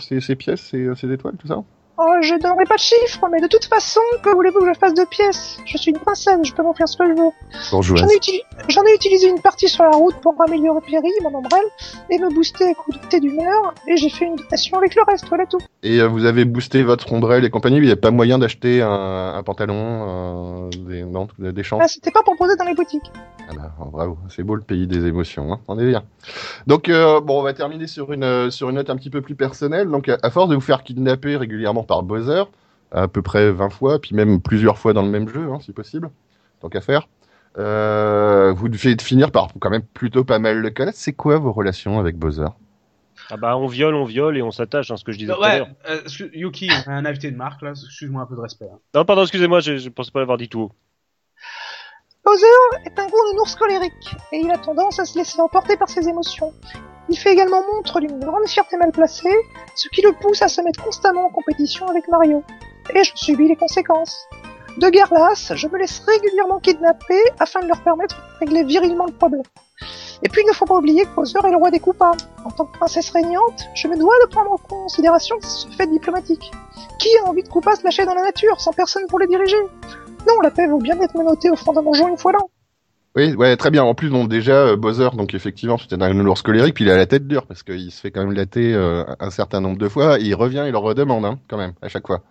ces, ces pièces, ces, ces étoiles, tout ça? Oh, je donnerai pas de chiffres, mais de toute façon, que voulez-vous que je fasse de pièces? Je suis une princesse, je peux m'en faire ce que je veux. Bonjour. J'en ai, uti- j'en ai utilisé une partie sur la route pour améliorer Perry, mon ombrelle, et me booster à coups de thé d'humeur, et j'ai fait une donation avec le reste, voilà tout. Et euh, vous avez boosté votre ombrelle et compagnie, il n'y a pas moyen d'acheter un, un pantalon, euh, des, non, des chances Ah, c'était pas proposé dans les boutiques. Ah bah, oh, bravo, c'est beau le pays des émotions, hein. on est bien. Donc euh, bon, on va terminer sur une euh, sur une note un petit peu plus personnelle. Donc à, à force de vous faire kidnapper régulièrement par Bowser, à peu près 20 fois, puis même plusieurs fois dans le même jeu, hein, si possible, tant qu'à faire, euh, vous devez finir par quand même plutôt pas mal le connaître. C'est quoi vos relations avec Bowser? Ah bah on viole, on viole et on s'attache, hein, ce que je disais tout à Ouais, l'heure. euh, Yuki, on a un invité de marque là, excuse-moi un peu de respect. hein. Non, pardon, excusez-moi, je, je pensais pas l'avoir dit tout haut. Bowser est un gros nounours colérique, et il a tendance à se laisser emporter par ses émotions. Il fait également montre d'une grande fierté mal placée, ce qui le pousse à se mettre constamment en compétition avec Mario. Et je subis les conséquences. De guerre lasse, je me laisse régulièrement kidnapper afin de leur permettre de régler virilement le problème. Et puis il ne faut pas oublier que Bowser est le roi des coupables. En tant que princesse régnante, je me dois de prendre en considération ce fait diplomatique. Qui a envie de coupa se lâcher dans la nature sans personne pour les diriger? Non, la paix vaut bien être menottée au fond d'un donjon une fois l'an. Oui, ouais, très bien. En plus, donc déjà euh, Bowser, donc effectivement, c'était un ours colérique, puis il a la tête dure parce qu'il se fait quand même latter euh, un certain nombre de fois. Et il revient, il le redemande, hein, quand même, à chaque fois.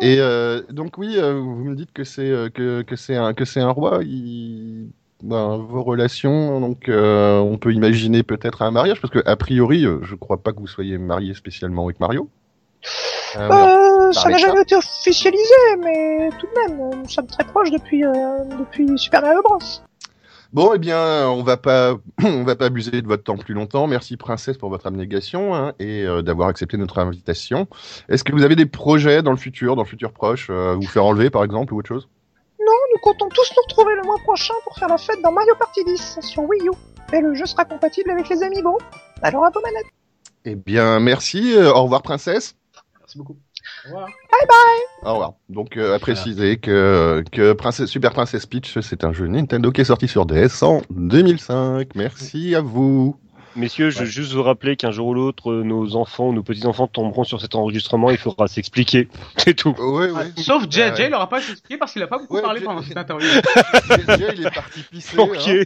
Et euh, donc oui, euh, vous me dites que c'est euh, que que c'est un que c'est un roi. Il... Ben, vos relations, donc euh, on peut imaginer peut-être un mariage parce que a priori, euh, je crois pas que vous soyez marié spécialement avec Mario. Ça n'a jamais été officialisé, mais tout de même, nous sommes très proches depuis, euh, depuis Super Mario Bros. Bon, eh bien, on va pas, <clears throat> on va pas abuser de votre temps plus longtemps. Merci, princesse, pour votre abnégation hein, et euh, d'avoir accepté notre invitation. Est-ce que vous avez des projets dans le futur, dans le futur proche, euh, vous faire enlever, par exemple, ou autre chose? Nous comptons tous nous retrouver le mois prochain pour faire la fête dans Mario Party 10 sur Wii U. Et le jeu sera compatible avec les Amiibo. Alors à vos manettes. Eh bien, merci. euh, au revoir, princesse. Merci beaucoup. Au revoir. Au revoir. Donc, euh, à préciser que, que Princesse, Super Princess Peach, c'est un jeu Nintendo qui est sorti sur DS en 2005. Merci à vous. Messieurs, je veux juste vous rappeler qu'un jour ou l'autre, euh, nos enfants, nos petits-enfants tomberont sur cet enregistrement, il faudra s'expliquer. <laughs> C'est tout. Sauf JJ, il n'aura pas expliqué parce qu'il a pas beaucoup Ouais, parlé J- pendant cette interview. Déjà, il est parti pisser. hein.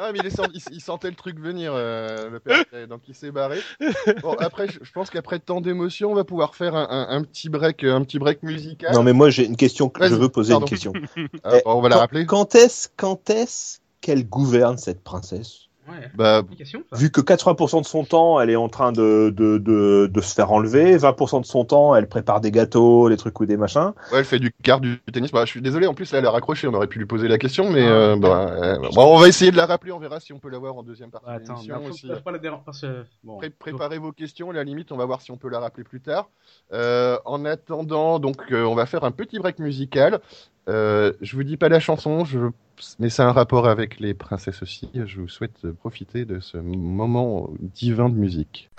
Ah, mais il, est sent- il- il sentait le truc venir, euh, le père, <laughs> donc il s'est barré. Bon, après, je pense qu'après tant d'émotions, on va pouvoir faire un, un- un petit break, un petit break musical. Non, mais moi, j'ai une question. que Je veux poser pardon. une question. <laughs> Ah, on va la rappeler. Quand est-ce, quand est-ce qu'elle gouverne cette princesse? Ouais. Bah. Vu que 80% de son temps, elle est en train de, de, de, de se faire enlever, 20% de son temps, elle prépare des gâteaux, des trucs ou des machins. ouais, elle fait du quart du tennis. Bah, je suis désolé. En plus, là, elle a raccroché. On aurait pu lui poser la question, mais Ah. euh, bah, euh, bon, on va essayer de la rappeler. On verra si on peut l'avoir en deuxième partie Bah, de attends, aussi. pas la déranger parce que bon. Pré- préparez vos questions, à la limite, on va voir si on peut la rappeler plus tard. Euh, en attendant, donc, euh, on va faire un petit break musical. Euh, je vous dis pas la chanson, je... mais c'est un rapport avec les princesses aussi. Je vous souhaite profiter de ce moment divin de musique.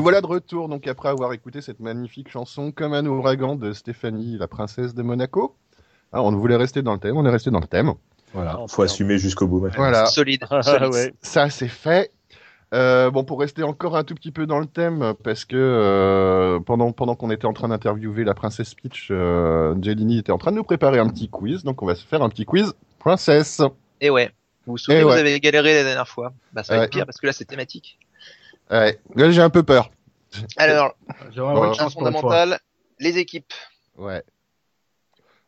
Nous voilà de retour, donc après avoir écouté cette magnifique chanson Comme un ouragan de Stéphanie, la princesse de Monaco. Ah, on voulait rester dans le thème, on est resté dans le thème. Voilà, Oh, faut assumer jusqu'au bout maintenant. Voilà, Solide. <laughs> Solide. ouais. ça c'est fait. Euh, bon, pour rester encore un tout petit peu dans le thème, parce que euh, pendant pendant qu'on était en train d'interviewer la princesse Peach, euh, Jelini était en train de nous préparer un petit quiz, donc on va se faire un petit quiz princesse. Et ouais. Vous vous souvenez, Eh ouais. vous avez galéré la dernière fois. Bah, ça va Ouais. être pire parce que là, c'est thématique. Ouais, là j'ai un peu peur. Alors, fois. fondamentale, les équipes. Ouais.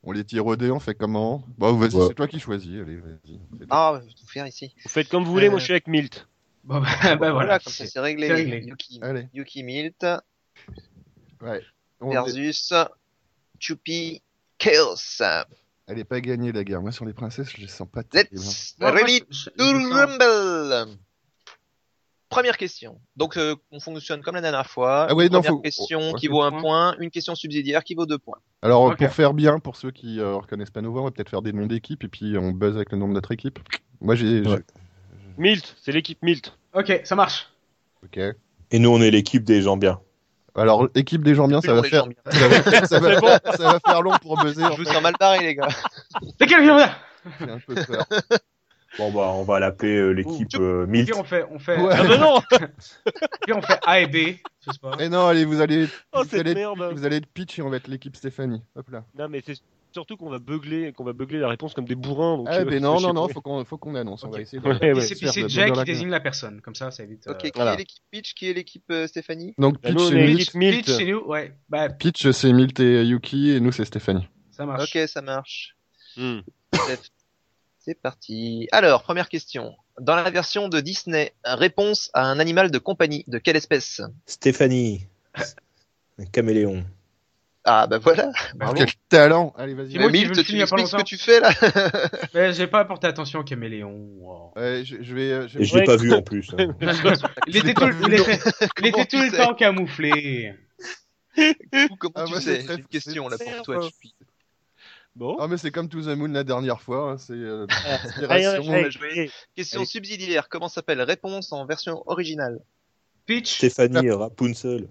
On les tire au dé, on fait comment? Bon, vas-y, Ouais. c'est toi qui choisis. Allez, vas-y. Ah, je vais tout faire ici. Vous faites comme vous voulez, moi Euh, je suis avec Milt. Bon, bah, <laughs> bah, voilà. comme ça, c'est réglé. Yuki, Allez, Yuki Milt ouais. On est- versus Choupi Chaos. Elle est pas gagnée la guerre. Moi sur les princesses, je les sens pas. Let's Moi, moi, sens- rumble. Première question. Donc, euh, on fonctionne comme la dernière fois. Ah Une non, première faut- question ouais, qui vaut un point, une question subsidiaire qui vaut deux points. Alors pour faire bien, pour ceux qui euh, reconnaissent pas nos voix, on va peut-être faire des noms d'équipes et puis on buzz avec le nom de notre équipe. Moi j'ai. Ouais. Milt, c'est l'équipe Milt. Ok, ça marche. Ok. Et nous, on est l'équipe des gens bien. Alors équipe des gens bien, ça va faire. gens bien. Ça va, ça va- ça va faire long pour buzzer. Je vous sens mal barré, les gars. C'est quel là J'ai un peu peur. Bon, bah, on va l'appeler euh, l'équipe euh, Milt. Puis on fait, on fait, Ouais. Ah bah non puis on fait A et B. Je sais pas. Et non, allez, vous allez, Oh vous allez, merde vous allez être pitch et on va être l'équipe Stéphanie. Hop là. Non mais c'est surtout qu'on va beugler, qu'on va beugler la réponse comme des bourrins. Donc, Ah, ben non, non, non, faut qu'on, faut qu'on annonce. On Ok. va essayer de. Ouais, ouais. c'est, Jack qui désigne la personne. Comme ça, ça évite. euh, Ok, qui Voilà. est l'équipe Peach, qui est l'équipe euh, Stéphanie? Donc Bah, pitch, nous, on c'est Milt. Pitch, c'est nous, ouais. Bah, Pitch, c'est Milt et Yuki et nous c'est Stéphanie. ça marche. Ok, ça marche. Hmm. C'est parti. Alors, première question. Dans la version de Disney, réponse à un animal de compagnie, de quelle espèce? Stéphanie. Un caméléon. Ah, bah voilà. Bravo. Quel talent Allez, vas-y. Mais Milt, tu expliques ce que tu fais là <laughs> Mais j'ai pas porté attention au caméléon. Wow. Ouais, je, je vais. euh, je je l'ai Ouais. pas vu en plus. hein. Il était tout, il était, il était tout le temps camouflé. Ou Comment Ah, tu moi, sais J'ai une question là pour toi. Bon. Ah mais c'est comme To the Moon la dernière fois, hein, c'est euh, <laughs> Allez, inspiration. allez, on a joué. allez. Question subsidiaire. Comment s'appelle Réponse en version originale Pitch. Stéphanie Rapunzel.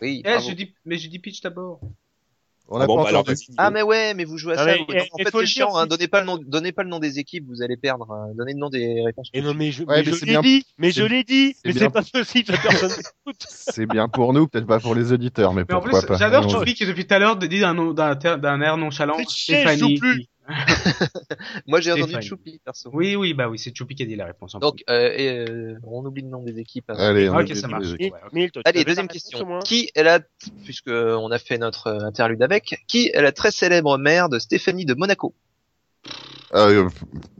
Oui. Eh, bravo. je dis, mais je dis pitch d'abord. On Ah bon, pas bah alors. Ah mais ouais, mais vous jouez à Ah, ça. mais, vous- eh, en fait, faut c'est chiant. Hein. Donnez pas le nom, donnez pas le nom des équipes, vous allez perdre. hein. Donnez le nom des réponses. Et non mais je, Ouais, mais mais je l'ai dit, mais c'est- je l'ai dit, mais c'est pas possible, la <laughs> personne n'écoute. C'est bien pour nous, peut-être pas pour les auditeurs, mais, Mais en pourquoi plus, pas. j'adore. Choupi qui depuis tout à l'heure dit d'un air nonchalant. Stéphanie. <laughs> Moi j'ai entendu. Choupi perso. Oui, oui, bah oui, c'est Choupi qui a dit la réponse. en Donc euh, et, euh, on oublie le nom des équipes. hein. Allez, on Ok, ça marche. Ouais, Allez, deuxième question. Qui est la, puisque on a fait notre euh, interlude avec, qui est la très célèbre mère de Stéphanie de Monaco? Euh,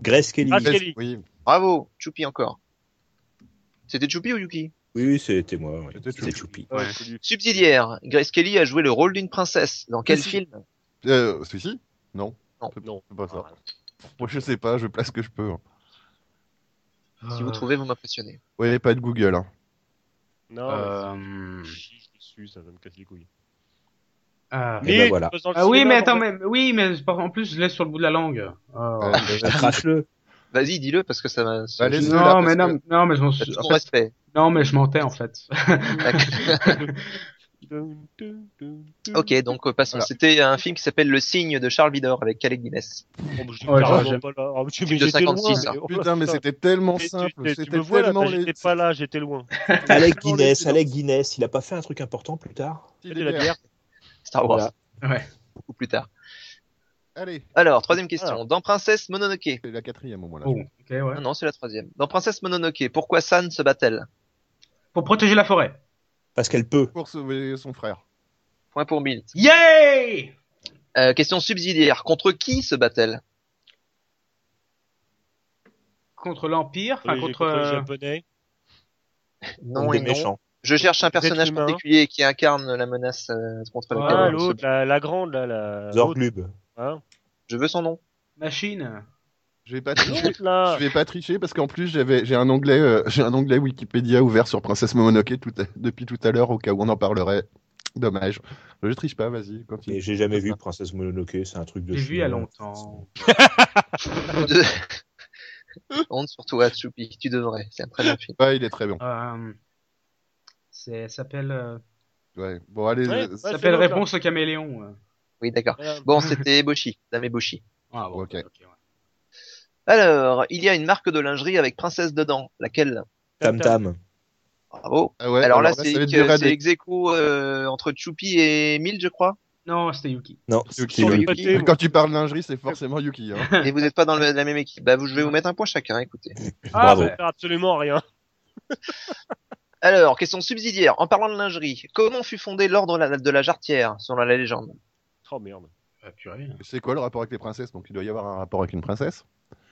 Grace Kelly. Ah, Grace- Kelly. oui, Bravo, Choupi encore. C'était Choupi ou Yuki? Oui, c'était moi. oui. C'était Choupi. Ouais. Subsidiaire, Grace Kelly a joué le rôle d'une princesse. Dans quel film? Euh, celui-ci? Non. Non. C'est- Non. c'est pas ça. Moi, je sais pas, je place ce que je peux. hein. Si vous Euh, trouvez, vous m'impressionnez. Ouais, pas de Google. Hein. Non, Euh, mais je suis dessus, ça va me casser les couilles. ah. Et ben Milt, voilà. Ah oui, mais attends, mais oui, mais en plus, je laisse sur le bout de la langue. Oh. Crache-le. <laughs> Vas-y, dis-le parce que ça va. Bah, non, là, mais non, non, mais je m'en suis. en fait, non, mais je mentais en fait. <laughs> <laughs> ok, donc euh, passons. Voilà. C'était un film qui s'appelle Le Signe de Charles Vidor avec Calais Guinness. Oh, bah, je Ouais, carrément j'aime- pas là. Mais tu- Film mais de j'étais 56, loin, hein. mais- oh, Putain, mais c'était tellement simple. C'était me vois là, tellement les- j'étais pas là, j'étais loin. <laughs> Alec Guinness, Alec Guinness, il a pas fait un truc important plus tard C'était la bière. Star Wars. Voilà. Ouais. Beaucoup plus tard. Allez, Alors, troisième question. Alors. Dans Princesse Mononoke. c'est la quatrième au moins là. Oh, ouais. Non, non, c'est la troisième. Dans Princesse Mononoke, pourquoi San se bat-elle? Pour protéger la forêt. Parce qu'elle peut. Pour sauver son frère. Point pour Milt. Yay Euh, question subsidiaire. Contre qui se bat-elle? Contre l'Empire, enfin Oui, contre. contre les euh, japonais. Non des non. méchants. Je cherche un personnage particulier qui incarne la menace euh, contre laquelle Ah, elle se l'autre, bat. la, la grande, là, la. Zorglub. Hein Je veux son nom. Machine. Je vais pas tricher. L'autre, là. Je vais pas tricher parce qu'en plus j'avais j'ai un onglet euh, j'ai un onglet Wikipédia ouvert sur Princesse Mononoke tout à- depuis tout à l'heure au cas où on en parlerait. Dommage. Je triche pas, vas-y. Mais j'ai jamais vu Princesse Mononoke, c'est un truc de J'ai vu il y a longtemps. <laughs> Honte sur toi, Choupi. Tu devrais. C'est un très bon film. Ouais, il est très bon. Euh, C'est, s'appelle, euh, Ouais. Bon, allez. Ouais, euh, ouais. ça s'appelle. Réponse au caméléon. Oui, d'accord. Bon, c'était Eboshi, Dame Eboshi. Ah bon. Ok. ouais. Alors, il y a une marque de lingerie avec princesse dedans. Laquelle? Tam Tam. Bravo. Ah ouais, alors, là, c'est ex aequo, euh, entre Choupi et Mille, je crois. Non, c'était Yuki. Non, Yuki, Yuki. <laughs> Quand tu parles lingerie, c'est forcément Yuki. Hein. <laughs> Et vous n'êtes pas dans le- la même équipe. Bah, vous- je vais vous mettre un point chacun, écoutez. <laughs> Ah, Bravo. bah, absolument rien. Alors, question subsidiaire. En parlant de lingerie, comment fut fondé l'ordre de la- jarretière, selon la légende? Oh merde. C'est quoi le rapport avec les princesses? Donc il doit y avoir un rapport avec une princesse.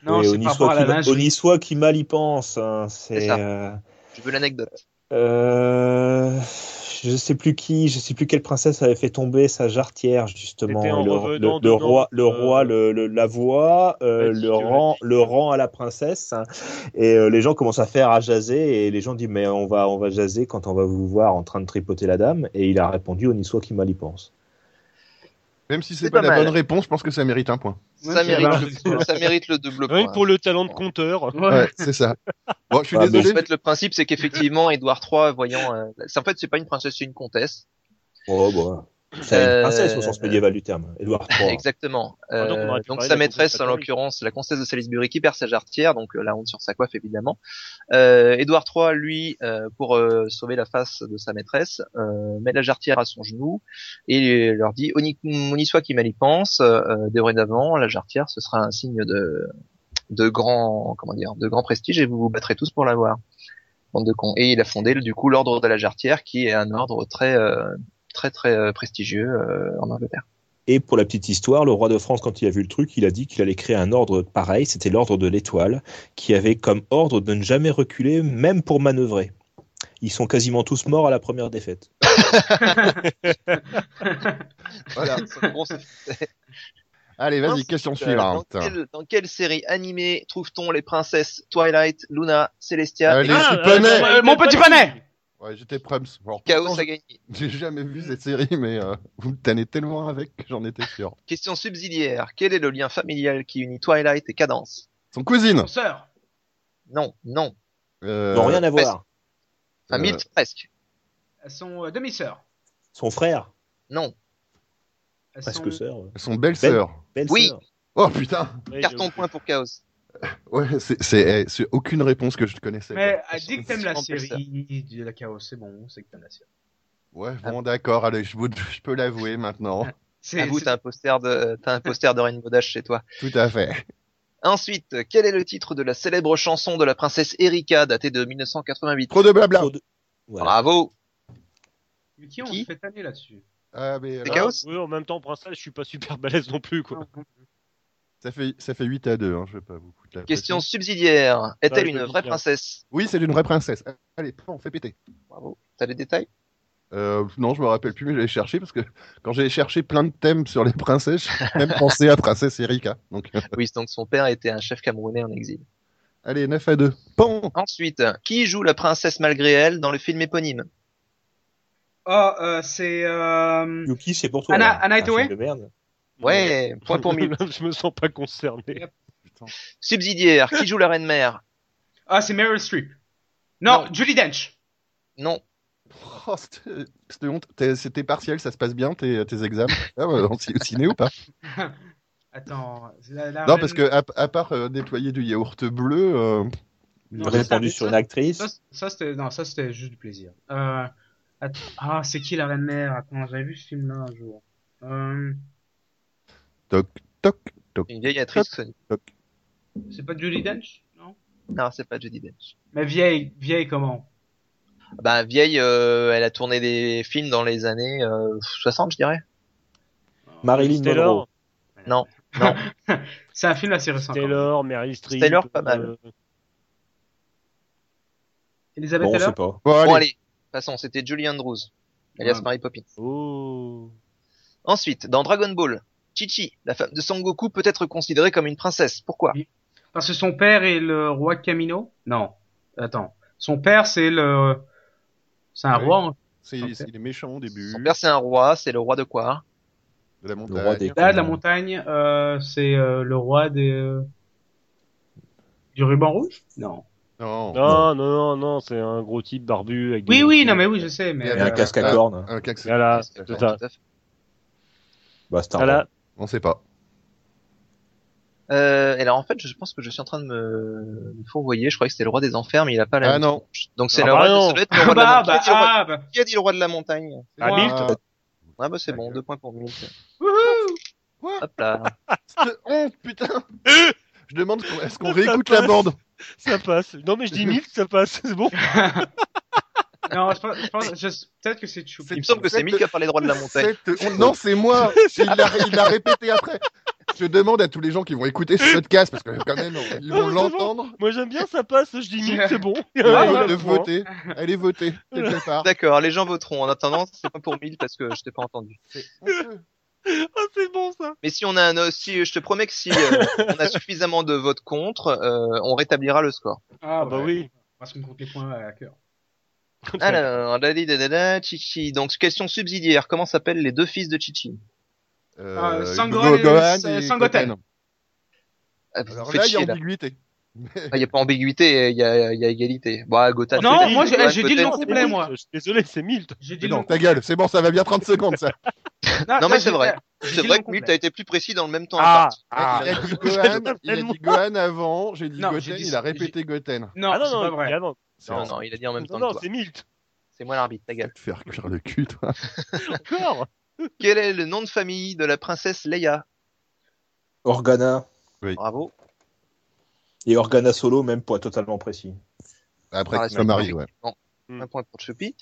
Non, c'est à la qui- mal y pense. hein, C'est ça. euh, Je veux l'anecdote. euh, je sais plus qui, je sais plus quelle princesse avait fait tomber sa jarretière justement. Le, roi, le euh, roi le, le- la voix, euh, le rang, le rang à la princesse. hein, et euh, les gens commencent à faire à jaser et les gens disent mais on va, on va jaser quand on va vous voir en train de tripoter la dame. Et il a répondu Oni soit qui mal y pense. Même si c'est pas, pas la mal. bonne réponse, je pense que ça mérite un point. Ça, c'est mérite le, ça mérite le double point. que pour le talent de compteur. Ouais. Ouais, c'est ça. Bon, je suis Ah, En désolé. fait, le principe, c'est qu'effectivement, Édouard III, voyant, euh, c'est- en fait, c'est pas une princesse, c'est une comtesse. Oh bon. C'est une Euh, princesse au sens médiéval du terme. Édouard <laughs> III. Exactement. Ah, donc, on Euh, donc sa maîtresse, en l'occurrence, la comtesse de Salisbury, qui perd sa jarretière, donc euh, la honte sur sa coiffe évidemment. Euh, Édouard III, lui, euh, pour euh, sauver la face de sa maîtresse, euh, met la jarretière à son genou et leur dit "On y, on y soit qui mal y pense. euh, dorénavant, la jarretière, ce sera un signe de de grand, comment dire, de grand prestige et vous vous battrez tous pour l'avoir." Bande de cons. Et il a fondé du coup l'ordre de la jarretière, qui est un ordre très euh, très très euh, prestigieux euh, en Angleterre. Et pour la petite histoire, le roi de France, quand il a vu le truc, il a dit qu'il allait créer un ordre pareil, c'était l'ordre de l'étoile, qui avait comme ordre de ne jamais reculer, même pour manœuvrer. Ils sont quasiment tous morts à la première défaite. <laughs> Voilà. Son gros succès. Allez, vas-y, question euh, suivante. Dans quelle, dans quelle série animée trouve-t-on les princesses Twilight, Luna, Celestia Euh, et les Ah, petits poneys. Euh, mon petit poney Ouais, j'étais Prums. Alors, Chaos pourtant, Sagani <laughs> J'ai jamais vu cette série, mais euh, vous me tannez tellement avec que j'en étais sûr. <laughs> Question subsidiaire. Quel est le lien familial qui unit Twilight et Cadence? Son cousine. Mon sœur. Non, non. Euh, Ils n'ont rien à voir. Enfin, Euh, Milt, presque. Elles sont euh, demi-sœurs. Son frère, Non. Elles presque sont- sœur. Son belle-sœur. Belle Oui. Oh putain. Carton point pour Chaos. <laughs> Ouais, c'est c'est eh, c'est aucune réponse que je connaissais. Mais quoi. euh, dis que t'aimes la pas série de la chaos, c'est bon, c'est que t'aimes la série. Ouais, bon d'accord, allez, je, vous- je peux l'avouer maintenant. C'est, Avoue, c'est- t'as un poster de, t'as un poster de Rainbow Dash chez toi. Tout à fait. Ensuite, quel est le titre de la célèbre chanson de la princesse Erika datée de 1988 Trop de blabla. Trop de- Voilà. Bravo. Mais qui on Qui fait tanner là-dessus? Ah, mais, C'est alors, Chaos Oui, en même temps, princesse, je suis pas super balèze non plus, quoi. Ça fait ça fait 8 à 2, hein, je vais pas vous foutre la Question subsidiaire. Est-elle je une vraie bien. princesse? Oui, c'est une vraie princesse. Allez, on fait péter. Bravo. T'as les détails? Euh, non, je me rappelle plus, mais j'allais chercher parce que quand j'ai cherché plein de thèmes sur les princesses, j'ai même <laughs> pensé à Princesse Erika. Donc, euh, Oui, donc son père était un chef camerounais en exil. allez, 9 à 2. Pan Ensuite, qui joue la princesse malgré elle dans le film éponyme? Oh, euh, c'est... Euh... Yuki, c'est pour toi. Anna- hein. Anna Hathaway. Ouais, point pour mille. <laughs> je me sens pas concerné. Putain. Subsidiaire, qui joue la reine mère? Ah, c'est Meryl Streep. Non, Non. Julie Dench. Non. Oh, c'était honte. T'es- C'était partiel, ça se passe bien, tes, tes examens ah, au ci- au ciné ou pas? <laughs> Attends, c'est la, la Non, reine- parce que à, à part euh, nettoyer du yaourt bleu, euh, Il Non, répondu ça- sur ça- une actrice. Ça, ça c'était non, ça c'était juste du plaisir. Euh, att- ah, c'est qui la reine mère? Attends, j'avais vu ce film-là un jour. Euh, toc, toc, toc. Une vieille actrice. Sony. c'est pas Julie Dench Non? Non, c'est pas Judy Dench. Mais vieille, vieille comment? Bah vieille, euh, elle a tourné des films dans les années euh, 60, je dirais. Marilyn Monroe. Taylor, Non. <laughs> C'est un film assez récent. Taylor, Mary Streep. Taylor, pas mal. euh, Elizabeth Bon, Taylor? pas. Bon, Bon allez. allez, passons. C'était Julie Andrews, alias Ouais. Mary Poppins. Oh. Ensuite, dans Dragon Ball, Chi-Chi, la femme de Son Goku, peut être considérée comme une princesse. Pourquoi? Parce que son père est le roi Camino Non. Attends. Son père c'est le c'est un Oui. roi. hein. C'est c'est- il est méchant au début. Son père c'est un roi, c'est le roi de quoi? De la Le montagne. roi des- Là de la montagne, euh, c'est euh, le roi des euh, du ruban rouge? Non. Non. Non, non, non, non, c'est un gros type barbu avec des Oui, oui, non, mais oui, je sais, mais. Et un euh, casque à ah. cornes. Un cax- Voilà, C'est c'est ça. tout à fait. Bah, Voilà. On sait pas. Euh, et alors en fait, je pense que je suis en train de me, me fourvoyer. Je croyais que c'était le roi des enfers, mais il a pas la. Ah non. Donc c'est Ah le bah roi. le roi de la bah, <laughs> montagne. bah, Qui a roi- ah, bah. Qui a dit le roi de la montagne Ah. Milt. Ah bah c'est bon, deux points pour Milt. Wouhou Hop là. <laughs> Honte, putain Je demande est-ce qu'on réécoute la bande Ça passe. Non, mais je dis 1000, ça passe. <laughs> C'est bon. Non, je pense, je pense, je- peut-être que c'est Choupi. Il me semble que c'est Milt qui a parlé des rois de la montagne. Cette Non, c'est moi Il l'a il l'a répété après Je demande à tous les gens qui vont écouter ce podcast, parce que quand même, ils vont l'entendre, Moi, j'aime bien, ça passe. Je dis 1000, c'est bon. de, ouais, de ouais. voter. Allez voter, quelque part. D'accord, les gens voteront. En attendant, c'est pas pour Milt parce que je t'ai pas entendu. <laughs> Ah, c'est bon, ça. Mais si on a un, si je te promets que si euh, on a suffisamment de votes contre, euh, on rétablira le score. Ah, Ah, bah ouais. oui. Parce qu'on compte les points à cœur. Alors, da, Chichi. Donc question subsidiaire. Comment s'appellent les deux fils de Chichi? Ah, Euh, Sangohan et- Gohan et Sangoten. Goten. ah, Alors là, il y a ambiguïté. Ah, Il y a pas ambiguïté, il y a, il y a égalité. Bon, Gotan. Non, c'est Milt, moi, j'ai- Gohan, j'ai dit le nom complet, Milt. moi. Je suis désolé, c'est 1000. J'ai dit non, ta gueule, c'est bon, ça va bien 30 secondes, ça. Ah, Non, mais c'est vrai. C'est vrai le que Milt a été plus précis dans le même temps. Ah. Il a dit Gohan, avant, j'ai dit Goten, il a répété Goten. Non, ah non, c'est non, pas vrai. évidemment. Non, non, il a dit en même temps Non, c'est 1000. C'est moi l'arbitre, ta gueule. Te faire cuire le cul, toi. <laughs> Encore. Quel est le nom de famille de la princesse Leia? Organa. Bravo. Et Organa Solo, même pour être totalement précis. Après qu'il soit marié, ouais. Hmm. Un point pour Choupi.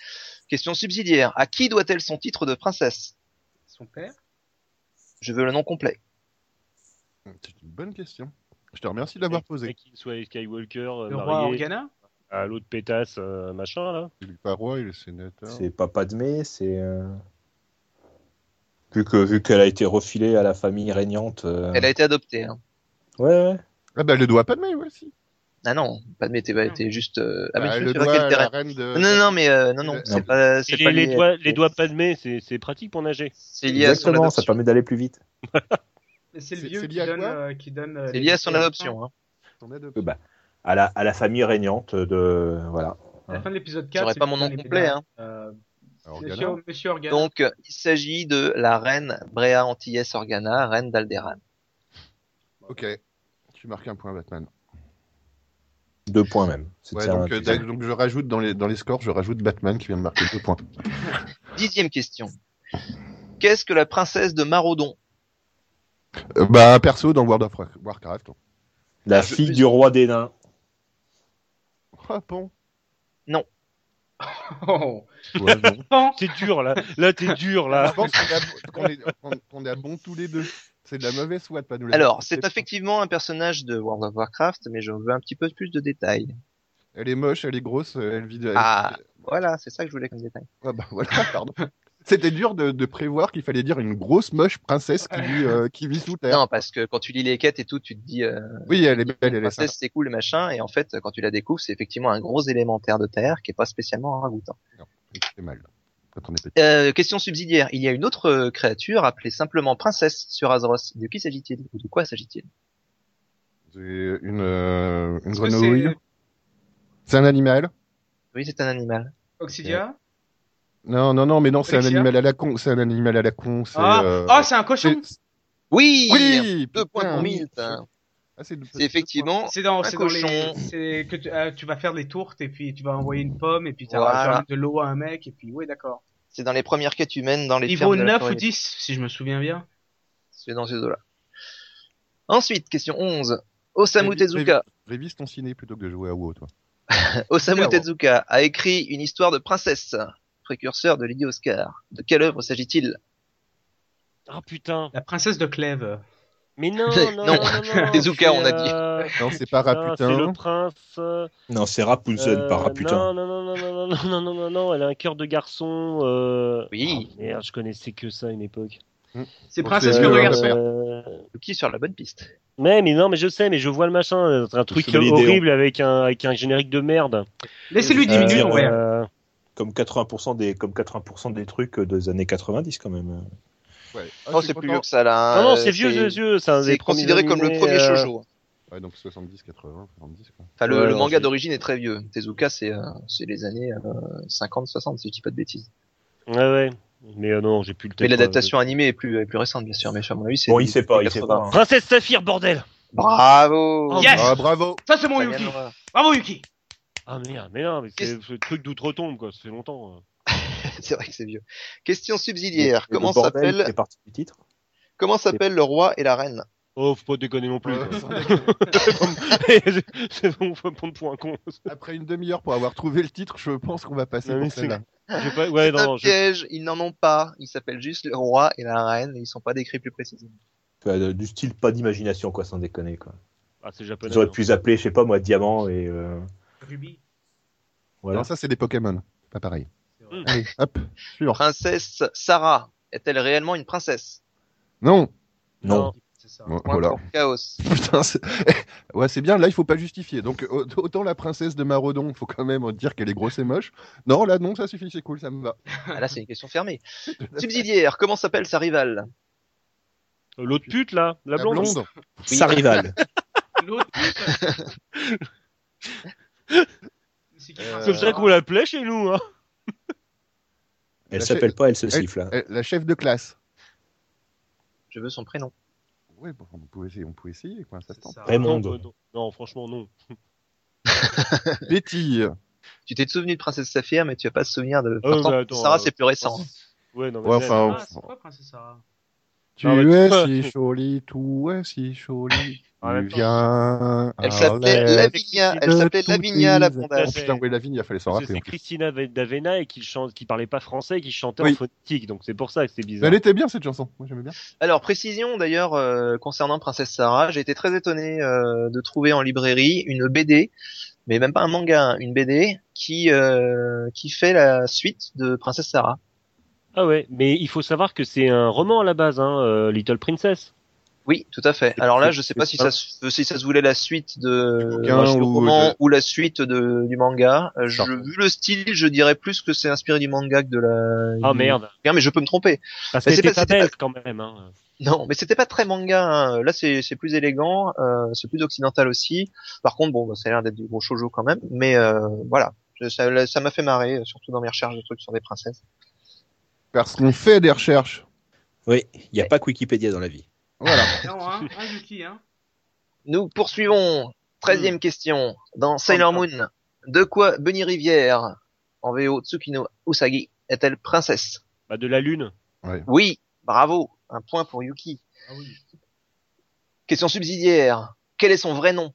Question subsidiaire. À qui doit-elle son titre de princesse? Son père? Je veux le nom complet. C'est une bonne question. Je te remercie de l'avoir posé. Qu'il soit Skywalker, euh, Le roi Organa? À l'autre pétasse, euh, machin, là. Il est pas roi, il est sénateur. C'est pas Padmé, c'est. euh, Vu que vu qu'elle a été refilée à la famille régnante. euh, Elle a été adoptée. Hein. Ouais, ouais. Ah bah, elle le doit pas de mai, ouais, si. Ah non, pas de était, était juste. Euh... Ah, Bah, mais elle tu le doit quelle à la reine de... Non, non, mais euh, non, non, c'est pas, les, pas les lié. doigts, les doigts Padmé, c'est c'est pratique pour nager. C'est lié à son Exactement, ça permet d'aller plus vite. C'est le vieux c'est qui lié à donne, quoi euh, qui donne. euh, C'est lié à son adoption. Hein. Son adoption. Euh, bah, à la, à la famille régnante de. Voilà. À la fin de l'épisode 4. J'aurais c'est pas mon nom complet, hein. Euh, Organa. Monsieur, Monsieur Organa. Donc, il s'agit de la reine Brea Antilles Organa, reine d'Alderan. Ok. Tu marques un point, Batman. Deux points même. C'est Ouais, ça, donc, euh, donc je rajoute dans les, dans les scores, je rajoute Batman qui vient de marquer deux points. <laughs> Dixième question. Qu'est-ce que la princesse de Marodon? Euh, bah, perso, dans World of War- Warcraft. La Je- fille du roi des nains. Ah, bon. <laughs> Oh. Ouais, <laughs> bon. T'es dur, là. Là, t'es dur, Je là. pense qu'on est, à bon tous les deux. C'est de la mauvaise de pas nous la Alors, c'est effectivement un personnage de World of Warcraft, mais je veux un petit peu plus de détails. Elle est moche, elle est grosse, elle vit de... Ah, voilà, c'est ça que je voulais comme détail. Ah bah voilà, pardon. <laughs> C'était dur de, de prévoir qu'il fallait dire une grosse moche princesse qui vit, euh, qui vit sous terre. Non, parce que quand tu lis les quêtes et tout, tu te dis, euh, Oui, elle est belle, elle est princesse c'est cool, machin, et en fait, quand tu la découvres, c'est effectivement un gros élémentaire de terre qui est pas spécialement ragoûtant. C'est mal. Quand on est petit. Euh, question subsidiaire. Il y a une autre euh, créature appelée simplement princesse sur Azeroth. De qui s'agit-il? Ou de quoi s'agit-il? C'est une, euh, une grenouille. c'est C'est un animal Oui, c'est un animal. Oxidia Non, non, non, mais non, c'est un animal à la con. C'est un animal à la con. C'est. Ah, euh, ah, c'est un cochon Oui Oui. Deux points pour Milt. hein. Ah, c'est effectivement C'est dans, un c'est dans les, c'est que tu, euh, tu vas faire des tourtes et puis tu vas envoyer une pomme et puis tu vas Voilà. de l'eau à un mec et puis oui d'accord. C'est dans les premières quêtes humaines dans les Niveau fermes de la 9 forêt. ou 10 si je me souviens bien. C'est dans ces eaux-là. Ensuite, question 11. Osamu Tezuka. Révise ton ciné plutôt que de jouer à WoW, toi. <laughs> Osamu. Tezuka a écrit une histoire de princesse, précurseur de Lady Oscar. De quelle œuvre s'agit-il Ah, putain. La princesse de Clèves. Mais non, non, Non. non, non, non. Tezuka, on a C'est, dit. euh, Non, c'est pas putain, C'est le Raputin. prince. euh, Non, c'est Rapunzel, euh, pas Raputin. Non, non, non, non, non, non, non, non, non, non, elle a un cœur de garçon. Euh... Oui. oh, merde, je connaissais que ça à une époque. C'est princesse c'est, euh, regarde. père. Euh, Qui est sur la bonne piste Mais, mais non, mais je sais, mais je vois le machin, c'est un truc horrible avec un, avec un générique de merde. Laissez-lui 10 Euh, minutes, on ouais. Euh, Comme 80% des, comme 80% des trucs des années 90 quand même. Ouais. Ah, Oh, suis c'est plus vieux que ça là. Non, non, Euh, c'est vieux, vieux, vieux. C'est considéré comme le premier euh, shoujo. Ouais, donc 70, 80, 70 quoi. Enfin, le, Ouais, le alors, manga d'origine est très vieux. Tezuka, c'est euh, c'est les années euh, 50, 60, si je dis pas de bêtises. Ouais, ouais. Mais euh, non, j'ai plus le temps. Mais l'adaptation animée est plus, est plus récente, bien sûr. Mais à mon avis, c'est. Bon, il sait pas, il sait 80. pas. hein. Princesse Saphir, bordel Bravo. Yes Ah, bravo Ça c'est mon Yuki. Bravo Yuki. Ah merde, mais non, mais c'est ce truc d'outre-tombe, quoi, ça fait longtemps. euh. <laughs> c'est vrai que c'est vieux. Question subsidiaire. Comment s'appelle, fait partie du titre? comment s'appelle le roi et la reine? Oh, faut pas déconner non plus. Déconner. <laughs> <laughs> c'est bon, faut prendre pour un con. Après une demi-heure pour avoir trouvé le titre, je pense qu'on va passer Non, mais pour c'est- celle-là. J'ai pas... Ouais, C'est un non, je... piège. Ils n'en ont pas. Ils s'appellent juste le roi et la reine. Et ils sont pas décrits plus précisément. Euh, Du style pas d'imagination, quoi, sans déconner, quoi. Ah, c'est japonais. Ils auraient hein. pu appeler, je sais pas moi, Diamant et euh, Ruby. voilà. Non, ça c'est des Pokémon, pas pareil. C'est vrai. Allez, hop, suivant. Princesse Sarah est-elle réellement une princesse? Non Non. C'est ça. Bon, Voilà. Chaos. <laughs> Putain, c'est... ouais, c'est bien, là il faut pas justifier. Donc au- autant la princesse de Marodon, faut quand même dire qu'elle est grosse et moche. Non, là non, ça suffit, c'est cool, ça me va. Ah, là, c'est une question fermée. <laughs> Subsidiaire. Comment s'appelle sa rivale? Euh, L'autre pute, là, la, La blonde. Sa rivale. <laughs> L'autre. Euh, C'est comme ça qu'on l'appelait chez nous, hein. Elle s'appelle pas, elle se Elle- siffle. hein. Eh, La chef de classe. Je veux son prénom. Oui, bon, on peut essayer, on peut essayer, quoi, ça. Ça. Raymond. Non, euh, non, non, franchement, non. <laughs> Betty, Tu t'es souvenu de Princesse Saphir, mais tu vas pas te souvenir de. Oh, Pourtant, mais attends, Sarah, euh, c'est plus récent. Ouais, non, mais Ouais, enfin, Ah, c'est quoi Princesse Sarah? Tu es si jolie, tout est si joli. <laughs> En même Tu temps. viens. Elle s'appelait Lavinia. Elle s'appelait Lavinia la. Oh putain, oui, Lavigne, il fallait s'en rappeler. c'est. Christina d'Avena et qui chante, qui parlait pas français et qui chantait Oui. en phonétique, donc c'est pour ça que c'est bizarre. Elle était bien cette chanson, moi j'aimais bien. Alors, précision d'ailleurs euh, concernant Princesse Sarah, j'ai été très étonné euh, de trouver en librairie une BD, mais même pas un manga, hein, une BD qui euh, qui fait la suite de Princesse Sarah. Ah ouais, mais il faut savoir que c'est un roman à la base, hein, euh, Little Princess. Oui, tout à fait. Alors là, je sais pas si ça se, si ça se voulait la suite de Du ou roman de- ou la suite de, du manga. Euh, Je, vu le style, je dirais plus que c'est inspiré du manga que de la. Ah du merde, mais je peux me tromper. parce Mais que c'est c'est pas- pas c'était quand même. Hein. Non, mais c'était pas très manga. hein. Là, c'est c'est plus élégant, euh, c'est plus occidental aussi. Par contre, bon, bah, ça a l'air d'être du gros shoujo quand même. Mais euh, voilà, Je- ça ça m'a fait marrer, surtout dans mes recherches de trucs sur des princesses. Parce qu'on fait des recherches. Oui, il n'y a pas que Wikipédia dans la vie. Voilà. <laughs> Non, hein, hein, hein. Nous poursuivons. Treizième question. Dans Sailor Moon, de quoi Bunny Rivière, en VO Tsukino Usagi, est-elle princesse? Bah, de la lune. Oui, bravo. Un point pour Yuki. Ah oui. Question subsidiaire. Quel est son vrai nom?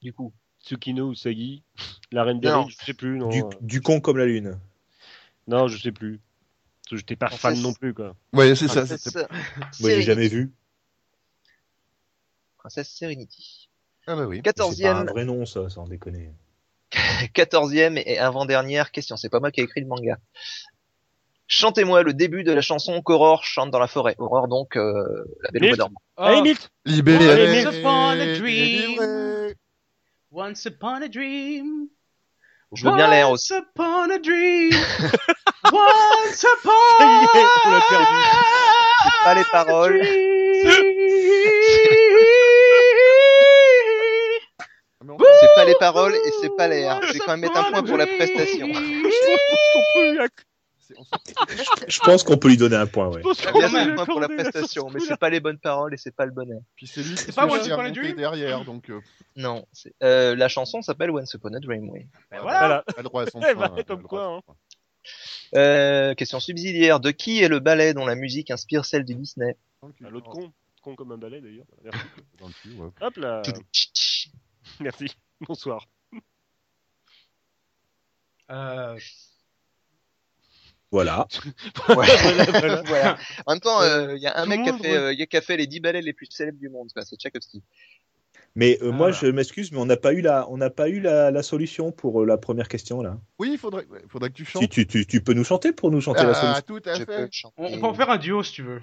Du coup. Tsukino Usagi, la reine des. Rings, je sais plus. Non, Du, du con comme la lune. non je sais plus. J'étais pas fan Princesse- non plus, quoi. Ouais, c'est ça. Moi, j'ai Serenity. jamais vu. Princesse Serenity. Ah bah oui. C'est pas un Quatorzième, vrai nom, ça, sans déconner. <laughs> quatorzième et avant-dernière question. C'est pas moi qui ai écrit le manga. Chantez-moi le début de la chanson qu'Aurore chante dans la forêt. Aurore donc, euh, la belle au bois Milt. dormant. Allez, Milt Libéré. Once upon a dream. Once upon a dream. Je veux bien l'air aussi. Once upon a dream. <laughs> Once upon Ça y est, on l'a perdu. C'est pas les paroles. Ah, C'est pas les paroles et c'est pas l'air. Je vais quand même mettre un point pour la prestation. Je pense qu'on peut Je pense qu'on peut lui donner un point, ouais. je pense Bien qu'on sûr, peut un point pour la prestation, mais c'est pas les bonnes paroles et c'est pas le bon air. Puis c'est lui qui pas Once Upon a Dream derrière, donc euh, Non, c'est- euh, la chanson s'appelle Once Upon a Dream, oui. Ben voilà. voilà. Voilà. pas le droit à son point, comme quoi, hein. Euh, question subsidiaire. De qui est le ballet dont la musique inspire celle du Disney? Ah, L'autre con, con comme un balai d'ailleurs. Merci. Ouais. Hop là. Merci. Bonsoir. Euh, Voilà. <laughs> Ouais. Voilà, voilà. <laughs> Voilà. En même temps, euh, il y a un Tout mec qui a fait, euh, il y a qui a fait les 10 ballets les plus célèbres du monde. C'est Tchaïkovski. Mais euh, Ah, moi, voilà. je m'excuse, mais on n'a pas eu la, on n'a pas eu la, la solution pour euh, la première question là. Oui, il faudrait, faudrait que tu chantes. Si tu, tu, tu peux nous chanter pour nous chanter la Ah, solution. tout à fait. on, on peut en faire un duo si tu veux.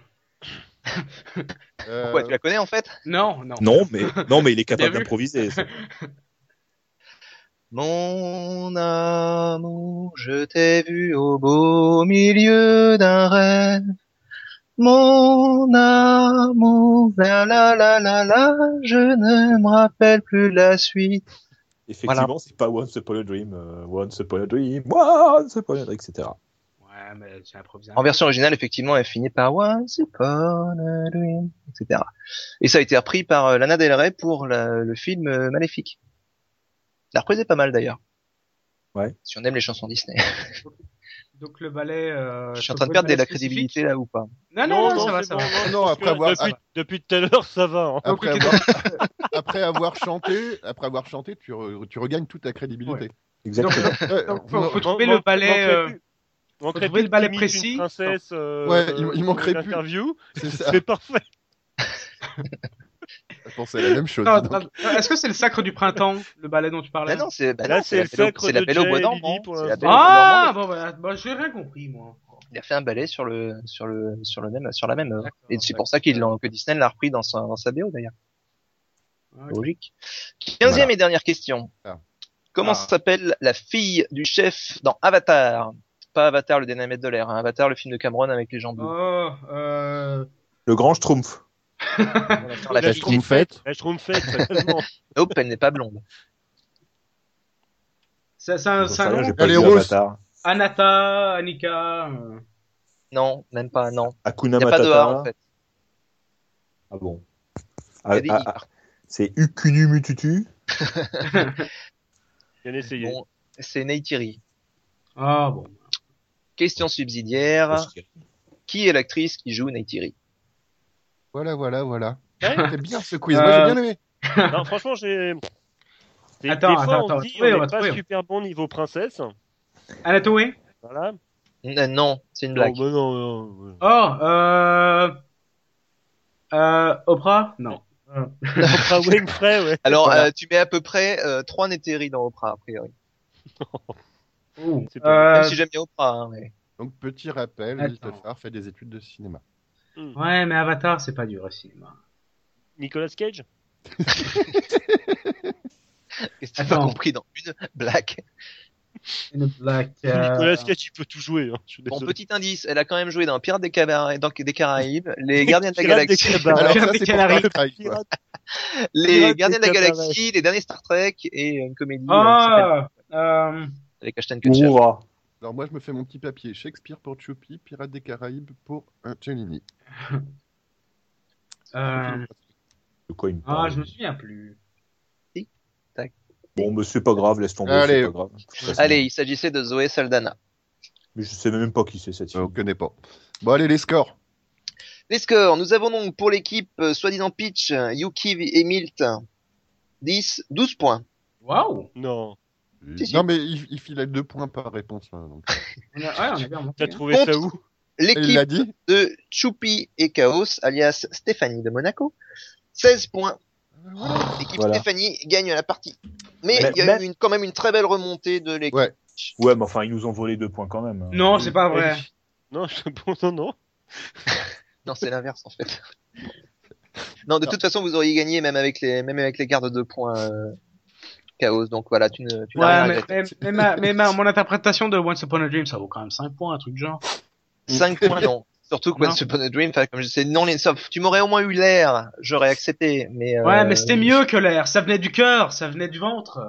Euh, Pourquoi tu la connais en fait? Non, non. Non, mais non, mais il est <laughs> capable d'improviser. C'est- Mon amour, je t'ai vu au beau milieu d'un rêve. Mon amour, la la la la la, je ne me rappelle plus la suite. Effectivement, c'est pas Once Upon a Dream, euh, Once Upon a Dream, Once Upon a Dream, etc. Ouais, mais j'ai improvisé. En version originale, effectivement, elle finit par Once Upon a Dream, etc. Et ça a été repris par euh, Lana Del Rey pour la- le film euh, Maléfique. La reprise est pas mal d'ailleurs. Ouais. Si on aime les chansons Disney. <laughs> Donc le ballet. Euh, Je suis en train de perdre de la crédibilité là ou pas? Non, non, non, ça va, ça bon, va. Non, après avoir- depuis, <laughs> depuis tout à l'heure, ça va. hein. Après avoir, <laughs> après avoir chanté, après avoir chanté, tu, re- tu regagnes toute ta crédibilité. Exactement. Donc, faut, non, faut trouver le ballet. euh, trouver plus le ballet précis. Princesse. euh, Ouais, il- il euh, manquerait plus. ça. C'est parfait. Je pensais la même chose. Est-ce que c'est le sacre du printemps, le ballet dont tu parlais Bah non, c'est bah le la Belle au- sacre de Belle au bois dormant. Ah, bon, bah, bah, j'ai rien compris, moi. Il a fait un ballet sur le sur le sur le même sur la même œuvre. Et c'est pour ça qu'il que Disney l'a repris dans sa dans sa BO d'ailleurs. Logique. Quinzième Voilà. et dernière question. Ah. Comment Ah. s'appelle la fille du chef dans Avatar? Pas Avatar le dernier maître de l'air, hein. Avatar le film de Cameron avec les jambes. Oh, euh... Le grand schtroumpf. La. Schtroumpfette. La Schtroumpfette. <laughs> Nope, elle n'est pas blonde. c'est un, J'en c'est sais un rien, nom j'ai pas Elle vu est rose. Avatar. Anata, Anika. euh. Non, même pas, non. Hakuna Il n'y a pas de A Matata. en fait. Ah bon. Il y Ah, a des ah, I. ah, c'est Ukunu Mututu. <laughs> Bien essayé. Bon, c'est Neytiri. Ah bon. Question subsidiaire. Qui est l'actrice qui joue Neytiri? Voilà, voilà, voilà. Ouais. C'est bien ce quiz. Euh, Moi, j'ai bien aimé. <laughs> Non, franchement, j'ai. Des, Attends, des fois, attends, on attends, dit on n'est pas super bon niveau princesse. Anatoé Voilà. N- Non, c'est une blague. Bah non, non, non. Oh, euh... Euh, Oprah Non. Euh, <laughs> Oprah Winfrey, ouais. Alors, Voilà. euh, tu mets à peu près euh, trois Neytiri dans Oprah, a priori. <laughs> ouh, C'est pas- euh, Même si j'aime bien Oprah, hein, mais... Donc, petit rappel, Attends. Tefar fait des études de cinéma. Ouais, mais Avatar, c'est pas du vrai cinéma. Nicolas Cage? <laughs> Qu'est-ce que tu as pas compris dans une blague? Une blague. <laughs> euh, Nicolas Cage, il peut tout jouer. Hein. Je suis Bon, petit indice, elle a quand même joué dans Pirates des, Caba- dans- des Caraïbes, Les <laughs> Gardiens de la Galaxie, Les Gardiens de la. Galaxie, Les Derniers Star Trek et une comédie euh, Ah, euh, avec Ashton Kutcher. Alors, moi, je me fais mon petit papier. Shakespeare pour Choupi, Pirates des Caraïbes pour Angelini. <laughs> euh, De quoi il me ah, parle je me souviens plus. Bon, mais c'est pas grave, laisse tomber, Allez. c'est pas grave. Allez, il s'agissait de Zoé Saldana. Mais je sais même pas qui c'est cette On fille. connaît pas. Bon, allez, les scores. Les scores, nous avons donc pour l'équipe, euh, soi-disant Pitch, euh, Yuki et Milt, 10, 12 points. Waouh Non. Si, si. Non, mais il, il filait deux points par réponse. hein, donc. <laughs> ouais. T'as hein. trouvé Contre- ça où L'équipe de Choupi et Chaos, alias Stéphanie de Monaco, 16 points. L'équipe Voilà. Stéphanie gagne la partie. Mais Mais- il y a mais- eu une, quand même une très belle remontée de l'équipe. Ouais. Ouais, mais enfin, ils nous ont volé deux points quand même. Non, c'est pas vrai. Non, <laughs> je... bon, non, non. <laughs> Non, c'est l'inverse en fait. non, de toute façon, vous auriez gagné même avec les, même avec les gardes de points euh, Chaos. Donc voilà, tu ne, tu Ouais, mais, mais, mais ma, mais ma, mon interprétation de Once Upon a Dream, ça vaut quand même 5 points, un truc genre. 5 <laughs> points, non. Surtout que. Once Upon a Dream, enfin, comme je sais, non, les sauf, tu m'aurais au moins eu l'air, j'aurais accepté, mais, euh, Ouais, mais c'était mieux que l'air. Ça venait du cœur, ça venait du ventre.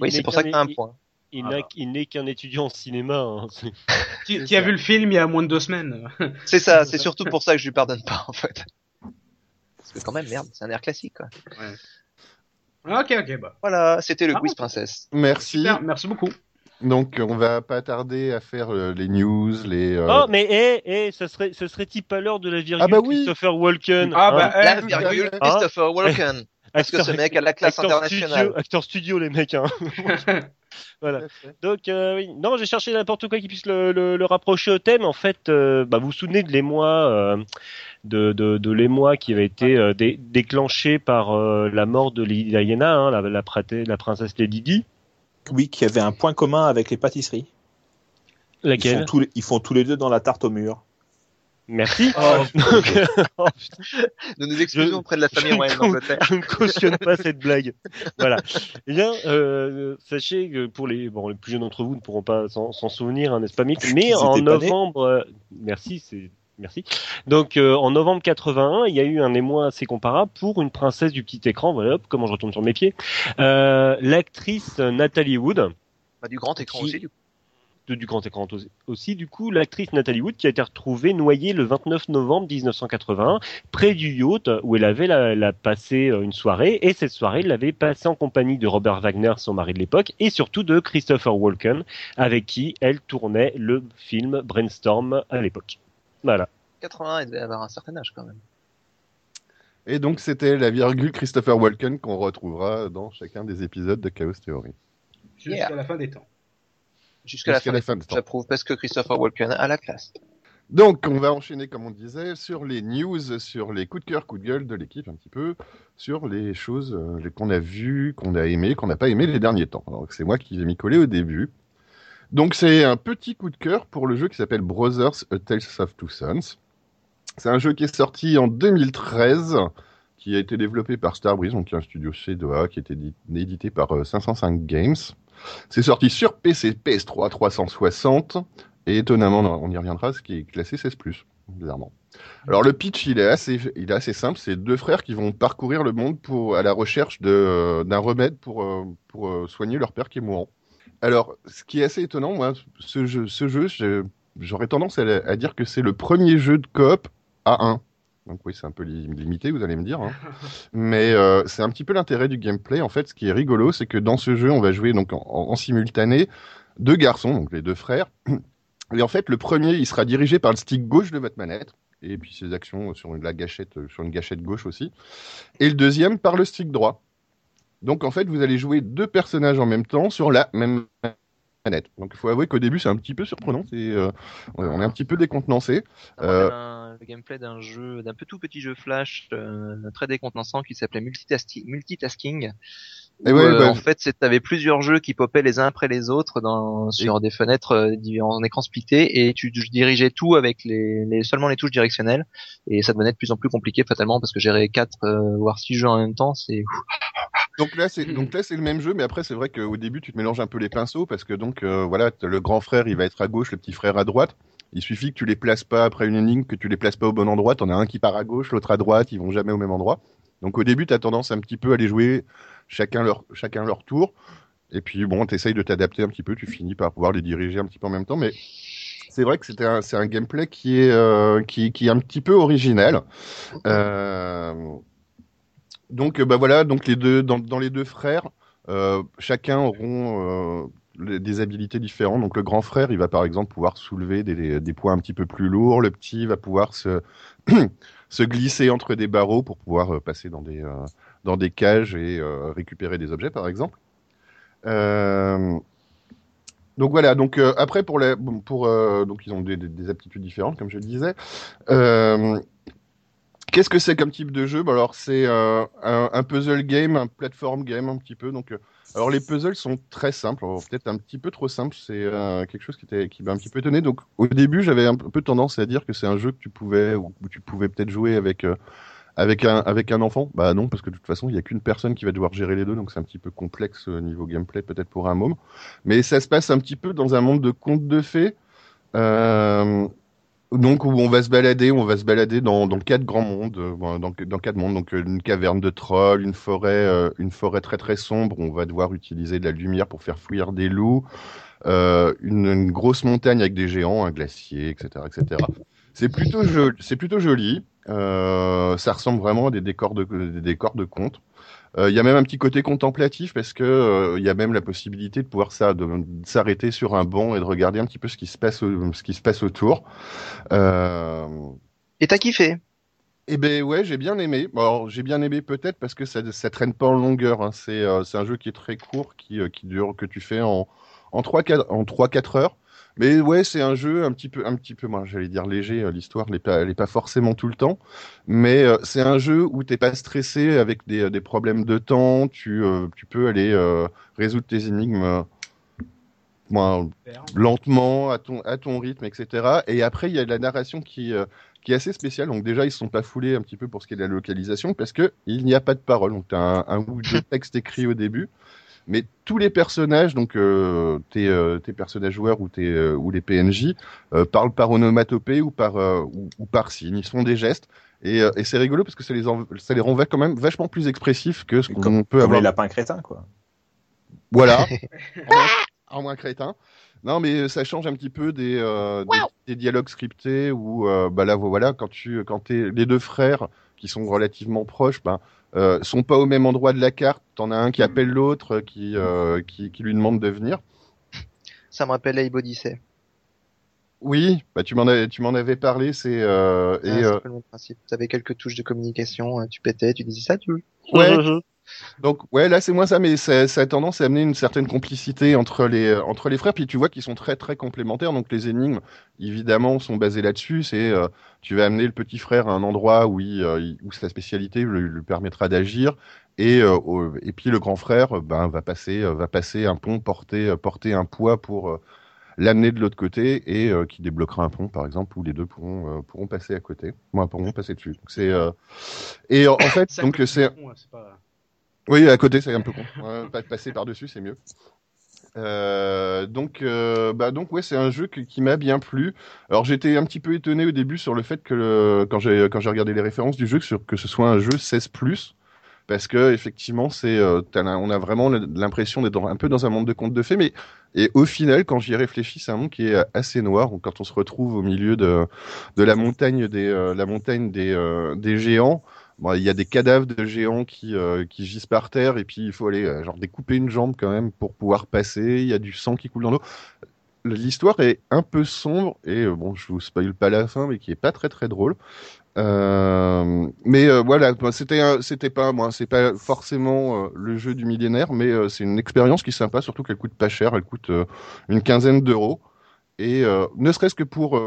Oui, c'est pour ça que t'as un point. Il, Ah n'est qu'un étudiant en cinéma. hein. <laughs> Qui, a vu le film il y a moins de deux semaines <laughs> C'est ça, c'est surtout pour ça que je lui pardonne pas, en fait. Parce que quand même, merde, c'est un air classique, quoi. Ok, ok, bah. Voilà, c'était le Ah, quiz princesse. Merci. Super, merci beaucoup. Donc, on va pas tarder à faire euh, les news, les. euh, Oh, mais eh, eh, ça serait, ça serait-il pas l'heure de la virgule Ah bah oui. Christopher Walken Ah hein bah, La eh, virgule Hein Christopher Walken. <laughs> Parce que Acteur- ce mec a la classe acteur internationale. Studio, acteur studio, les mecs. Hein. <laughs> voilà. Donc, euh, oui. non, j'ai cherché n'importe quoi qui puisse le, le, le rapprocher au thème. En fait, euh, bah, vous vous souvenez de l'émoi, euh, de, de, de l'émoi qui avait été euh, dé- déclenché par euh, la mort de Lady Diana, hein, la, la, la princesse Lady Di. Oui, qui avait un point commun avec les pâtisseries. Ils font, Laquelle tous les, ils font tous les deux dans la tarte au mur. Merci. Oh. <laughs> Donc, oh, Nous nous excusons auprès de la famille royale d'Angleterre. je ne cautionne pas cette blague. Voilà. <laughs> Eh bien, euh, sachez que pour les, bon, les plus jeunes d'entre vous ne pourront pas s'en souvenir, hein, n'est-ce pas, Mick? Mais en novembre, euh, merci, c'est Merci. Donc euh, en novembre 81, il y a eu un émoi assez comparable pour une princesse du petit écran. Voilà, hop, comment je retombe sur mes pieds. Euh, L'actrice Nathalie Wood, Bah, du grand écran Qui- aussi, du coup. de- du grand écran aussi- du coup, l'actrice Nathalie Wood qui a été retrouvée noyée le 29 novembre 1981 près du yacht où elle avait la, la passé euh, une soirée et cette soirée, elle l'avait passée en compagnie de Robert Wagner, son mari de l'époque, et surtout de Christopher Walken avec qui elle tournait le film Brainstorm à l'époque. Voilà. 81, elle devait avoir un certain âge quand même. Et donc, c'était la virgule Christopher Walken qu'on retrouvera dans chacun des épisodes de Chaos Theory. Jusqu'à Yeah. la fin des temps. Jusqu'à la Jusqu'à fin. la fin de temps. J'approuve parce que Christopher Walken a la classe. Donc, on va enchaîner, comme on disait, sur les news, sur les coups de cœur, coups de gueule de l'équipe, un petit peu, sur les choses euh, qu'on a vues, qu'on a aimées, qu'on n'a pas aimées les derniers temps. Alors, c'est moi qui vais m'y coller au début. Donc, c'est un petit coup de cœur pour le jeu qui s'appelle Brothers A Tales of Two Sons. C'est un jeu qui est sorti en 2013, qui a été développé par Starbreeze, donc un studio suédois, qui a été édi- édité par euh, 505 Games. C'est sorti sur PC, PS3, 360. Et étonnamment, on y reviendra, ce qui est classé 16+, bizarrement. Alors le pitch, il est assez, simple. C'est deux frères qui vont parcourir le monde pour, à la recherche de, d'un remède pour, euh, pour euh, soigner leur père qui est mourant. Alors, ce qui est assez étonnant, moi, ce jeu, ce jeu je- j'aurais tendance à, à dire que c'est le premier jeu de coop à 1. Donc oui, c'est un peu li- limité, vous allez me dire. hein. <laughs> Mais euh, c'est un petit peu l'intérêt du gameplay. En fait, ce qui est rigolo, c'est que dans ce jeu, on va jouer donc en, en simultané deux garçons, donc les deux frères. Et en fait, le premier, il sera dirigé par le stick gauche de votre manette, et puis ses actions sur une, la gâchette, sur une gâchette gauche aussi. Et le deuxième par le stick droit. Donc en fait, vous allez jouer deux personnages en même temps sur la même manette. Donc il faut avouer qu'au début, c'est un petit peu surprenant. C'est, euh, on est un petit peu décontenancé. Euh, un- le gameplay d'un jeu, d'un peu tout petit jeu flash euh, très décontenançant qui s'appelait Multitasking. Et ouais, euh, bah, en fait, c'est t'avais plusieurs jeux qui popaient les uns après les autres dans, sur des fenêtres euh, en écran splitté et tu, tu dirigeais tout avec les, les seulement les touches directionnelles et ça devenait de plus en plus compliqué fatalement parce que gérer quatre euh, voire six jeux en même temps, c'est Donc là, c'est donc là c'est le même jeu, mais après c'est vrai qu'au début tu te mélanges un peu les pinceaux parce que donc euh, voilà, le grand frère il va être à gauche, le petit frère à droite. Il suffit que tu les places pas après une énigme, que tu les places pas au bon endroit. T'en as un qui part à gauche, l'autre à droite, ils vont jamais au même endroit. Donc au début, tu as tendance un petit peu à les jouer chacun leur chacun leur tour. Et puis bon, t'essayes de t'adapter un petit peu, tu finis par pouvoir les diriger un petit peu en même temps, mais c'est vrai que c'était un, c'est un gameplay qui est euh, qui, qui est un petit peu original. Euh, donc euh, bah voilà, donc les deux dans, les deux frères, euh, chacun auront euh, des habilités différentes. Donc le grand frère, il va par exemple pouvoir soulever des, des, poids un petit peu plus lourds. Le petit va pouvoir se <clears throat> se glisser entre des barreaux pour pouvoir passer dans des cages et récupérer des objets par exemple. Donc voilà, donc après pour les pour donc ils ont des, des, des aptitudes différentes comme je le disais. Qu'est-ce que c'est comme type de jeu? Bah Alors c'est euh, un, puzzle game, un platform game un petit peu. Donc euh, alors les puzzles sont très simples, peut-être un petit peu trop simples. C'est euh, quelque chose qui qui m'a un petit peu étonné. Donc au début j'avais un peu tendance à dire que c'est un jeu que tu pouvais ou tu pouvais peut-être jouer avec euh, avec un avec un enfant. Bah non parce que de toute façon il y a qu'une personne qui va devoir gérer les deux, donc c'est un petit peu complexe au niveau gameplay peut-être pour un môme. Mais ça se passe un petit peu dans un monde de contes de fées. Euh, donc où on va se balader, on va se balader dans, dans quatre grands mondes, euh, dans, quatre mondes, donc euh, une caverne de trolls, une forêt, euh, une forêt très très sombre, où on va devoir utiliser de la lumière pour faire fuir des loups, une, grosse montagne avec des géants, un glacier, etc., etc. C'est plutôt joli, c'est plutôt joli. Ça ressemble vraiment à des décors de des décors de contes. Euh, Il y a même un petit côté contemplatif parce que euh, il y a même la possibilité de pouvoir ça, de, de s'arrêter sur un banc et de regarder un petit peu ce qui se passe, ce qui se passe autour. Euh, Et t'as kiffé? Eh ben ouais, j'ai bien aimé. Bon, alors, j'ai bien aimé peut-être parce que ça, ça traîne pas en longueur. hein. C'est un jeu qui est très court, qui, qui dure, que tu fais en en trois quatre en trois quatre heures. Mais ouais, c'est un jeu un petit peu un petit peu, moi j'allais dire léger. euh, L'histoire n'est pas pas forcément tout le temps, mais euh, c'est un jeu où t'es pas stressé avec des des problèmes de temps. Tu euh, tu peux aller euh, résoudre tes énigmes. euh, moi, lentement, à ton, à ton rythme, etc. Et après, il y a la narration qui, euh, qui est assez spéciale. Donc déjà, ils se sont pas foulés un petit peu pour ce qui est de la localisation, parce que il n'y a pas de parole. Donc tu as un, un ou deux <laughs> textes écrits au début. Mais tous les personnages, donc euh, tes, euh, tes personnages joueurs ou, tes, euh, ou les PNJ, euh, parlent par onomatopée ou par, euh, ou, ou par signe. Ils font des gestes. Et, euh, et c'est rigolo parce que ça les, en- ça les rend quand même vachement plus expressifs que ce qu'on Comme, peut comme avoir. les lapins crétins, quoi. Voilà. <laughs> en, moins, en moins crétin. Non, mais ça change un petit peu des, euh, des, des dialogues scriptés où, euh, bah là, voilà, quand tu, quand t'es les deux frères qui sont relativement proches, ben, euh, sont pas au même endroit de la carte. T'en as un qui appelle l'autre, qui, euh, qui, qui lui demande de venir. Ça me rappelle Abe Odyssey. Oui, bah tu m'en avais, tu m'en avais parlé. C'est euh, Ah, et c'est euh, un peu le même principe. Tu avais quelques touches de communication, euh, tu pétais, tu disais ça, tu ouais. Donc ouais, là c'est moins ça, mais ça, ça a tendance à amener une certaine complicité entre les euh, entre les frères. Puis tu vois qu'ils sont très très complémentaires. Donc les énigmes, évidemment, sont basées là-dessus. C'est euh, tu vas amener le petit frère à un endroit où il, euh, où sa spécialité lui, lui permettra d'agir. Et euh, et puis le grand frère, ben va passer va passer un pont, porter porter un poids pour l'amener de l'autre côté et euh, qui débloquera un pont par exemple où les deux pourront euh, pourront passer à côté. Moi pourront passer dessus. Donc c'est euh, et en, en <coughs> fait donc c'est ouais, pas- oui, à côté, c'est un peu con. Ouais, passer par-dessus, c'est mieux. Euh, donc, euh, bah donc ouais, c'est un jeu que- qui m'a bien plu. Alors j'étais un petit peu étonné au début sur le fait que le- quand j'ai quand j'ai regardé les références du jeu sur que ce soit un jeu 16 parce que effectivement c'est euh, on a vraiment l'impression d'être un peu dans un monde de contes de fées, mais et au final quand j'y réfléchis, c'est un monde qui est assez noir. Quand on se retrouve au milieu de de la montagne des euh, la montagne des des géants. Il y a des cadavres de géants qui, euh, qui gisent par terre et puis il faut aller euh, genre découper une jambe quand même pour pouvoir passer. Il y a du sang qui coule dans l'eau. L'histoire est un peu sombre et euh, bon, je vous spoil pas la fin, mais qui est pas très très drôle. Euh, mais voilà, c'était c'était pas moi, c'est pas forcément le jeu du millénaire, mais c'est une expérience qui est sympa, surtout qu'elle coûte pas cher, elle coûte une quinzaine d'euros. Et ne serait-ce que pour,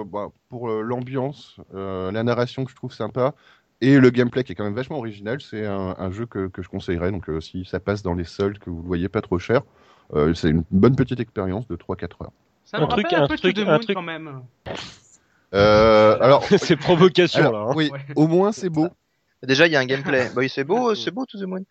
pour l'ambiance, la narration que je trouve sympa, et le gameplay qui est quand même vachement original, c'est un, un jeu que, que je conseillerais. Donc euh, si ça passe dans les soldes, que vous le voyez pas trop cher, euh, c'est une bonne petite expérience de 3-4 heures. Ça Un truc- un, un peu truc- un Moon truc- quand même. Euh, alors, <laughs> c'est provocation alors, là. hein. oui, Ouais. au moins c'est beau. Déjà, il y a un gameplay. <laughs> bah oui, c'est beau, c'est beau, To the Moon.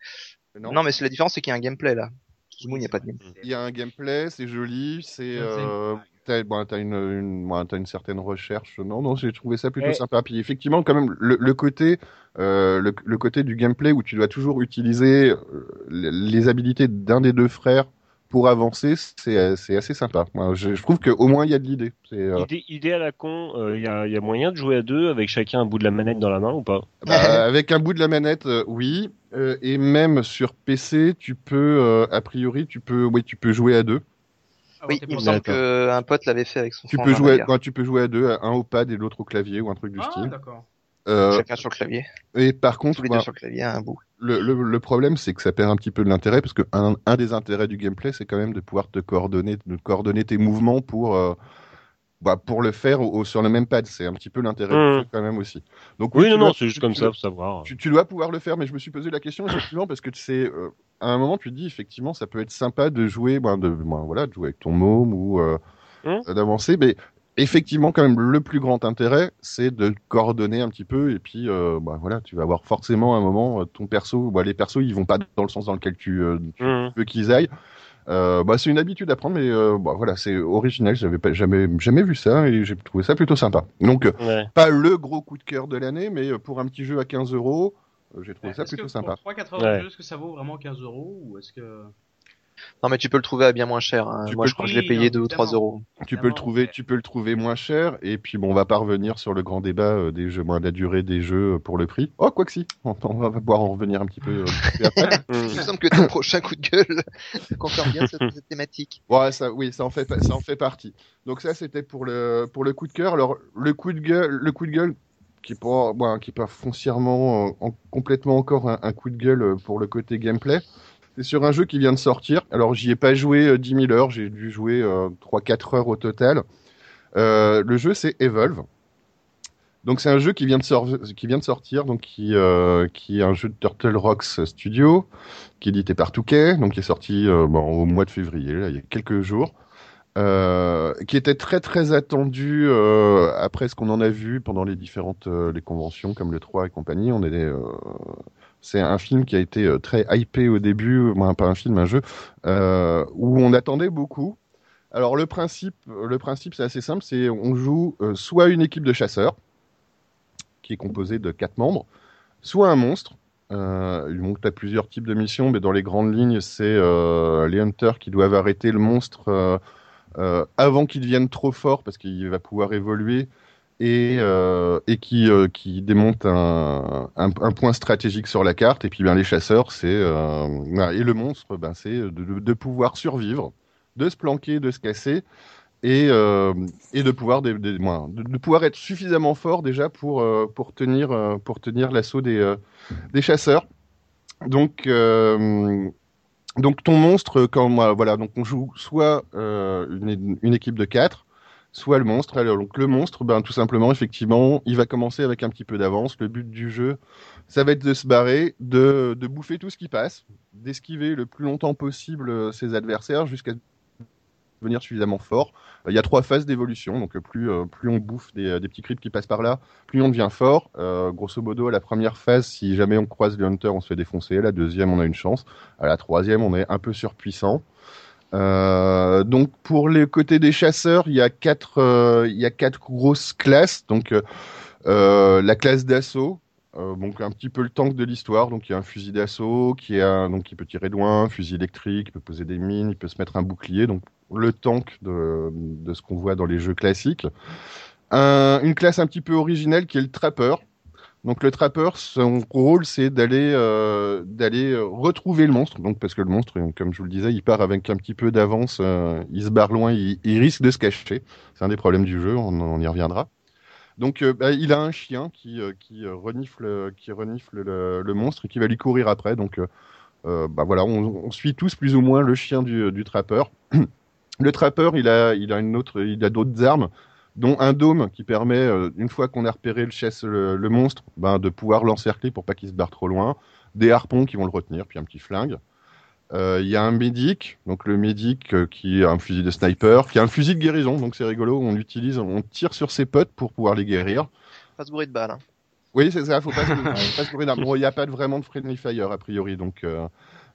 Non. Non, mais c'est la différence, c'est qu'il y a un gameplay, là. To the Moon, il n'y a pas de gameplay. Il y a un gameplay, c'est joli, c'est C'est- euh, t'as bon, une, une, bon, t'as une certaine recherche. Non, non, j'ai trouvé ça plutôt Eh. sympa. Puis effectivement, quand même, le, le côté, euh, le, le côté du gameplay où tu dois toujours utiliser euh, les habilités d'un des deux frères pour avancer, c'est assez sympa. Moi, je, je trouve qu'au moins il y a de l'idée. Euh, Idée, idée à la con, il y, a, y a moyen de jouer à deux avec chacun un bout de la manette dans la main ou pas? Bah, <laughs> avec un bout de la manette, euh, oui, Euh, et même sur PC, tu peux, euh, a priori, tu peux, oui, tu peux jouer à deux. Ah, Oui, il me semble qu'un pote l'avait fait avec son Tu peux jouer, tu peux jouer à deux, un au pad et l'autre au clavier ou un truc du Ah, style. d'accord. Euh, Chacun sur le clavier. et par contre, sur le clavier à un bout. le, le, le problème, c'est que ça perd un petit peu de l'intérêt parce que un, un des intérêts du gameplay, c'est quand même de pouvoir te coordonner, de coordonner tes mouvements pour, euh, bah, pour le faire au, au- sur le même pad. C'est un petit peu l'intérêt du jeu quand même aussi. Donc Oui, non, dois- non, c'est juste tu- comme tu ça, pour savoir. Tu, tu dois pouvoir le faire, mais je me suis posé la question effectivement parce que sais, euh, à un moment, tu te dis effectivement, ça peut être sympa de jouer, ben, de, ben, voilà, de jouer avec ton môme ou euh, Hum. d'avancer, mais effectivement, quand même, le plus grand intérêt, c'est de coordonner un petit peu et puis, euh, ben, voilà, tu vas avoir forcément à un moment euh, ton perso, bah, les persos, ils vont pas dans le sens dans lequel tu, euh, tu Hum. veux qu'ils aillent. Euh, bah, c'est une habitude à prendre, mais euh, bah, voilà, c'est original. J'avais pas jamais jamais vu ça et j'ai trouvé ça plutôt sympa. Donc, euh, Ouais. pas le gros coup de cœur de l'année, mais pour un petit jeu à 15 euros, j'ai trouvé ça plutôt que sympa. Pour 3-4 heures Ouais. de jeu, est-ce que ça vaut vraiment 15 euros ou est-ce que. Non, mais tu peux le trouver à bien moins cher. hein. Moi, je crois que je l'ai payé non, 2 ou 3 évidemment. euros. Tu peux le trouver, tu peux le trouver moins cher. Et puis bon, on va pas revenir sur le grand débat euh, des jeux, moins la durée des jeux euh, pour le prix. Oh, quoi que si, on, on va pouvoir en revenir un petit peu. euh, plus après. <laughs> Il me semble que ton prochain coup de gueule <laughs> confirme bien cette, <laughs> cette thématique. Ouais, ça, oui, ça en fait, ça en fait partie. Donc ça, c'était pour le pour le coup de cœur. Alors le coup de gueule, le coup de gueule qui pas, bon, qui est pas foncièrement en- complètement encore un, un coup de gueule pour le côté gameplay. C'est sur un jeu qui vient de sortir. Alors j'y ai pas joué euh, 10 000 heures, j'ai dû jouer euh, 3-4 heures au total. Euh, le jeu c'est Evolve. Donc c'est un jeu qui vient de, sortir, donc qui, euh, est un jeu de Turtle Rocks Studio, qui est édité par Touquet, donc qui est sorti euh, au mois de février, il y a quelques jours, euh, qui était très très attendu euh, après ce qu'on en a vu pendant les différentes euh, conventions comme le 3 et compagnie. On euh, C'est un film qui a été euh, très hypé au début, pas un film, un jeu, euh, où on attendait beaucoup. Alors le principe, le principe c'est assez simple, c'est on joue euh, soit une équipe de chasseurs, qui est composée de quatre membres, soit un monstre. Euh, donc tu as plusieurs types de missions, mais dans les grandes lignes, c'est les hunters qui doivent arrêter le monstre avant qu'il devienne trop fort, parce qu'il va pouvoir évoluer, et, euh, et qui, euh, démonte un, point stratégique sur la carte. Et puis ben, les chasseurs, c'est euh, voilà. et le monstre, ben, c'est de, pouvoir survivre, de se planquer, de se casser. Et, euh, de pouvoir moins, de, pouvoir être suffisamment fort déjà pour tenir pour tenir l'assaut des chasseurs. Donc donc ton monstre quand voilà donc on joue soit une, une équipe de quatre soit le monstre. Alors, donc le monstre, ben tout simplement, effectivement, il va commencer avec un petit peu d'avance. Le but du jeu, ça va être de se barrer, de, de bouffer tout ce qui passe, d'esquiver le plus longtemps possible euh, ses adversaires jusqu'à devenir suffisamment fort. Euh, Il y a trois phases d'évolution, donc euh, plus plus on bouffe des, des petits creeps qui passent par là, plus on devient fort. Grosso modo, à la première phase, si jamais on croise les hunters, on se fait défoncer. La deuxième, on a une chance. À la troisième, on est un peu surpuissant. Euh, donc pour les côtés des chasseurs, il y a quatre, euh, il y a quatre grosses classes. Donc euh, la classe d'assaut, donc un petit peu le tank de l'histoire. Donc il y a un fusil d'assaut qui un, donc peut tirer loin, un fusil électrique, il peut poser des mines, il peut se mettre un bouclier. Donc le tank de, ce qu'on voit dans les jeux classiques. Un- une classe un petit peu originelle qui est le trapper. Donc le trapper, son rôle c'est d'aller euh, euh, retrouver le monstre. Donc parce que le monstre, euh, comme je vous le disais, il part avec un petit peu d'avance, il se barre loin, il, risque de se cacher. C'est un des problèmes du jeu, on, y reviendra. Donc bah, il a un chien qui renifle qui renifle le, monstre et qui va lui courir après. Donc bah voilà, on, on suit tous plus ou moins le chien du, du trappeur. <clears throat> le trappeur, il a il a une autre, il a d'autres armes dont un dôme qui permet, euh, une fois qu'on a repéré le, chasse, le, le monstre, ben, de pouvoir l'encercler pour pas qu'il se barre trop loin, des harpons qui vont le retenir, puis un petit flingue. Euh, Il y a un médic, donc le médic euh, qui a un fusil de sniper, qui a un fusil de guérison, donc c'est rigolo, on l'utilise, on tire sur ses potes pour pouvoir les guérir. Pas se bourrer de balles. Hein. Oui, c'est ça, faut pas se, <laughs> faut pas se bourrer d'armes. Bon, il n'y a pas de, vraiment de friendly fire a priori, donc euh,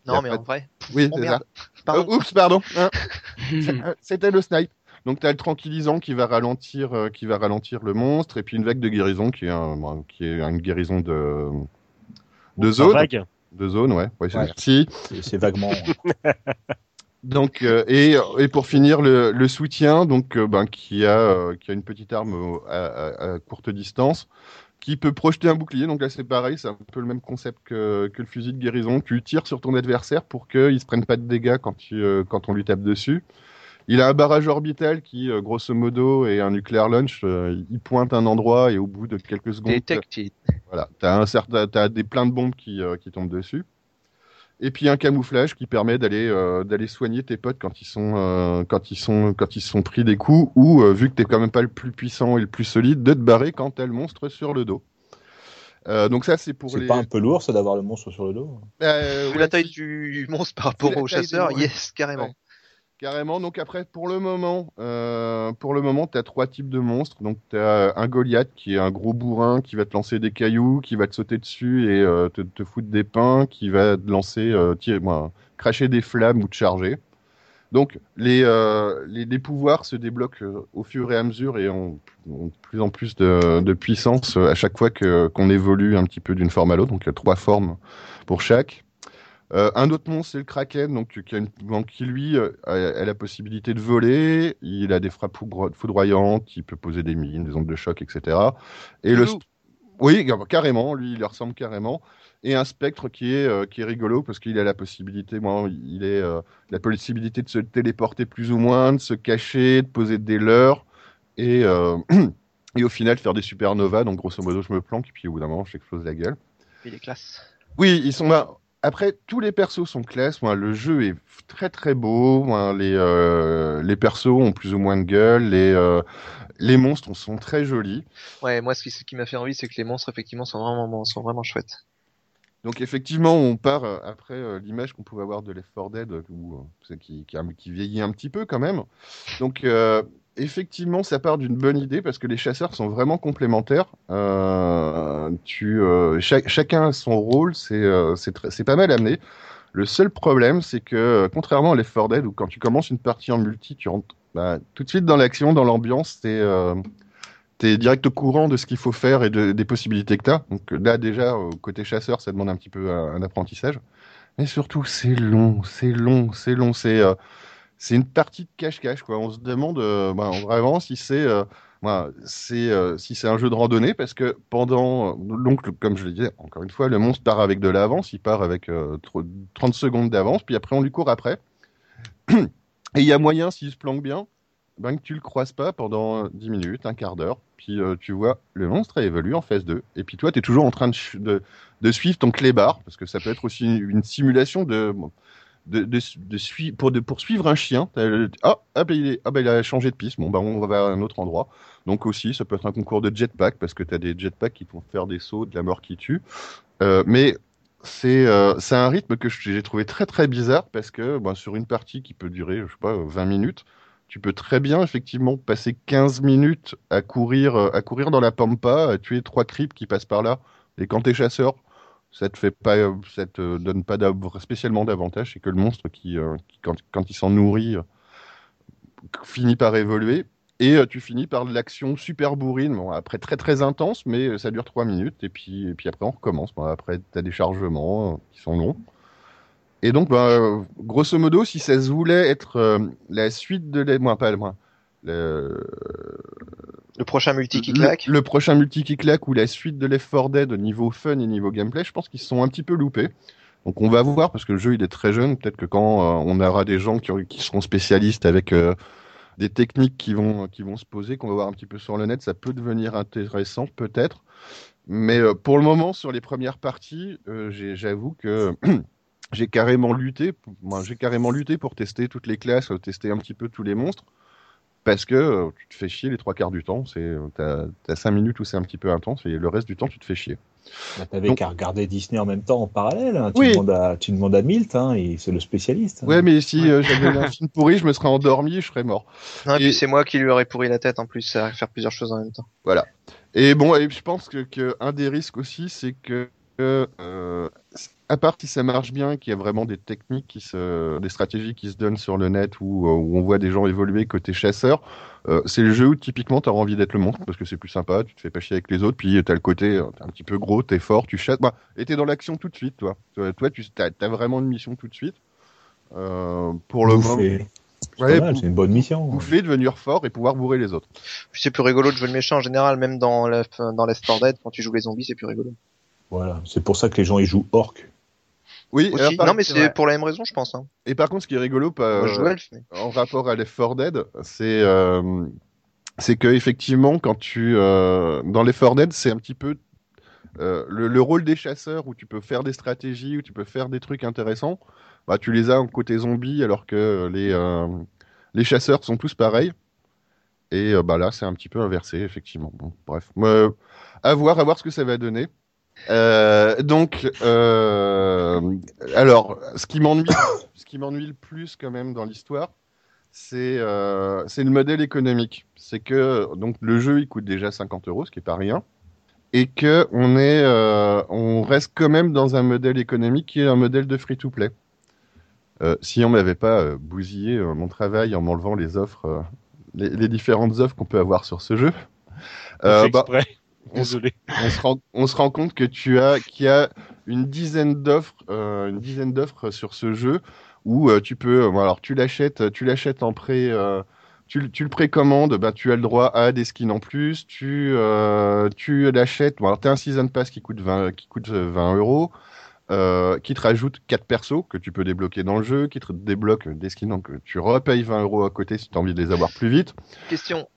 Non, mais en de- vrai. oui, Oh, c'est ça. merde. Pardon. Euh, oups, pardon. Hein. <laughs> C'était le snipe. Donc tu as le tranquillisant qui va ralentir, euh, qui va ralentir le monstre, et puis une vague de guérison qui est, un, bon, qui est une guérison de zone, vague. de zone, ouais. ouais, c'est- Ouais. Si. C'est c'est vaguement. <laughs> Donc euh, et, et pour finir le, le soutien, donc euh, ben qui a euh, qui a une petite arme à, à- à courte distance, qui peut projeter un bouclier. Donc là c'est pareil, c'est un peu le même concept que, que le fusil de guérison. Tu tires sur ton adversaire pour qu'il se prenne pas de dégâts quand tu euh, quand on lui tape dessus. Il a un barrage orbital qui, euh, grosso modo, est un nuclear launch. euh, il pointe un endroit et au bout de quelques secondes, voilà, t'as un certain, t'as des plein de bombes qui, euh, qui tombent dessus. Et puis un camouflage qui permet d'aller euh, d'aller soigner tes potes quand ils sont euh, quand ils sont quand ils se sont pris des coups ou euh, vu que t'es quand même pas le plus puissant et le plus solide de te barrer quand t'as le monstre sur le dos. Euh, donc ça c'est pour C'est les. pas un peu lourd, ça, d'avoir le monstre sur le dos? Euh, ouais, la taille du monstre par rapport au chasseur, yes, carrément. Ouais. Carrément. Donc après, pour le moment, euh, pour le moment, t'as trois types de monstres. Donc t'as un Goliath qui est un gros bourrin qui va te lancer des cailloux, qui va te sauter dessus et euh, te, foutre des pains, qui va te lancer, euh, tirer, cracher des flammes ou te charger. Donc les, euh, les, les pouvoirs se débloquent euh, au fur et à mesure et ont, de plus en plus de, de puissance à chaque fois qu'on évolue un petit peu d'une forme à l'autre. Donc il y a trois formes pour chaque. Euh, un autre monstre, c'est le Kraken, donc qui, a une, donc, qui lui euh, a, a la possibilité de voler. Il a des frappes foudro- foudroyantes, il peut poser des mines, des ondes de choc, etc. Et le, oui, car- carrément, lui, il ressemble carrément. Et un spectre qui est euh, qui est rigolo parce qu'il a la possibilité, moi, il est la possibilité de se téléporter plus ou moins, de se cacher, de poser des leurres et <clears throat> et au final faire des supernovas. Donc grosso modo, je me planque et puis au bout d'un moment, j'explose la gueule. Il est classe. Oui, ils sont là. Après, tous les persos sont classe. Le jeu est très très beau. Les euh, les persos ont plus ou moins de gueule. Les euh, les monstres sont très jolis. Ouais, moi, ce qui, ce qui m'a fait envie, c'est que les monstres, effectivement, sont vraiment, sont vraiment chouettes. Donc effectivement, on part euh, après euh, l'image qu'on pouvait avoir de Left 4 Dead, où, qui, qui, qui vieillit un petit peu quand même. Donc effectivement, ça part d'une bonne idée parce que les chasseurs sont vraiment complémentaires. Euh, euh, cha- chacun a son rôle, c'est euh, pas mal amené. Le seul problème, c'est que euh, contrairement à Left 4 Dead, où quand tu commences une partie en multi, tu rentres bah, tout de suite dans l'action, dans l'ambiance, t'es t'es direct au courant de ce qu'il faut faire et de- des possibilités que t'as. Donc là, déjà, côté chasseur, ça demande un petit peu un, un apprentissage. Mais surtout, c'est long, c'est long, c'est long, c'est c'est une partie de cache-cache, quoi. On se demande euh, ben, vraiment si c'est euh, c'est euh, si c'est un jeu de randonnée, parce que pendant donc comme je le disais, encore une fois, le monstre part avec de l'avance, il part avec euh, tro- 30 secondes d'avance, puis après on lui court après. <clears throat> Et il y a moyen, s'il se planque bien, ben, que tu le croises pas pendant 10 minutes, un quart d'heure, puis tu vois, le monstre a évolué en phase 2. Et puis toi, tu es toujours en train de, suivre ton clébard, parce que ça peut être aussi une simulation de, de, pour, de, pour suivre un chien. Ah, ah, ben, il il a changé de piste, bon, ben, on va à un autre endroit. Donc aussi, ça peut être un concours de jetpack, parce que tu as des jetpacks qui vont faire des sauts, de la mort qui tue. Euh, mais c'est euh, un rythme que j'ai trouvé très très bizarre, parce que ben, sur une partie qui peut durer, je sais pas, 20 minutes, tu peux très bien effectivement passer 15 minutes à courir, euh, à courir dans la pampa, à tuer trois creeps qui passent par là. Et quand t'es chasseur, ça te fait pas, euh, ça te donne pas spécialement d'avantage. C'est que le monstre qui, euh, qui, quand, quand il s'en nourrit, euh, finit par évoluer. Et tu finis par l'action super bourrine, bon, après très très intense, mais ça dure 3 minutes, et puis, et puis après on recommence. Bon, après, tu as des chargements qui sont longs. Et donc, bah, grosso modo, si ça se voulait être la suite de les... Moins, pas moins. Le, Le prochain multi qui le- claque. Le, prochain multi qui claque ou la suite de Left 4 Dead au niveau fun et niveau gameplay, je pense qu'ils se sont un petit peu loupés. Donc on va voir parce que le jeu il est très jeune. Peut-être que quand euh, on aura des gens qui, qui seront spécialistes avec euh, des techniques qui vont qui vont se poser, qu'on va voir un petit peu sur le net, ça peut devenir intéressant peut-être. Mais euh, pour le moment sur les premières parties, j'avoue que <clears throat> j'ai carrément lutté. pour- Moi, j'ai carrément lutté pour tester toutes les classes, tester un petit peu tous les monstres. Parce que euh, tu te fais chier les trois quarts du temps. C'est euh, t'as cinq minutes où c'est un petit peu intense et le reste du temps tu te fais chier. Bah, T'avais Donc- qu'à regarder Disney en même temps en parallèle. hein. Tu, Oui. demandes à, tu demandes à Milt, hein, c'est le spécialiste. hein. Ouais, mais si euh, j'avais un <laughs> film pourri, je me serais endormi, je serais mort. Non, et et- puis c'est moi qui lui aurais pourri la tête en plus à faire plusieurs choses en même temps. Et bon, et je pense que, que un des risques aussi, c'est que euh, à part si ça marche bien, qu'il y a vraiment des techniques qui se, des stratégies qui se donnent sur le net où, euh, où on voit des gens évoluer côté chasseur, euh, c'est le jeu où typiquement tu as envie d'être le monstre parce que c'est plus sympa, tu te fais pas chier avec les autres, puis tu as le côté euh, t'es un petit peu gros, t'es fort, tu chasses, bah, et t'es dans l'action tout de suite, toi. Toi, toi, tu as, vraiment une mission tout de suite. Euh, pour le moment, Bouffer. C'est Ouais, pas mal, bou- c'est une bonne mission. bouffer, devenir fort et pouvoir bourrer les autres. C'est plus rigolo de jouer le méchant en général, même dans Left, dans Left 4 Dead, quand tu joues les zombies, c'est plus rigolo. Voilà, c'est pour ça que les gens y jouent orc. Oui, alors, non, mais c'est pour la même raison, je pense. Hein. Et par contre, ce qui est rigolo, pas, Moi, en rapport à Left 4 Dead, c'est euh, c'est que effectivement, quand tu euh, dans Left 4 Dead, c'est un petit peu euh, le, le rôle des chasseurs où tu peux faire des stratégies, où tu peux faire des trucs intéressants. Bah, tu les as en côté zombie, alors que les euh, les chasseurs sont tous pareils. Et bah là, c'est un petit peu inversé, effectivement. Bon, bref, à voir, à voir ce que ça va donner. Euh, donc, euh, alors, ce qui m'ennuie, ce qui m'ennuie le plus quand même dans l'histoire, c'est euh, c'est le modèle économique. C'est que donc le jeu il coûte déjà 50 euros, ce qui est pas rien, et que on est, euh, on reste quand même dans un modèle économique qui est un modèle de free to play. Euh, si on m'avait pas bousillé mon travail en m'enlevant les offres, les, les différentes offres qu'on peut avoir sur ce jeu, euh, bah, <laughs> Désolé. on se rend, on se rend compte que tu as, qu'il y a une dizaine d'offres, euh, une dizaine d'offres sur ce jeu où euh, tu peux, euh, bon, alors tu l'achètes, tu l'achètes en pré, euh, tu, le- tu le précommandes, bah, tu as le droit à des skins en plus, tu, euh, tu l'achètes, bon, alors tu as un season pass qui coûte 20, qui coûte euh, 20 euros. qui te rajoute 4 persos que tu peux débloquer dans le jeu, qui te débloque des skins, donc tu repayes 20 euros à côté si tu as envie de les avoir plus vite. Question.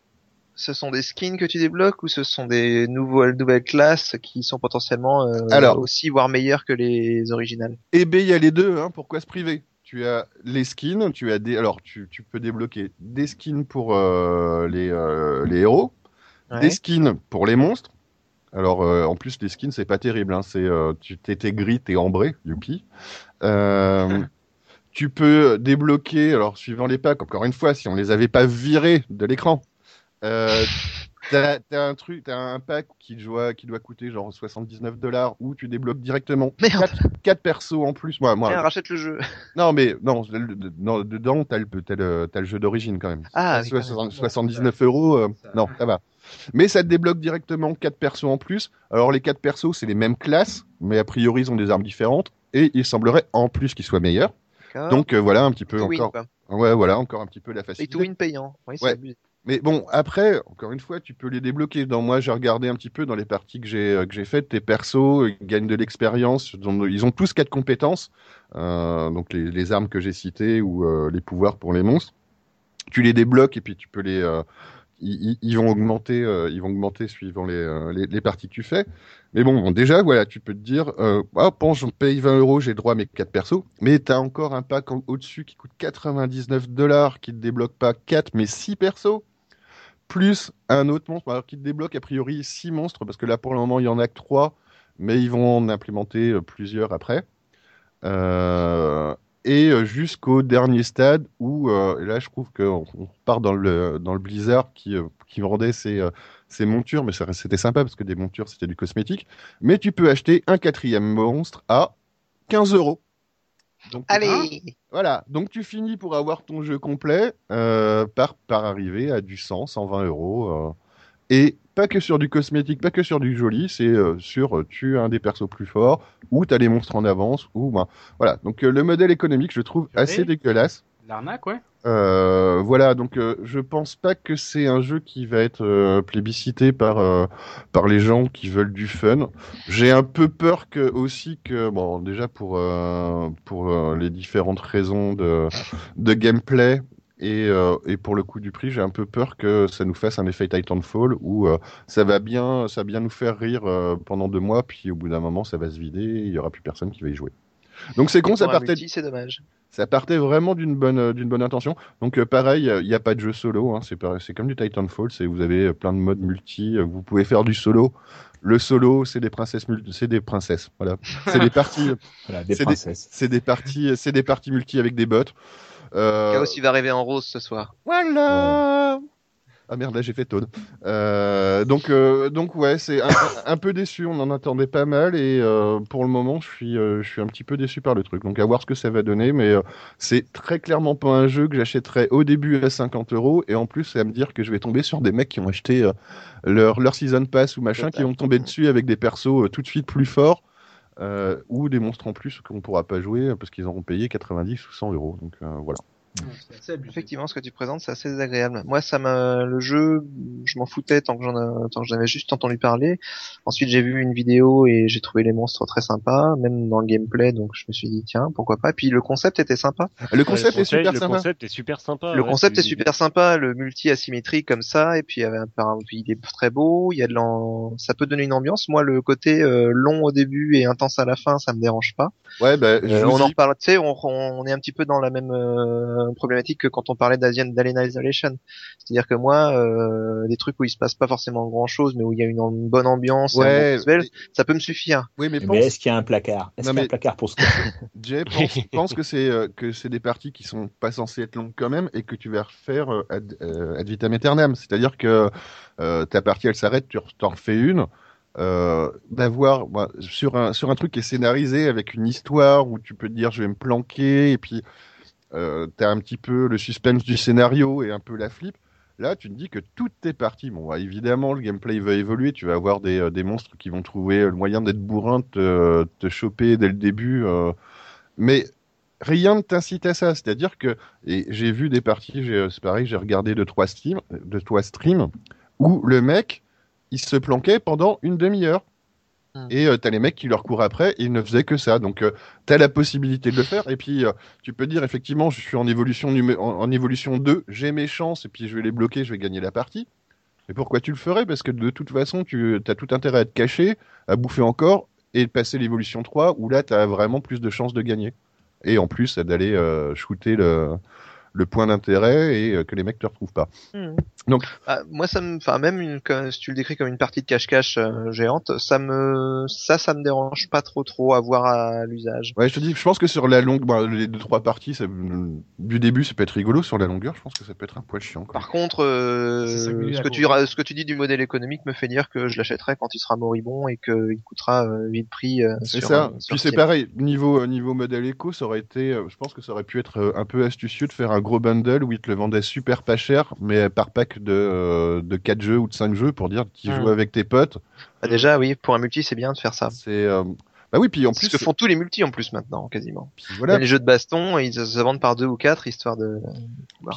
Ce sont des skins que tu débloques ou ce sont des nouveaux, nouvelles classes qui sont potentiellement euh, Alors. aussi, voire meilleures que les originales? Eh ben, il y a les deux, hein, pourquoi se priver Tu as les skins, tu as des, alors tu, tu peux débloquer des skins pour euh, les, euh, les héros, Ouais. des skins pour les monstres. Alors euh, en plus les skins c'est pas terrible, hein, c'est tu t'es gris, t'es ambré, youpi. <laughs> Tu peux débloquer, alors suivant les packs, encore une fois, si on les avait pas virés de l'écran, Euh, t'as un truc, t'as un pack qui doit, qui doit coûter genre 79 dollars où tu débloques directement Merde. 4, persos en plus. Moi, moi, Tiens, rachète le jeu. <laughs> non mais non, le- le- non, dedans t'as le, le, jeu d'origine quand même. Ah, oui, quand même. 60 79 euros, euh, non, ça va. Mais ça te débloque directement 4 persos en plus. Alors les 4 persos, c'est les mêmes classes, mais a priori ils ont des armes différentes. Et il semblerait en plus qu'ils soient meilleurs. Donc euh, voilà un petit peu win, encore. quoi. Ouais, voilà encore un petit peu la Et facilité. to win payant. Oui, c'est Ouais. abusé. Mais bon, après, encore une fois, tu peux les débloquer. Dans moi, j'ai regardé un petit peu dans les parties que j'ai euh, faites. Tes persos euh, gagnent de l'expérience. Ils ont- tous quatre compétences. Euh, donc les, armes que j'ai citées ou les pouvoirs pour les monstres. Tu les débloques et puis tu peux les. ils, vont augmenter. ils vont augmenter suivant les, les, parties que tu fais. Mais bon, déjà, voilà, tu peux te dire, euh, ah, bon, je paye 20 euros, j'ai droit à mes quatre persos. Mais t'as encore un pack au-dessus qui coûte 99 dollars, qui te débloque pas 4, mais 6 persos plus un autre monstre, alors qui te débloque a priori six monstres, parce que là pour le moment il y en a que trois, mais ils vont en implémenter euh, plusieurs après. Euh, et euh, jusqu'au dernier stade où, là je trouve qu'on on part dans le, Blizzard qui, qui vendait ses, ses montures, mais c'était sympa parce que des montures c'était du cosmétique, mais tu peux acheter un quatrième monstre à 15 euros. Donc, Allez voilà, donc tu finis pour avoir ton jeu complet euh, par, par arriver à du 100, 120 euros. euh, et pas que sur du cosmétique, pas que sur du joli, c'est euh, sur tu as un des persos plus forts, ou tu as les monstres en avance, ou ben, voilà. Donc euh, le modèle économique, je le trouve assez dégueulasse. L'arnaque, ouais. Euh, voilà, donc euh, je pense pas que c'est un jeu qui va être euh, plébiscité par euh, par les gens qui veulent du fun. J'ai un peu peur que aussi que bon déjà pour pour les différentes raisons de de gameplay et et pour le coût du prix, j'ai un peu peur que ça nous fasse un effet Titanfall où ça va bien ça va bien nous faire rire pendant deux mois puis au bout d'un moment ça va se vider, il y aura plus personne qui va y jouer. Donc c'est con, ça partait multi, c'est dommage. ça partait vraiment d'une bonne euh, d'une bonne intention. Donc euh, pareil, il n'y a pas de jeu solo. Hein, c'est pareil- c'est comme du Titanfall. C'est vous avez euh, plein de modes multi. Vous pouvez faire du solo. Le solo, c'est des princesses c'est des princesses. Voilà, c'est des parties, <laughs> Voilà, des C'est des- princesses. c'est des parties, c'est des parties multi avec des bots. Euh, Chaos, il va rêver en rose ce soir. voilà. Ah merde, là j'ai fait Toad. Euh, donc, euh, donc ouais, c'est un, un peu déçu. On en attendait pas mal et euh, pour le moment, je suis, je suis un petit peu déçu par le truc. Donc à voir ce que ça va donner, mais c'est très clairement pas un jeu que j'achèterais au début à 50 euros et en plus, c'est à me dire que je vais tomber sur des mecs qui ont acheté leur leur season pass ou machin, qui vont tomber dessus avec des persos tout de suite plus forts. ou des monstres en plus qu'on pourra pas jouer parce qu'ils auront payé 90 ou 100 euros. Donc voilà. Effectivement, ce que tu présentes, c'est assez désagréable. Moi, ça m'a, le jeu, je m'en foutais tant que j'en, a- tant que j'en avais juste entendu parler. Ensuite, j'ai vu une vidéo et j'ai trouvé les monstres très sympas, même dans le gameplay, donc je me suis dit, tiens, pourquoi pas. Puis le concept était sympa. Le concept est super le sympa. concept est super sympa. le ouais, concept c'est est super sympa, le multi asymétrique comme ça, et puis, il y avait un, un- puis il est très beau, il y a de l'en, ça peut donner une ambiance. Moi, le côté euh, long au début et intense à la fin, ça me dérange pas. Ouais, bah, je Euh, on en y- reparle, tu sais, on, on est un petit peu dans la même euh, problématique que quand on parlait d'Alien d'Alien Isolation. C'est-à-dire que moi, euh, des trucs où il se passe pas forcément grand chose, mais où il y a une, une bonne ambiance, et un Ouais, bon visuel, mais- ça peut me suffire. oui, mais Mais pense, est-ce qu'il y a un placard? Est-ce qu'il y a un placard pour cacher <laughs> Jay pense, <laughs> pense que c'est euh, que c'est des parties qui sont pas censées être longues quand même et que tu vas refaire euh, ad, euh, ad vitam aeternam. C'est-à-dire que euh, ta partie elle s'arrête, tu t'en refais une. Euh, d'avoir bah, sur un sur un truc qui est scénarisé avec une histoire où tu peux te dire je vais me planquer et puis euh, t'as un petit peu le suspense du scénario et un peu la flip. Là, tu te dis que toutes tes parties, bon, bah, évidemment, le gameplay va évoluer. Tu vas avoir des, euh, monstres qui vont trouver le moyen d'être bourrin, de te, te choper dès le début. euh, mais rien ne t'incite à ça. C'est-à-dire que, et j'ai vu des parties, c'est pareil, j'ai regardé deux trois streams, deux trois streams où le mec, il se planquait pendant une demi-heure. Hmm. Et euh, t'as les mecs qui leur courent après, ils ne faisaient que ça. Donc, euh, t'as la possibilité de le faire. Et puis, euh, tu peux dire, effectivement, je suis en évolution, en, en évolution 2, j'ai mes chances, et puis je vais les bloquer, je vais gagner la partie. Et pourquoi tu le ferais? Parce que de toute façon, tu as tout intérêt à te cacher, à bouffer encore, et passer l'évolution 3, où là, tu as vraiment plus de chances de gagner. Et en plus, d'aller euh, shooter le, le point d'intérêt et euh, que les mecs te retrouvent pas. Hmm. Donc- Ah, moi ça me, enfin même une, si tu le décris comme une partie de cache-cache euh, géante, ça me, ça, ça me dérange pas trop trop à voir à l'usage. Ouais, je te dis, je pense que sur la longue, bon, les deux trois parties, ça- du début, ça peut être rigolo. Sur la longueur, je pense que ça peut être un poil chiant. quoi. Par contre, euh, ce que tu, cause. ce que tu dis du modèle économique me fait dire que je l'achèterai quand il sera moribond et qu'il coûtera euh, vite prix. euh, C'est ça. euh, sur Puis c'est pareil, niveau niveau modèle éco, ça aurait été, euh, je pense que ça aurait pu être un peu astucieux de faire un gros bundle où ils te le vendaient super pas cher, mais par pack de euh, de 4 jeux ou de 5 jeux pour dire tu Hmm. joues avec tes potes. Bah, déjà, oui, pour un multi, c'est bien de faire ça. C'est euh, bah oui, puis en plus ce que font tous les multis en plus maintenant, quasiment. voilà, Les jeux de baston, ils se vendent par deux ou quatre histoire de.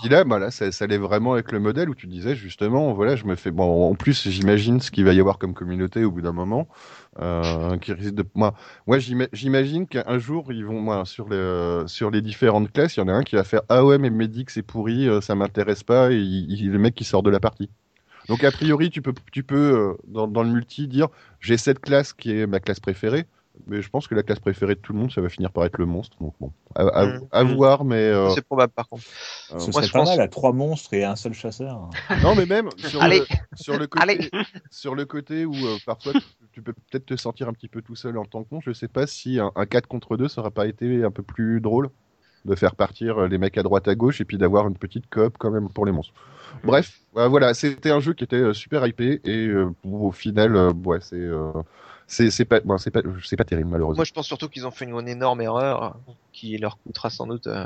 Puis là, bah là, ça, ça allait vraiment avec le modèle où tu disais justement, voilà, je me fais. Bon, en plus, j'imagine ce qu'il va y avoir comme communauté au bout d'un moment, euh, qui risque de. Moi, moi, j'ima- j'imagine qu'un jour, ils vont, moi, sur les sur les différentes classes, il y en a un qui va faire ah ouais, mais Medic c'est pourri, euh, ça m'intéresse pas, et il, le mec qui sort de la partie. Donc a priori, tu peux, tu peux euh, dans, dans le multi dire j'ai cette classe qui est ma classe préférée. Mais je pense que la classe préférée de tout le monde, ça va finir par être le monstre. Donc bon, à, à- Mm. à voir, mais euh, C'est probable par contre. euh, Ce moi, serait je pas pense- mal à trois monstres et un seul chasseur. <laughs> Non, mais même sur Allez. le, sur le <laughs> côté, Allez. sur le côté où euh, parfois tu, tu peux peut-être te sentir un petit peu tout seul en tant que monstre. Je sais pas si un, un 4 contre 2 ça aurait pas été un peu plus drôle de faire partir euh, les mecs à droite à gauche et puis d'avoir une petite coop quand même pour les monstres. Bref, euh, voilà, c'était un jeu qui était super hypé et euh, au final, euh, ouais, c'est euh, c'est pas bon, pas pas terrible malheureusement. Moi, je pense surtout qu'ils ont fait une, une énorme erreur qui leur coûtera sans doute euh,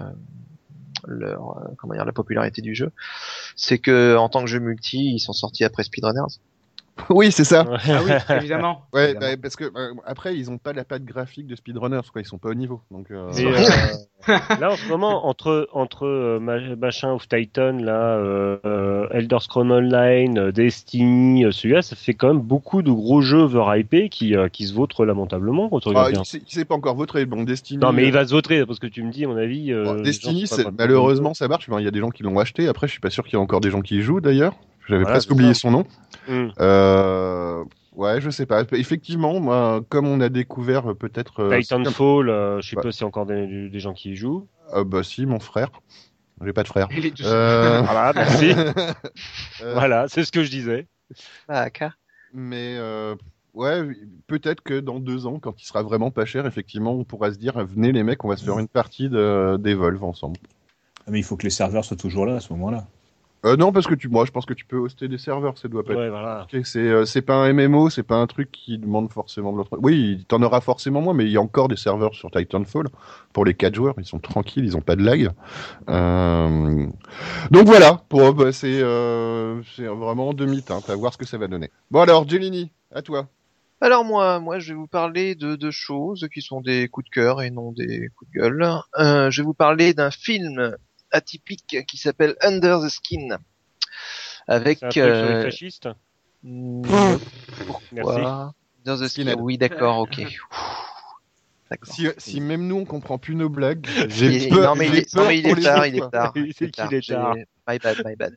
leur euh, comment dire la popularité du jeu. C'est que en tant que jeu multi, ils sont sortis après Speedrunners. <laughs> oui, c'est ça. Ah oui, évidemment. <laughs> Ouais, Évidemment. bah, parce que euh, après ils ont pas la patte graphique de speedrunners quoi, ils sont pas au niveau. Donc euh, Et, euh, <laughs> là en ce moment entre entre euh, ma- machin of Titan là Elder Scrolls Online Destiny celui-là ça fait quand même beaucoup de gros jeux overhypés qui euh, qui se vautrent lamentablement quand on ah, regarde bien. il s'est- pas encore voté. Bon, Destiny. non mais il va se vautrer parce que tu me dis à mon avis euh, Bon, Destiny, gens sont pas c'est- pas- malheureusement, ça marche. Il y a des gens qui l'ont acheté. Après, je suis pas sûr qu'il y ait encore des gens qui y jouent d'ailleurs. J'avais Voilà, presque oublié ça. son nom. Hum. Euh, ouais, je sais pas. Effectivement, moi, comme on a découvert euh, peut-être. euh, Titanfall euh, je sais Ouais. pas s'il y a encore des, des gens qui y jouent euh, bah si, mon frère. J'ai pas de frère. Il est tout Euh, <laughs> voilà merci euh, voilà c'est ce que je disais Ah, car- Mais euh, ouais, peut-être que dans deux ans, quand il sera vraiment pas cher, effectivement, on pourra se dire venez les mecs, on va se faire une partie de, d'Evolve ensemble. Ah, Mais il faut que les serveurs soient toujours là à ce moment-là. Euh, non, parce que tu, moi, je pense que tu peux hoster des serveurs. Ça doit pas être ouais voilà Ok, c'est euh, c'est pas un MMO, c'est pas un truc qui demande forcément de l'autre. Oui, t'en auras forcément moins, mais il y a encore des serveurs sur Titanfall pour les 4 joueurs. Ils sont tranquilles, ils ont pas de lag. Euh, Donc voilà, pour bah, c'est euh, c'est vraiment demi-teinte. À voir ce que ça va donner. Bon alors, Jelini, à toi. Alors moi, moi, je vais vous parler de deux choses qui sont des coups de cœur et non des coups de gueule. Euh, je vais vous parler d'un film atypique qui s'appelle Under the Skin, avec c'est un truc sur les euh, fascistes merci pourquoi Under the Skin. Skinhead. Oui, d'accord, ok. <laughs> Si, si même nous on comprend plus nos blagues, j'ai peur. non mais il j'ai est, non, mais <laughs> il est tard, il est tard. Il est tard. My bad, my bad.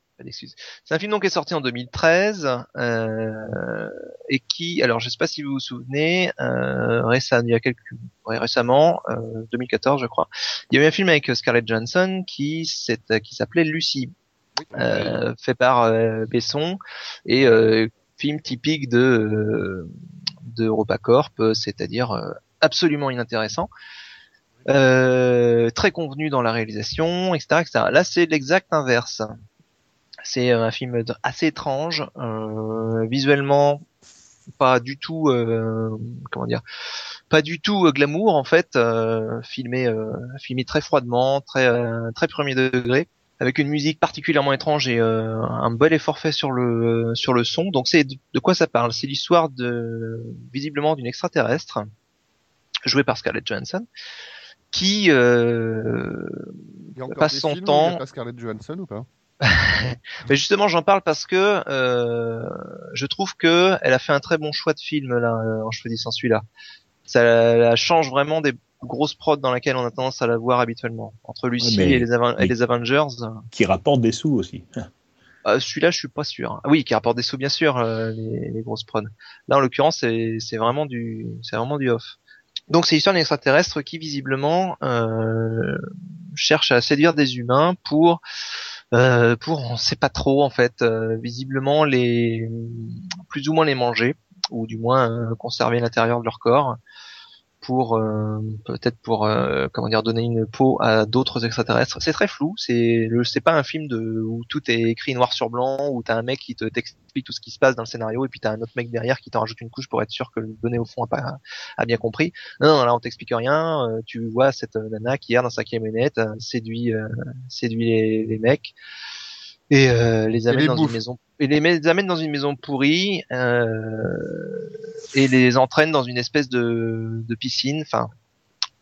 C'est un film donc qui est sorti en 2013 euh, et qui, alors je sais pas si vous vous souvenez, euh, récemment, il y a quelques, ouais, récemment, euh, 2014 je crois, il y avait un film avec Scarlett Johansson qui s'appelait Lucy, euh, fait par euh, Besson et euh, film typique de euh, de EuropaCorp, c'est-à-dire euh, absolument inintéressant. Euh, très convenu dans la réalisation, etc., etc. Là, c'est l'exact inverse. C'est euh, un film assez étrange, euh, visuellement pas du tout, euh, comment dire, pas du tout euh, glamour en fait, euh, filmé, filmé très froidement, très très premier degré, avec une musique particulièrement étrange et un bel effort fait sur le sur le son. Donc c'est de quoi ça parle? C'est l'histoire de visiblement d'une extraterrestre jouée par Scarlett Johansson qui euh, Il y a encore passe des son films temps- Il y a pas Scarlett Johansson ou pas? <laughs> Mais justement, j'en parle parce que euh, je trouve que elle a fait un très bon choix de film là euh, en choisissant celui-là. Ça la change vraiment des grosses prods dans lesquelles on a tendance à la voir habituellement. Entre Lucie Ouais, et, les et Avengers, Qui rapporte des sous aussi. euh, celui-là, je suis pas sûr. Ah oui, qui rapporte des sous bien sûr, euh, les, les grosses prods. Là, en l'occurrence, c'est c'est vraiment du c'est vraiment du off. Donc c'est l'histoire d'un extraterrestre qui visiblement euh, cherche à séduire des humains pour euh, pour on sait pas trop en fait euh, visiblement les plus ou moins les manger ou du moins euh, conserver l'intérieur de leur corps pour euh, peut-être pour euh, comment dire donner une peau à d'autres extraterrestres. C'est très flou, c'est le c'est pas un film de où tout est écrit noir sur blanc où t'as un mec qui te t'explique tout ce qui se passe dans le scénario et puis t'as un autre mec derrière qui t'en rajoute une couche pour être sûr que le donné au fond a pas a bien compris. Non, non là on t'explique rien, euh, tu vois cette nana qui erre dans sa camionnette, euh, séduit séduit les, les mecs et euh, les amène les dans bouffe. une maison et les, amène dans une maison pourrie euh, et les entraîne dans une espèce de, de piscine. Enfin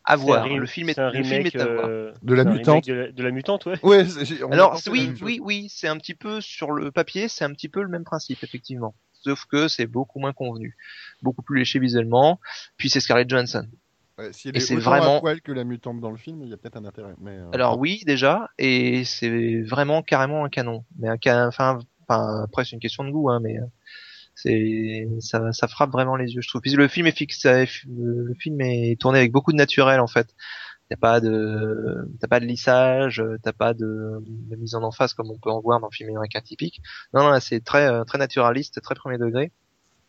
à voir. le film est, le film est à voir. euh, De la mutante. De la, de la mutante, ouais. Ouais, alors oui oui oui c'est un petit peu sur le papier c'est un petit peu le même principe effectivement. Sauf que c'est beaucoup moins convenu beaucoup plus léché visuellement. Puis c'est Scarlett Johansson Ouais, si elle Et est c'est autant vraiment- à poil que la mutante dans le film, il y a peut-être un intérêt. Mais, euh, Alors oui déjà et c'est vraiment carrément un canon. Mais un canon, enfin, enfin après c'est une question de goût hein, mais euh, c'est ça, ça frappe vraiment les yeux je trouve. Puis le film est fixe, le film est tourné avec beaucoup de naturel en fait. T'as pas de t'as pas de lissage, t'as pas de, de mise en emphase comme on peut en voir dans le film américain typique. Non non c'est très euh, très naturaliste, très premier degré.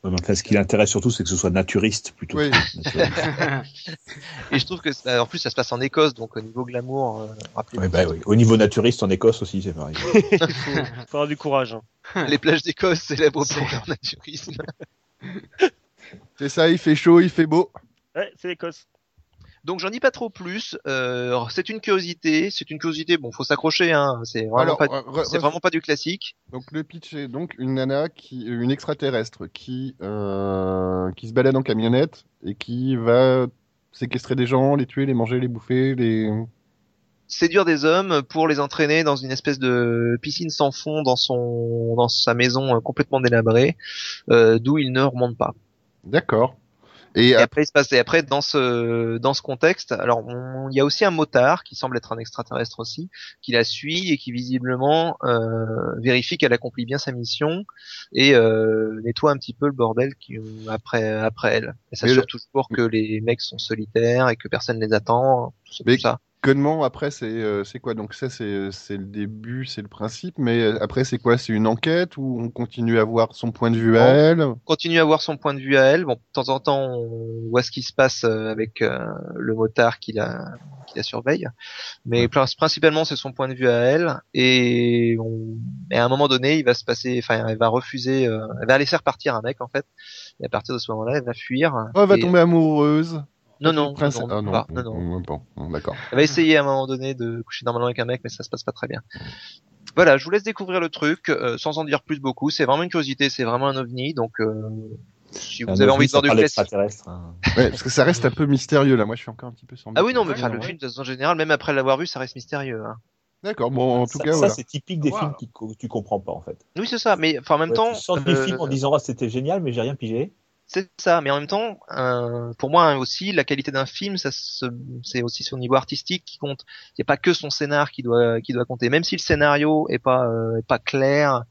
Enfin, ce qui l'intéresse surtout, c'est que ce soit naturiste plutôt. Oui. <laughs> Et je trouve que ça- en plus ça se passe en Écosse donc au niveau glamour, euh, rappelez-vous Ouais, bah oui. Au niveau naturiste, en Écosse aussi, c'est pareil. Il faut, <laughs> faut avoir du courage. hein. <laughs> les plages d'Écosse célèbres pour leur naturisme. C'est ça, il fait chaud, il fait beau. Ouais, c'est l'Écosse. Donc j'en dis pas trop plus. Euh, c'est une curiosité, c'est une curiosité. Bon, faut s'accrocher. Hein. C'est vraiment Alors, pas, euh, c'est vraiment pas du classique. Donc le pitch est donc une nana qui, une extraterrestre qui, euh, qui se balade en camionnette et qui va séquestrer des gens, les tuer, les manger, les bouffer, les. Séduire des hommes pour les entraîner dans une espèce de piscine sans fond dans son, dans sa maison euh, complètement délabrée, euh, d'où il ne remonte pas. D'accord. Et, Et ap- après, il se passe, et après, dans ce, dans ce contexte, alors, il y a aussi un motard qui semble être un extraterrestre aussi, qui la suit et qui visiblement euh, vérifie qu'elle accomplit bien sa mission et euh, nettoie un petit peu le bordel qui, après, après elle. Et Mais s'assure le- toujours que les mecs sont solitaires et que personne les attend. Ça. Mais- tout ça. Connement après c'est euh, c'est quoi? Donc ça c'est c'est le début, c'est le principe, mais euh, après c'est quoi? C'est une enquête où on continue à voir son point de vue à elle? continue à voir son point de vue à elle. Bon, de temps en temps, on voit ce qui se passe euh, avec euh, le motard qui la, qui la surveille. Mais prin- principalement, c'est son point de vue à elle. Et, on- et à un moment donné, il va se passer, enfin, elle va refuser, euh, elle va laisser repartir un mec, en fait. Et à partir de ce moment-là, elle va fuir. Oh, elle va Et- tomber amoureuse. Non, non, Prince- non, ah, non, pas, non, non. non, non, non, d'accord. Elle va essayer à un moment donné de coucher normalement avec un mec, mais ça se passe pas très bien. Voilà, je vous laisse découvrir le truc, euh, sans en dire plus beaucoup. C'est vraiment une curiosité, c'est vraiment un ovni, donc euh, si vous Un avez envie de voir du classique, hein. Ouais, parce que ça reste un peu mystérieux là. Moi, je suis encore un petit peu sans. Ah oui, non, mais enfin, non, le film, de façon générale, même après l'avoir vu, ça reste mystérieux. Hein. D'accord. Bon, en tout ça, cas, ça, voilà. c'est typique des Voilà. films qui, que tu comprends pas en fait. Oui, c'est ça, mais en même Ouais, temps, tu sors du euh, film en disant ah c'était génial, mais j'ai rien pigé. C'est ça, mais en même temps, euh, pour moi hein, aussi, la qualité d'un film, ça c'est aussi son niveau artistique qui compte. Il n'y a pas que son scénar qui doit qui doit compter, même si le scénario est pas euh, est pas clair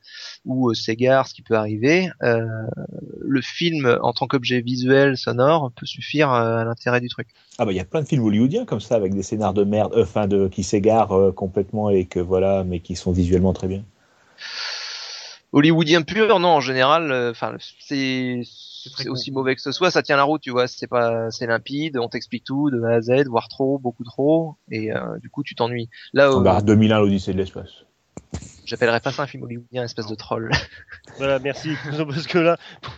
ou euh, s'égare, ce qui peut arriver. euh, le film, en tant qu'objet visuel, sonore, peut suffire euh, à l'intérêt du truc. Ah bah il y a plein de films hollywoodiens comme ça avec des scénars de merde, enfin de qui s'égarent complètement et que voilà, mais qui sont visuellement très bien. Hollywoodien pur, non, en général, enfin, c'est c'est aussi mauvais que ce soit, ça tient la route, tu vois. C'est pas, c'est limpide, on t'explique tout de A à Z, voire trop, beaucoup trop, et euh, du coup tu t'ennuies. Là, Ah euh, bah 2001 l'Odyssée de l'espace. j'appellerais pas ça un film hollywoodien, espèce de troll. <laughs> Voilà, merci. <laughs> Parce que là,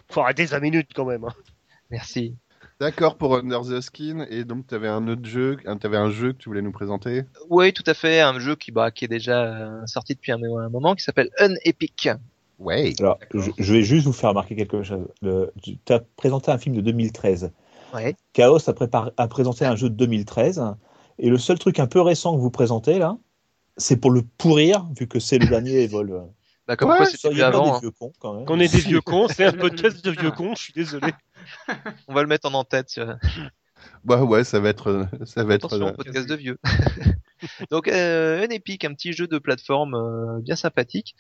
faut arrêter 5 minutes quand même. hein. Merci. D'accord pour Under the Skin. Et donc, tu avais un autre jeu, un- t'avais un jeu que tu voulais nous présenter? Oui, tout à fait, un jeu qui, bah, qui est déjà euh, sorti depuis un, un moment, qui s'appelle Unepic. Ouais. Alors je, je vais juste vous faire remarquer quelque chose. Tu as présenté un film de 2013. Ouais. Chaos a, présenté un jeu de 2013 et le seul truc un peu récent que vous présentez là, c'est pour le pourrir vu que c'est le dernier <laughs> Evolve. Bah, comme Ouais, quoi c'était avant. des hein. vieux cons quand même. Qu'on est des vieux cons, c'est un <laughs> podcast de vieux cons, je suis désolé. <laughs> On va le mettre en en-tête. Bah ouais, ça va être, ça va être. Attention, euh, podcast de vieux. Donc, euh, Unepic, un petit jeu de plateforme euh, bien sympathique.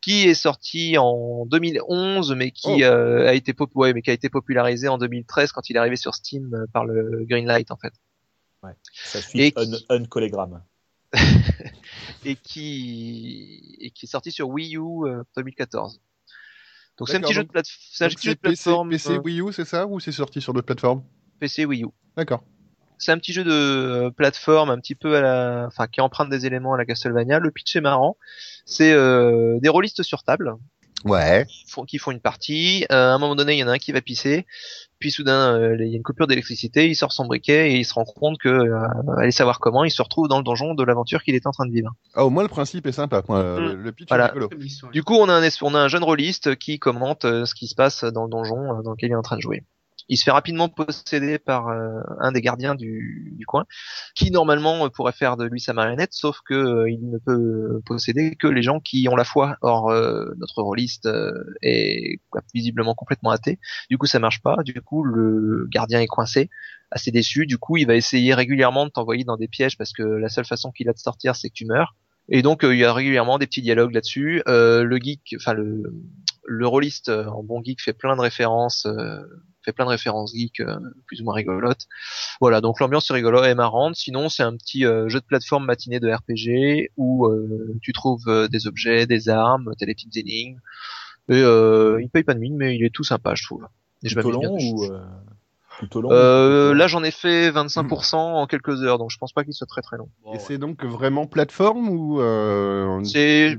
Qui est sorti en 2011, mais qui Oh. euh, a été pop ouais, mais qui a été popularisé en 2013 quand il est arrivé sur Steam euh, par le Greenlight en fait, Ça suit Et un, qui- un collégramme. <laughs> et qui et qui est sorti sur Wii U euh, 2014. Donc c'est un petit jeu de plate... c'est un petit jeu de PC, plateforme PC, euh, Wii U, c'est ça Ou c'est sorti sur d'autres plateformes? PC Wii U. D'accord. C'est un petit jeu de euh, plateforme un petit peu à la, enfin qui emprunte des éléments à la Castlevania. Le pitch est marrant. C'est euh, des rôlistes sur table Ouais. qui font, qui font une partie. Euh, à un moment donné, il y en a un qui va pisser. Puis soudain, euh, il y a une coupure d'électricité. Il sort son briquet et il se rend compte que, euh, allez savoir comment, il se retrouve dans le donjon de l'aventure qu'il est en train de vivre. Ah, au moins le principe est sympa. quoi. Le, le pitch Voilà. est rigolo. Comme histoire. Du coup, on a un, on a un jeune rôliste qui commente euh, ce qui se passe dans le donjon euh, dans lequel il est en train de jouer. Il se fait rapidement posséder par euh, un des gardiens du, du coin, qui normalement pourrait faire de lui sa marionnette, sauf que euh, il ne peut posséder que les gens qui ont la foi. Or, euh, notre rôliste euh, est visiblement complètement athée. Du coup, ça marche pas. Du coup, le gardien est coincé, assez déçu. Du coup, il va essayer régulièrement de t'envoyer dans des pièges parce que la seule façon qu'il a de sortir, c'est que tu meurs. Et donc euh, il y a régulièrement des petits dialogues là-dessus. Euh, le geek, enfin le le rôliste euh, en bon geek fait plein de références, fait plein de références geek euh, plus ou moins rigolotes. Voilà, donc l'ambiance est rigolote et marrante. Sinon c'est un petit euh, jeu de plateforme matinée de RPG où euh, tu trouves euh, des objets, des armes, t'as des petites énigmes. Et euh, il paye pas de mine, mais il est tout sympa, je trouve. Et je Plutôt long ou euh, plutôt long Euh, là j'en ai fait 25% en quelques heures, donc je pense pas qu'il soit très très long. Bon, Et ouais. c'est donc vraiment plateforme ou euh, C'est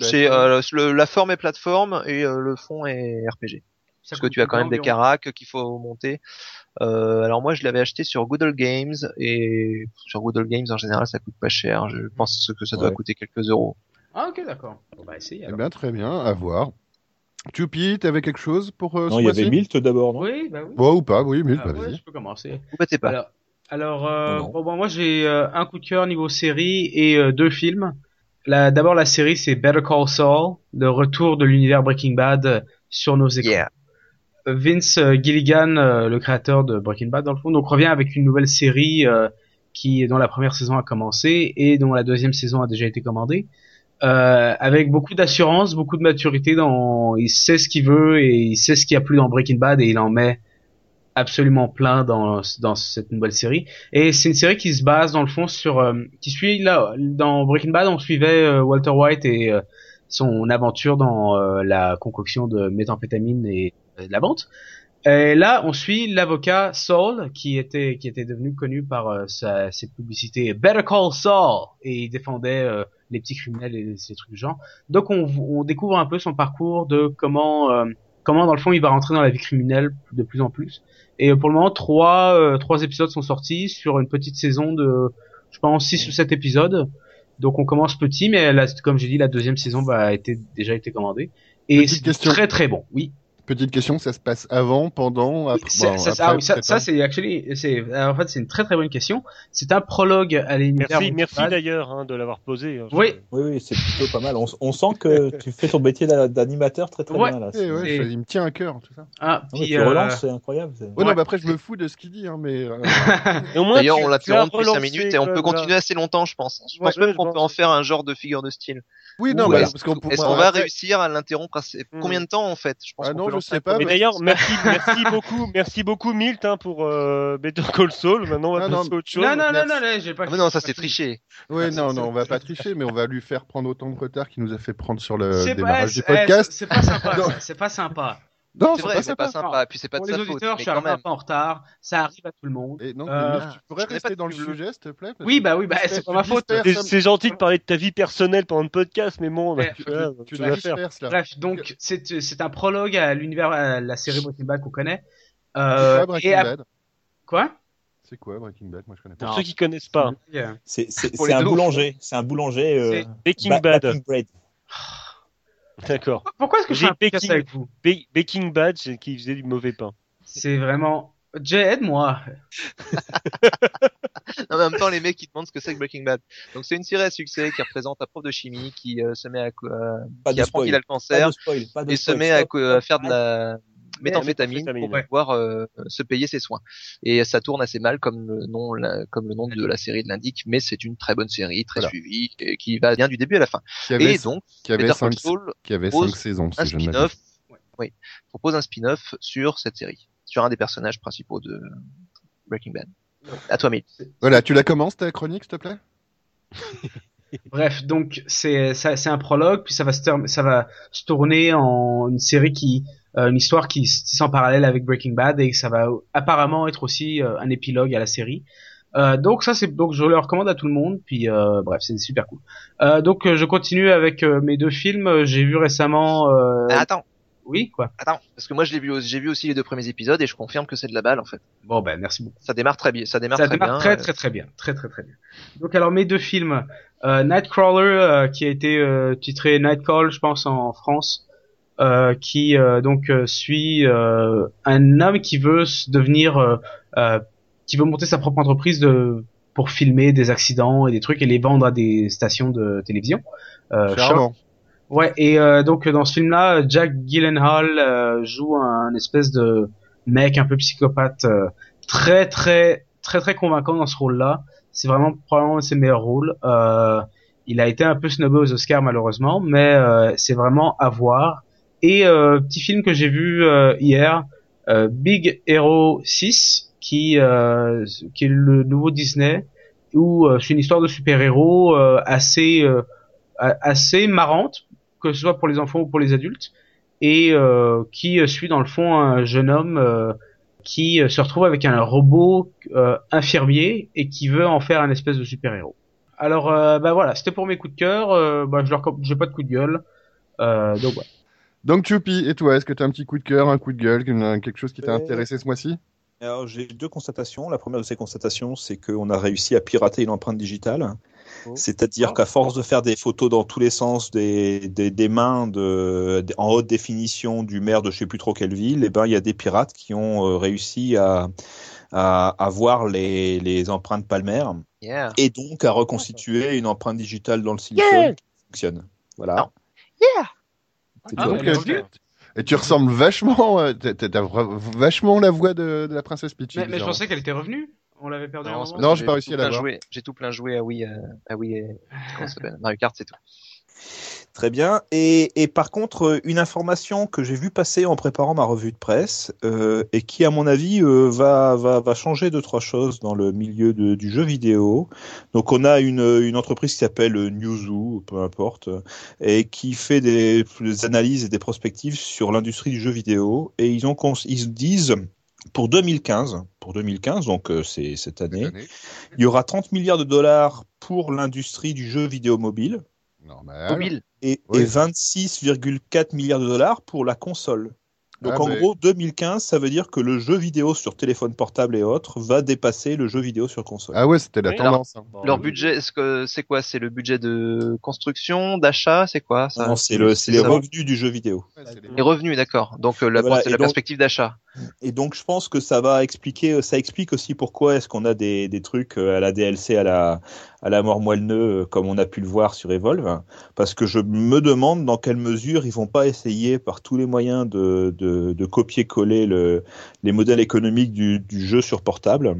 C'est euh, la forme est plateforme et euh, le fond est RPG. Parce que tu as quand même des caracs qu'il faut monter. Euh, alors moi je l'avais acheté sur Good Old Games et sur Good Old Games en général ça coûte pas cher. Je pense que ça doit Ouais. coûter quelques euros. Ah ok d'accord. On va essayer. Eh bien, très bien, à voir. Tupi, t'avais quelque chose pour euh, Non, il y avait Milt d'abord, non? Oui bah oui. Bon, ou pas, oui, mais Ah, ouais, vas-y. je peux commencer. Vous battez pas? Alors, alors euh, bon, bon, moi j'ai euh, un coup de cœur niveau série et euh, deux films. D'abord la série c'est Better Call Saul, le retour de l'univers Breaking Bad sur nos écrans. Yeah. Vince euh, Gilligan, euh, le créateur de Breaking Bad dans le fond, donc revient avec une nouvelle série euh, qui dont la première saison a commencé et dont la deuxième saison a déjà été commandée. Euh, avec beaucoup d'assurance, beaucoup de maturité dans, il sait ce qu'il veut et il sait ce qu'il y a plus dans Breaking Bad et il en met absolument plein dans dans cette nouvelle série. Et c'est une série qui se base dans le fond sur, euh, qui suit là dans Breaking Bad, on suivait Walter White et son aventure dans la concoction de méthamphétamine et de la vente. Et là, on suit l'avocat Saul, qui était qui était devenu connu par euh, sa, ses publicités Better Call Saul, et il défendait euh, les petits criminels et ces trucs du genre. Donc, on, on découvre un peu son parcours de comment euh, comment dans le fond il va rentrer dans la vie criminelle de plus en plus. Et euh, pour le moment, trois euh, trois épisodes sont sortis sur une petite saison de je pense six ou sept épisodes. Donc on commence petit, mais la, comme j'ai dit, la deuxième saison va a été déjà été commandée. Et c'est très très bon. Oui. Petite question, ça se passe avant, pendant, après bon, ça, après, ah oui, ça, c'est actually, c'est en fait c'est une très très bonne question. C'est un prologue à l'univers. Merci, d'ailleurs hein, de l'avoir posé. hein. Oui. Oui, oui, c'est plutôt pas mal. On, on sent que <laughs> tu fais ton métier d'a- d'animateur très très Ouais. bien là. Eh ouais, il me tient à cœur, tout ça. Ah, ouais, puis, tu euh, relances, c'est incroyable. c'est- Ouais, Ouais. non, mais après, je me fous de ce qu'il dit, hein, mais. euh, <laughs> Et D'ailleurs, on tu l'interrompt as depuis 5 relancé, minutes et on peut continuer assez longtemps, je pense. Je pense même qu'on peut en faire un genre de figure de style. Oui, non, est-ce- parce qu'on Est-ce qu'on va réussir à l'interrompre assez... Hmm. Combien de temps en fait? Je pense Ah non, je sais pas, mais- d'ailleurs, merci, <laughs> merci beaucoup, merci beaucoup Milt hein, pour euh, Better Call Saul. Maintenant, on va Ah, non, passer à autre chose. non non non merci. non, non, j'ai pas. Ah, mais non, ça c'est triché. Ouais, non, non, on va pas tricher, mais on va lui faire prendre autant de retard qu'il nous a fait prendre sur le C'est pas, démarrage du podcast. c'est pas sympa. <laughs> Non. C'est pas sympa. Non, C'est vrai, c'est pas sympa. Et puis c'est pas Pour de les sa faute. je Mais suis quand arrivé un même. peu en retard. Ça arrive à tout le monde. Et non, Euh, mais tu pourrais connais rester pas dans le sujet, s'il te plaît parce Oui bah oui bah c'est pas ma faute. C'est gentil de parler de ta vie personnelle pendant le podcast, mais bon, tu tu. Bref, donc c'est c'est un prologue à l'univers à la série Breaking Bad qu'on connaît. C'est Euh, quoi Breaking et Bad? Quoi? C'est quoi Breaking Bad? Moi, je connais pas. Pour ceux qui connaissent pas, Euh, C'est les un boulanger. C'est un boulanger. Euh, ba- Bad. D'accord. <laughs> Pourquoi est-ce que je fais J'ai un Baking- avec vous Ba- Baking Bad, c'est qui faisait du mauvais pain. C'est vraiment. Jay, aide-moi. <laughs> En même temps, les mecs ils demandent ce que c'est que Breaking Bad. Donc c'est une série à succès qui représente un prof de chimie qui euh, se met à euh, Pas qui de apprend qu'il a le Pas cancer de spoil. Pas de et se met à, faire de la méthamphétamine méthamphétamine. pour pouvoir euh, se payer ses soins. Et ça tourne assez mal comme le nom, la- comme le nom de la série l'indique, mais c'est une très bonne série, très Voilà. suivie, et qui va bien du début à la fin. Qui avait, Et donc, qui avait Better 5 Call Saul qui avait propose cinq saisons, un si je ne m'abuse. spin-off, oui, propose un spin-off sur cette série, sur un des personnages principaux de Breaking Bad. À toi, Mil. Voilà, tu la commences ta chronique, s'il te plaît? <laughs> Bref, donc c'est un prologue, puis ça va se term- ça va se tourner en une série qui une histoire qui se tisse en parallèle avec Breaking Bad et ça va apparemment être aussi euh, un épilogue à la série. Euh, donc ça c'est donc je le recommande à tout le monde puis euh, bref c'est super cool. Euh, donc euh, je continue avec euh, mes deux films. Euh, J'ai vu récemment euh, attends, oui quoi. attends, parce que moi je l'ai vu, j'ai vu aussi les deux premiers épisodes et je confirme que c'est de la balle en fait. Bon ben merci beaucoup. Ça démarre très bien, ça démarre ça très démarre bien. très euh, très très bien, très très très bien. Donc alors mes deux films, euh, Nightcrawler euh, qui a été euh, titré Nightcall je pense en France, euh, qui euh, donc euh, suit euh, un homme qui veut devenir, euh, euh, qui veut monter sa propre entreprise de pour filmer des accidents et des trucs et les vendre à des stations de télévision. Euh, Charmant. Ouais, et euh, donc dans ce film-là, Jack Gyllenhaal euh, joue un, espèce de mec un peu psychopathe, euh, très très très très convaincant dans ce rôle-là. C'est vraiment probablement un de ses meilleurs rôles. Euh, il a été un peu snobé aux Oscars malheureusement, mais euh, c'est vraiment à voir. Et euh, petit film que j'ai vu euh, hier, euh, Big Hero 6, qui qui est le nouveau Disney, où c'est une histoire de super-héros assez assez marrante, que ce soit pour les enfants ou pour les adultes, et qui suit dans le fond un jeune homme qui se retrouve avec un robot euh, infirmier et qui veut en faire un espèce de super-héros. Alors, euh, bah voilà, c'était pour mes coups de cœur. Euh, bah, je leur, j'ai pas de coup de gueule. Donc. Donc Choupi, et toi, est-ce que tu as un petit coup de cœur, un coup de gueule, quelque chose qui t'a Euh, intéressé ce mois-ci? Alors, j'ai deux constatations. La première de ces constatations, c'est qu'on a réussi à pirater une empreinte digitale. Oh. C'est-à-dire qu'à force de faire des photos dans tous les sens des, des, des mains de, de- en haute définition du maire de je sais plus trop quelle ville, eh ben, il y a des pirates qui ont euh, réussi à, à, à voir les, les empreintes palmaires Yeah. et donc à reconstituer une empreinte digitale dans le silicone Yeah. qui fonctionne. Voilà. Non. Ah, euh. Et tu ressembles vachement, euh, t'as vachement la voix de, de la princesse Peach. Mais, mais je pensais qu'elle était revenue. On l'avait perdu. Non, Non, j'ai pas réussi tout à la plein voir. joué- J'ai tout plein joué à Wii, euh, à Wii, et- s'appelle <laughs> Mario Kart, c'est tout. Très bien. Et, et par contre, euh, une information que j'ai vu passer en préparant ma revue de presse euh, et qui, à mon avis, euh, va, va, va changer deux trois choses dans le milieu de- du jeu vidéo. Donc, on a une, une entreprise qui s'appelle Newzoo, peu importe, et qui fait des, des analyses et des prospectives sur l'industrie du jeu vidéo. Et ils ont ils se disent pour 2015, pour 2015, donc euh, c'est cette année, Cette année. il y aura 30 milliards de dollars pour l'industrie du jeu vidéo mobile Normal. Mobile. Et, Oui. et 26,4 milliards de dollars pour la console. Donc Ah, en mais- gros, 2015, ça veut dire que le jeu vidéo sur téléphone portable et autres va dépasser le jeu vidéo sur console. Ah ouais, c'était la Oui, tendance. hein. Leur oui. budget, c'est quoi? C'est le budget de construction, d'achat, c'est quoi ça? Non, c'est le, c'est les ça. revenus du jeu vidéo. Ouais, les- Les revenus, d'accord. Donc euh, la, Voilà, c'est et la donc- perspective d'achat. Et donc je pense que ça va expliquer, ça explique aussi pourquoi est-ce qu'on a des, des trucs euh, à la DLC à la à la mort moelle-neu euh, comme on a pu le voir sur Evolve, parce que je me demande dans quelle mesure ils vont pas essayer par tous les moyens de, de, de copier-coller le, les modèles économiques du, du jeu sur portable.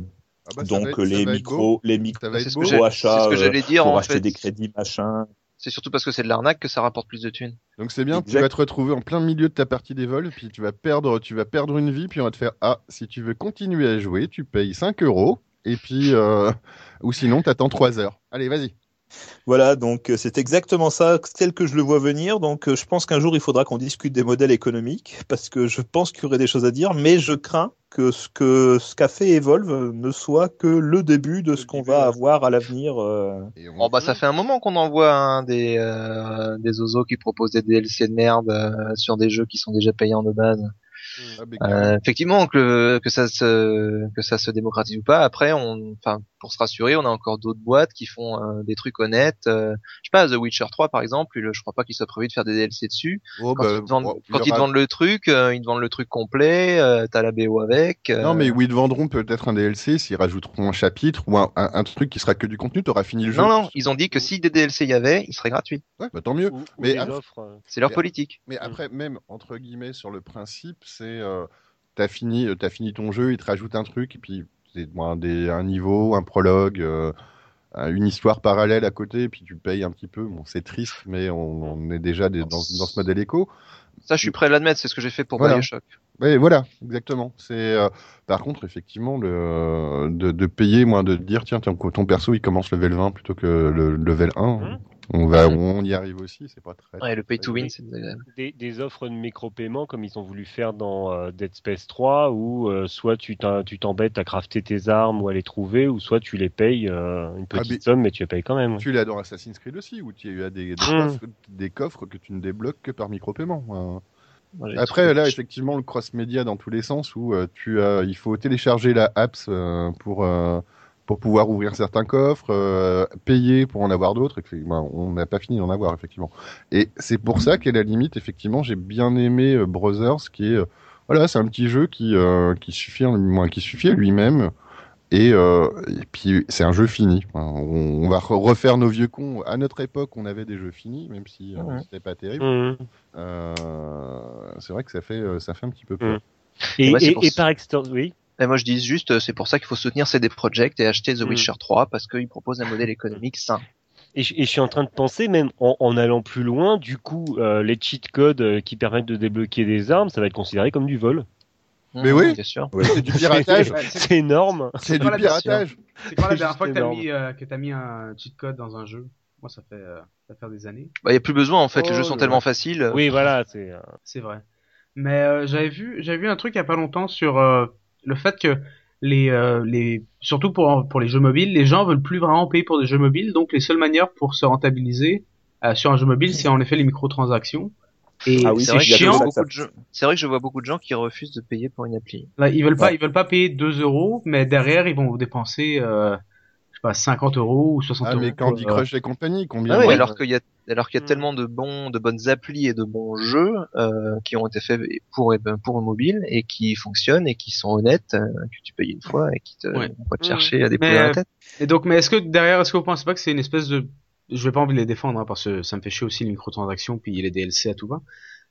Ah bah, donc être- les micros, les micros j'ai- achats euh, pour en acheter fait. des crédits machin. C'est surtout parce que c'est de l'arnaque que ça rapporte plus de thunes. Donc c'est bien, tu vas te retrouver en plein milieu de ta partie des vols, puis tu vas perdre, tu vas perdre une vie, puis on va te faire ah si tu veux continuer à jouer, tu payes 5 euros, et puis euh, ou sinon t'attends 3 heures. Allez, vas-y. Voilà, donc euh, c'est exactement ça, tel que je le vois venir. Donc euh, je pense qu'un jour il faudra qu'on discute des modèles économiques, parce que je pense qu'il y aurait des choses à dire, mais je crains que ce que ce qu'a fait Evolve ne soit que le début de ce qu'on va avoir à l'avenir. euh. Bon bah ça fait un moment qu'on envoie hein, des euh, des ozos qui proposent des DLC de merde euh, sur des jeux qui sont déjà payants de base. Ah, Euh, effectivement que que ça se que ça se démocratise ou pas. Après, on, enfin pour se rassurer, on a encore d'autres boîtes qui font euh, des trucs honnêtes. Euh, je sais pas, The Witcher 3 par exemple, le- je crois pas qu'il soit prévu de faire des DLC dessus. Oh, Quand, bah, ils, te vendent, quand ils te le truc, euh, ils te vendent le truc complet. Euh, T'as la BO avec. euh, Non, mais oui, ils te vendront peut-être un DLC s'ils rajouteront un chapitre ou un, un- un truc qui sera que du contenu. T'auras fini le jeu. non, non, ils ont dit que si des DLC y avait, il serait gratuit. Ouais, bah, tant mieux. Ou- Mais C'est leur Mais- politique. Mais après, même entre guillemets, sur le principe, c'est euh, t'as fini, t'as fini ton jeu, il te rajoute un truc, et puis c'est bon, des, un niveau, un prologue, euh, euh, une histoire parallèle à côté, et puis tu payes un petit peu. Bon, c'est triste, mais on, on est déjà des- dans, dans ce modèle éco. Ça, je suis prêt à l'admettre, c'est ce que j'ai fait pour Voilà. Bioshock. Oui, voilà, exactement. C'est euh, par contre effectivement le, de, de payer, moi, de dire tiens, tiens, ton perso il commence level 20 plutôt que le level 1. Mhm. On va, on y arrive aussi, c'est pas très. Ouais, le pay to win, c'est des, des offres de micro-paiement comme ils ont voulu faire dans euh, Dead Space 3 où euh, soit tu t'embêtes à crafter tes armes ou à les trouver ou soit tu les payes euh, une petite mais- somme mais tu les payes quand même. Tu l'as dans Assassin's Creed aussi, où tu as des, des, Mhm. coffres, des coffres que tu ne débloques que par micro-paiement. Euh, j'ai Après, là, effectivement, le cross-média dans tous les sens où euh, tu il faut télécharger la apps euh, pour euh, pour pouvoir ouvrir certains coffres, euh, payer pour en avoir d'autres. Effectivement, on n'a pas fini d'en avoir effectivement. Et c'est pour ça qu'à la limite, effectivement, j'ai bien aimé euh, Brothers, qui est euh, voilà, c'est un petit jeu qui euh, qui suffit, en- moins, qui suffit à lui-même. Et, euh, et puis c'est un jeu fini. On, on va re- refaire nos vieux cons. À notre époque, on avait des jeux finis, même si euh, Mhm. c'était pas terrible. Euh, c'est vrai que ça fait, ça fait un petit peu peur. Mhm. Et, Ouais, et- pour et par extension, oui. Et moi, je dis juste, euh, c'est pour ça qu'il faut soutenir CD Projekt et acheter The Mm. Witcher 3 parce qu'il propose un modèle économique sain. Et, je- et je suis en train de penser, même en, en allant plus loin, du coup, euh, les cheat codes euh, qui permettent de débloquer des armes, ça va être considéré comme du vol. Mais Mhm, oui. Bien sûr. C'est du piratage. <laughs> C'est- énorme. C'est du quoi la version piratage. C'est quand la dernière fois que t'as mis, euh, que t'as mis un cheat code dans un jeu? Moi, ça fait, euh, ça fait des années. Bah, y a plus besoin, en fait. les Oh jeux sont tellement faciles. Oui, voilà, c'est. euh, C'est vrai. Mais euh, j'avais vu, j'avais vu un truc il y a pas longtemps sur euh, le fait que les, euh, les, surtout pour pour les jeux mobiles, les gens veulent plus vraiment payer pour des jeux mobiles. Donc les seules manières pour se rentabiliser euh, sur un jeu mobile, c'est en effet les microtransactions. Et Ah oui, c'est vrai chiant. ça- de gens- C'est vrai que je vois beaucoup de gens qui refusent de payer pour une appli. Là, ils veulent pas, Ouais. ils veulent pas payer 2 euros, mais derrière ils vont dépenser, euh, je sais pas, 50 euros ou 60 Ah, euros. mais Candy euh, Crush et compagnie, combien Ah ouais, de- alors qu'il y a alors qu'il y a Mm. tellement de bons de bonnes applis et de bons jeux euh, qui ont été faits pour pour le mobile et qui fonctionnent et qui sont honnêtes euh, que tu payes une fois et qui te Ouais. pas te Mm. chercher à Mais, à la euh, tête. Et donc, mais est-ce que derrière, est-ce que vous pensez pas que c'est une espèce de, je vais pas envie de les défendre hein, parce que ça me fait chier aussi les microtransactions puis les DLC à tout va.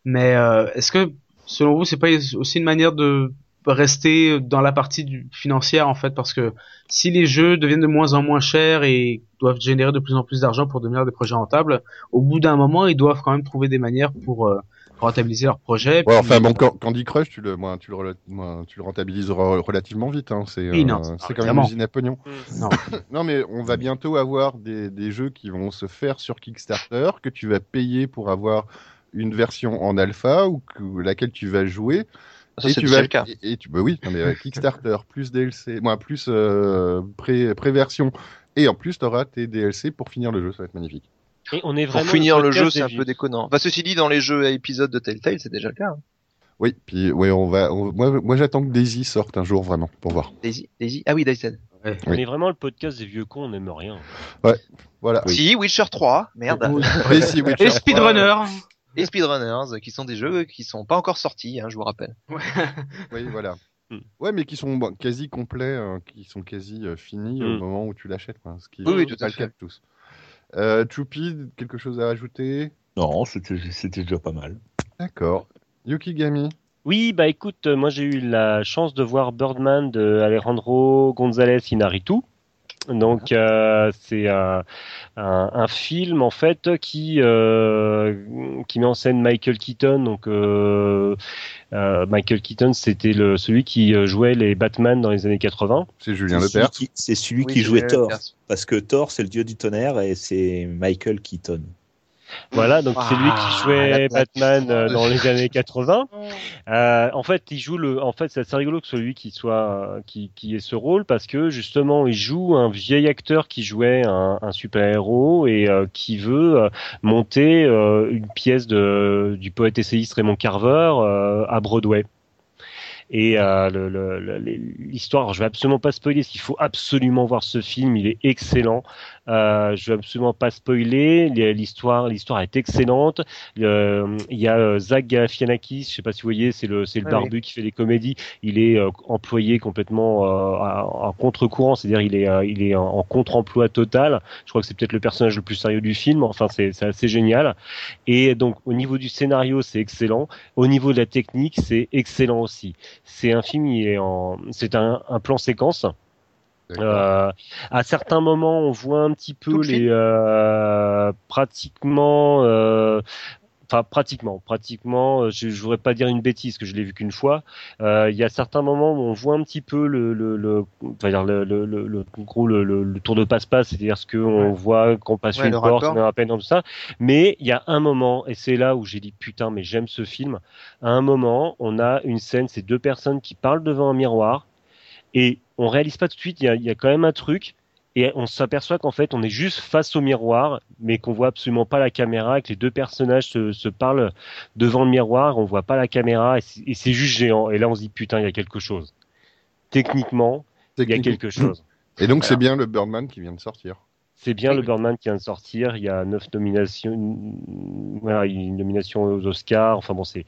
Mais euh, est-ce que selon vous, c'est pas aussi une manière de rester dans la partie du, financière en fait parce que si les jeux deviennent de moins en moins chers et doivent générer de plus en plus d'argent pour devenir des projets rentables, au bout d'un moment, ils doivent quand même trouver des manières pour euh, rentabiliser leurs projets. Ouais, enfin bon, Can- Candy Crush, tu le, moi, tu le, moi, tu le rentabilises re- relativement vite. Hein. C'est, Oui, euh, c'est quand même une usine à pognon. Non. <coughs> non, mais on va bientôt avoir des, des jeux qui vont se faire sur Kickstarter, que tu vas payer pour avoir une version en alpha ou que, laquelle tu vas jouer. Ça et c'est tu déjà vas, le cas. Et, et tu, bah oui, non, mais euh, <laughs> Kickstarter plus DLC, moi plus euh, pré, pré-version, et en plus tu auras tes DLC pour finir le jeu, ça va être magnifique. Et on est Pour vraiment finir le jeu, c'est un peu déconnant. Enfin, ceci dit, dans les jeux à épisodes de Telltale, c'est déjà le cas. hein. Oui, puis ouais, on va, on- moi, moi j'attends que Daisy sorte un jour vraiment pour voir. Daisy, Daisy? Ah oui, Daisy. Ouais. On Oui. est vraiment le podcast des vieux cons, on n'aime rien. Voilà. Si, Witcher 3, merde. <laughs> Mais si, Witcher Et 3, Speedrunner. Et Speedrunners, qui sont des jeux qui sont pas encore sortis, hein, je vous rappelle. Oui, voilà. <laughs> Hmm. Ouais, mais qui sont bon, quasi complets, euh, qui sont quasi euh, finis au Hmm. moment où tu l'achètes. quoi, Ce qui Oui, tout pas à le fait. cas de tous. Euh, Choupi, quelque chose à ajouter Non, c'était c'était déjà pas mal. D'accord. Yukigami? Oui, bah écoute, euh, moi j'ai eu la chance de voir Birdman de Alejandro González Inarritu. Donc euh, c'est un, un, un film en fait qui euh, qui met en scène Michael Keaton. Donc euh, euh, Michael Keaton, c'était le celui qui jouait les Batman dans les années 80. C'est Julien C'est celui Lepers. qui- C'est celui Oui, qui c'est jouait Thor. Parce que Thor, c'est le dieu du tonnerre et c'est Michael Keaton. Voilà, donc c'est lui qui Ah, jouait. Batman euh, dans les années 80. <laughs> Euh, en fait, il joue le. En fait, c'est assez rigolo que celui qui soit qui qui ait ce rôle parce que justement, il joue un vieil acteur qui jouait un, un super héros et euh, qui veut euh, monter euh, une pièce de du poète essayiste Raymond Carver euh, à Broadway. Et euh, le- le- le- l'histoire, je vais absolument pas spoiler, parce qu'il faut absolument voir ce film, il est excellent. Euh, je vais absolument pas spoiler. L'histoire, l'histoire est excellente. Euh, Il y a euh, Zach Galifianakis, je sais pas si vous voyez, c'est le c'est le Ah barbu qui fait les comédies. Il est euh, employé complètement euh, en contre-courant, c'est-à-dire il est il est en, en contre-emploi total. Je crois que c'est peut-être le personnage le plus sérieux du film. Enfin, c'est c'est assez génial. Et donc au niveau du scénario, c'est excellent. Au niveau de la technique, c'est excellent aussi. C'est un film, il est en, c'est un, un plan séquence. Euh, à certains moments, on voit un petit peu le les euh, pratiquement, euh, enfin pratiquement, pratiquement. euh, Je, je voudrais pas dire une bêtise que je l'ai vu qu'une fois. Euh, Il y a certains moments où on voit un petit peu le, le, le, dire le, le, le, gros, le, le, tour de passe-passe, c'est-à-dire ce qu'on voit qu'on passe Ouais, une porte, on est à peine dans tout ça. Mais il y a un moment, et c'est là où j'ai dit putain, mais j'aime ce film. À un moment, on a une scène, c'est deux personnes qui parlent devant un miroir et on réalise pas tout de suite, il y a, il y a quand même un truc, et on s'aperçoit qu'en fait on est juste face au miroir, mais qu'on voit absolument pas la caméra, que les deux personnages se, se parlent devant le miroir, on voit pas la caméra, et c'est- juste géant. Et là on se dit putain, il y a quelque chose. Techniquement, il y a quelque chose. Et donc, c'est bien le Birdman qui vient de sortir. C'est bien Oui, le. Birdman qui vient de sortir. Il y a neuf nominations, voilà, une nomination aux Oscars. Enfin bon, c'est,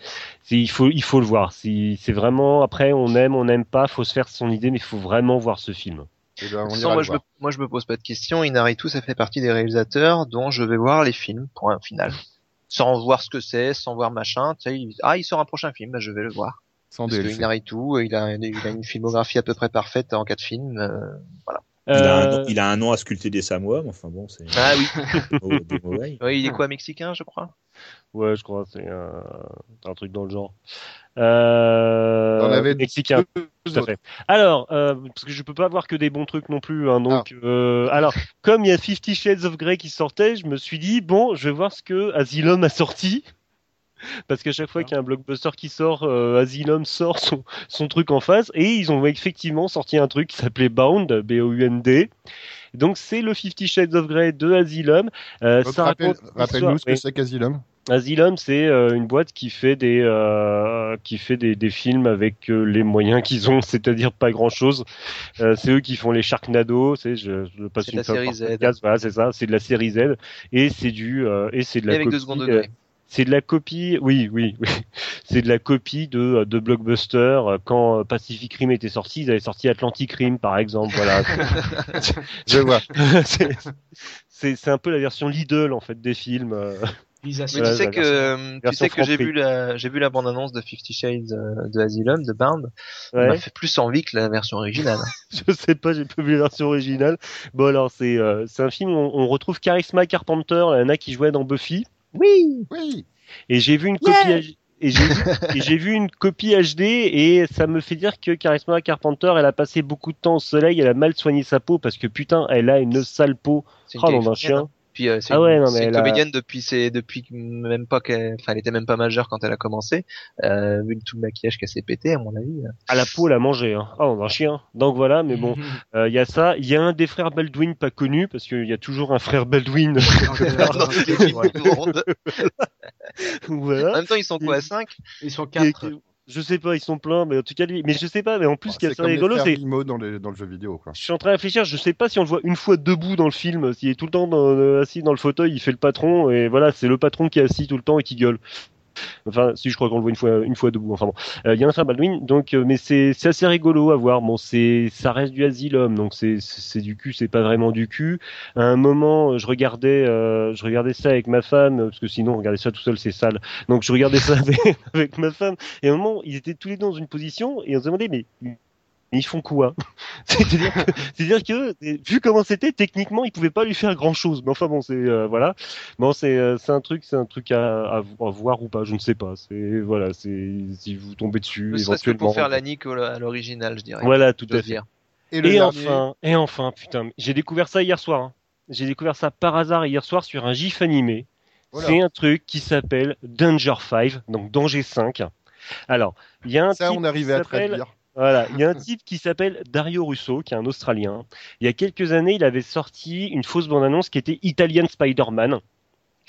il faut, il faut le voir. C'est, c'est vraiment. Après, on aime, on n'aime pas. Faut se faire son idée, mais il faut vraiment voir ce film. Eh ben, on moi, je me, voir. moi, je me pose pas de questions. Inaritu, ça fait partie des réalisateurs dont je vais voir les films, point final. <laughs> Sans voir ce que c'est, sans voir machin. Tu sais, il- ah, il sort un prochain film, bah, je vais le voir. Sans Parce que. Inaritu, il a, il a une filmographie à peu près parfaite en quatre films. euh, Il, a un Euh, nom, il a un nom à sculpter des Samoa, mais enfin bon, c'est Ah oui, oh, des mauvais. ouais, il est quoi, mexicain, je crois? Ouais, je crois, c'est un, un truc dans le genre. Euh, T'en avais mexicain. deux Tout à fait. Alors, euh, parce que je peux pas avoir que des bons trucs non plus. Hein, donc, Ah. euh, alors, comme il y a Fifty Shades of Grey qui sortait, je me suis dit bon, je vais voir ce que Asylum a sorti. <laughs> Parce qu'à chaque fois qu'il y a un blockbuster qui sort, euh, Asylum sort son, son truc en face. Et ils ont effectivement sorti un truc qui s'appelait Bound, B-O-U-N-D. Donc c'est le Fifty Shades of Grey de Asylum. Euh, ça rappelle- Rappelle-nous ce que c'est qu'Asylum. Asylum, c'est euh, une boîte qui fait des euh, qui fait des, des films avec euh, les moyens qu'ils ont, <laughs> c'est-à-dire pas grand-chose. Euh, c'est eux qui font les Sharknado, c'est je, je passe une la série Z. podcast, voilà, c'est ça, c'est de la série Z et c'est du euh, et c'est de Et la avec copie, deux secondes euh, degrés. C'est de la copie, oui, oui, oui. <laughs> C'est de la copie de, de Blockbuster. Quand Pacific Rim était sorti, ils avaient sorti Atlantic Rim, par exemple. Voilà. <laughs> Je vois. <laughs> c'est, un peu la version Lidl, en fait, des films. euh. Mais Ouais, tu sais que, version- euh, tu sais que j'ai vu la, j'ai vu la bande-annonce de Fifty Shades euh, de Asylum, de Bound. Ça Ouais. m'a fait plus envie que la version originale. Je sais pas, j'ai pas vu la version originale. Bon, alors, c'est, euh, c'est un film où on, on retrouve Charisma Carpenter, la nana qui jouait dans Buffy. Oui. Oui. Et j'ai vu une copie H- et j'ai vu, et j'ai vu une copie HD et ça me fait dire que Charisma Carpenter, elle a passé beaucoup de temps au soleil, elle a mal soigné sa peau parce que putain, elle a une sale peau. C'est Oh, non, d'un Californienne, chien. Puis euh, c'est Ah ouais, une, non, mais c'est une elle a- comédienne depuis c'est depuis même pas qu'elle, enfin elle était même pas majeure quand elle a commencé. Euh, vu tout le maquillage qu'elle s'est pété à mon avis. euh. À la peau, elle a mangé. Hein. Oh, d'un chien. Donc voilà, mais bon, <laughs> euh, il y a ça. Il y a un des frères Baldwin pas connu parce qu'il y a toujours un frère Baldwin. <laughs> <laughs> En même temps ils sont quoi à 5 Ils sont Qui est- quatre. qui- Je sais pas, ils sont pleins, mais en tout cas, lui- mais je sais pas, mais en plus, ce qui est rigolo, c'est dans, les- dans le jeu vidéo. Quoi. Je suis en train de réfléchir, je sais pas si on le voit une fois debout dans le film, s'il est tout le temps dans- euh, assis dans le fauteuil, il fait le patron, et voilà, c'est le patron qui est assis tout le temps et qui gueule. Enfin, si je crois qu'on le voit une fois, une fois debout. Enfin bon, Euh, il y a un frère Baldwin, donc, euh, mais c'est, assez rigolo à voir. Bon, c'est, ça reste du asylum, donc c'est, c'est c'est du cul, c'est pas vraiment du cul. À un moment, euh, je regardais, euh, je regardais ça avec ma femme, parce que sinon, regarder ça tout seul, c'est sale. Donc, je regardais ça <laughs> avec, avec ma femme, et à un moment, ils étaient tous les deux dans une position, et on se demandait, mais mais ils font quoi <laughs> C'est-à-dire que, c'est-à-dire que vu comment c'était, techniquement, ils pouvaient pas lui faire grand-chose. Mais enfin bon, c'est euh, voilà. Bon, c'est euh, c'est un truc, c'est un truc à, à, à voir ou pas, je ne sais pas. C'est voilà, c'est si vous tombez dessus que éventuellement. pour faire la nique à l'original, je dirais. Voilà, tout à fait. Et le Et enfin, et enfin, putain, j'ai découvert ça hier soir. hein. J'ai découvert ça par hasard hier soir sur un gif animé. C'est un truc qui s'appelle Danger 5, donc Danger 5. Alors, il y a un ça, type on qui arrivait à traduire. Voilà, il y a un type qui s'appelle Dario Russo, qui est un Australien. Il y a quelques années, il avait sorti une fausse bande-annonce qui était Italian Spider-Man.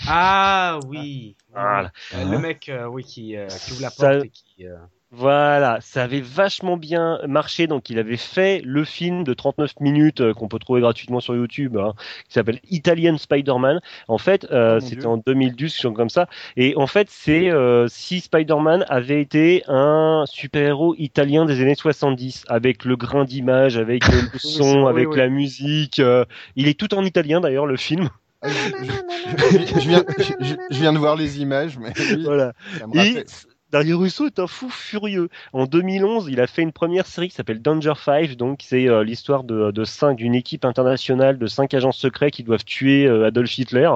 Ah oui. Voilà. Euh, le mec, euh, oui, qui, euh, qui ouvre la Ça- porte et qui. Voilà, ça avait vachement bien marché. Donc, il avait fait le film de 39 minutes euh, qu'on peut trouver gratuitement sur YouTube, hein, qui s'appelle Italian Spider-Man. En fait, euh, Oh, c'était en 2012, quelque chose comme ça. Et en fait, c'est euh, si Spider-Man avait été un super-héros italien des années 70, avec le grain d'image, avec le <laughs> son, avec oui. la musique. euh, il est tout en italien d'ailleurs, le film. <laughs> Je, viens, je, viens de voir les images, mais oui, Voilà. ça me. Dario Russo est un fou furieux. En 2011, il a fait une première série qui s'appelle Danger Five, donc c'est euh, l'histoire de, cinq d'une équipe internationale de cinq agents secrets qui doivent tuer euh, Adolf Hitler.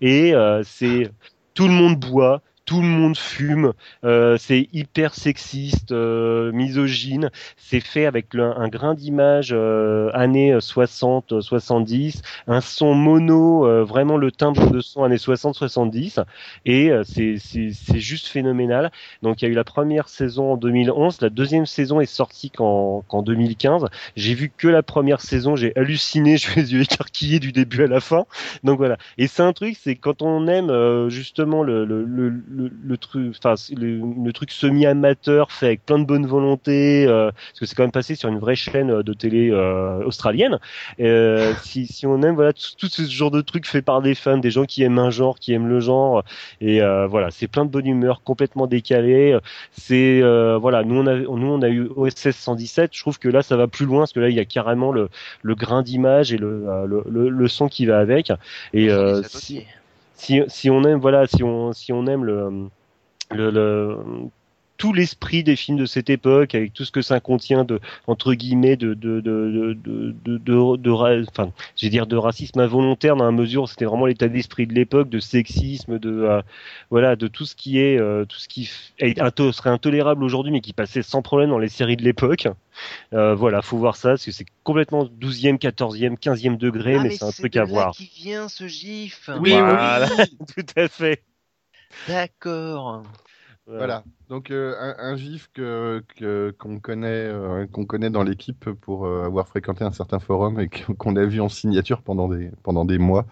Et euh, c'est tout le monde boit. Tout le monde fume, euh, c'est hyper sexiste, euh, misogyne. C'est fait avec le- un grain d'image euh, années 60, 70, un son mono, euh, vraiment le timbre de son années 60-70, et euh, c'est c'est juste phénoménal. Donc il y a eu la première saison en 2011, la deuxième saison est sortie qu'en qu'en 2015. J'ai vu que la première saison, j'ai halluciné, <laughs> je suis les yeux écarquillés du début à la fin. Donc voilà. Et c'est un truc, c'est quand on aime euh, justement le le le, le, le truc, enfin le, le truc semi-amateur fait avec plein de bonne volonté, euh, parce que c'est quand même passé sur une vraie chaîne euh, de télé euh, australienne. Euh, <laughs> si si on aime voilà tout, tout ce genre de trucs fait par des fans, des gens qui aiment un genre, qui aiment le genre, et euh, voilà, c'est plein de bonne humeur, complètement décalé. C'est euh, voilà, nous on a nous on a eu OSS 117. Je trouve que là ça va plus loin parce que là il y a carrément le, le grain d'image et le, le, le son qui va avec. Et euh, si. Si si on aime voilà, si on si on aime le le, le tout l'esprit des films de cette époque avec tout ce que ça contient de entre guillemets de de de de de, de, de enfin je vais dire de racisme involontaire dans la mesure où c'était vraiment l'état d'esprit de l'époque de sexisme de euh, voilà de tout ce qui est euh, tout ce qui est into- serait intolérable aujourd'hui mais qui passait sans problème dans les séries de l'époque euh, voilà faut voir ça parce que c'est complètement 12e 14e 15e degré Ah, mais, c'est un truc de à là voir qui vient ce gif. Oui, Voilà. <laughs> tout à fait D'accord. Voilà. Donc euh, un, un gif que qu'on connaît euh, qu'on connaît dans l'équipe pour euh, avoir fréquenté un certain forum et qu'on a vu en signature pendant des pendant des mois.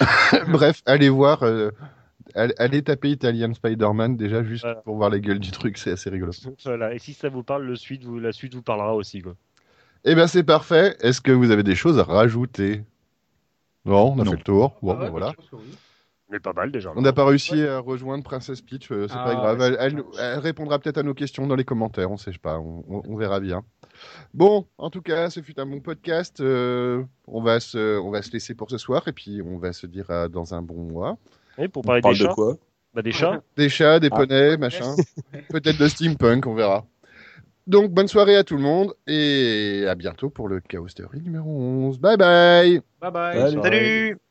<laughs> Bref, allez voir. euh, allez, taper Italian Spider-Man déjà juste Voilà. pour voir la gueule du truc, c'est assez rigolo. <laughs> voilà et si ça vous parle le suite vous la suite vous parlera aussi quoi Eh ben c'est parfait. Est-ce que vous avez des choses à rajouter? Non, on a Non. fait le tour. Bon, Ah ben ouais, voilà. Oui. mais pas mal déjà On n'a pas réussi à rejoindre Princess Peach, euh, c'est Ah, pas grave. Elle, répondra peut-être à nos questions dans les commentaires, on sait pas, on, on- on verra bien. Bon, en tout cas, ce fut un bon podcast. euh, on, va se, on va se laisser pour ce soir et puis on va se dire à dans un bon mois. Et pour On parler parle des de quoi bah des chats <laughs> Des chats, des Ah. poneys, machin. peut-être de steampunk, on verra. Donc, bonne soirée à tout le monde et à bientôt pour le Chaos Theory numéro 11. Bye bye Bye bye. Salut. Salut.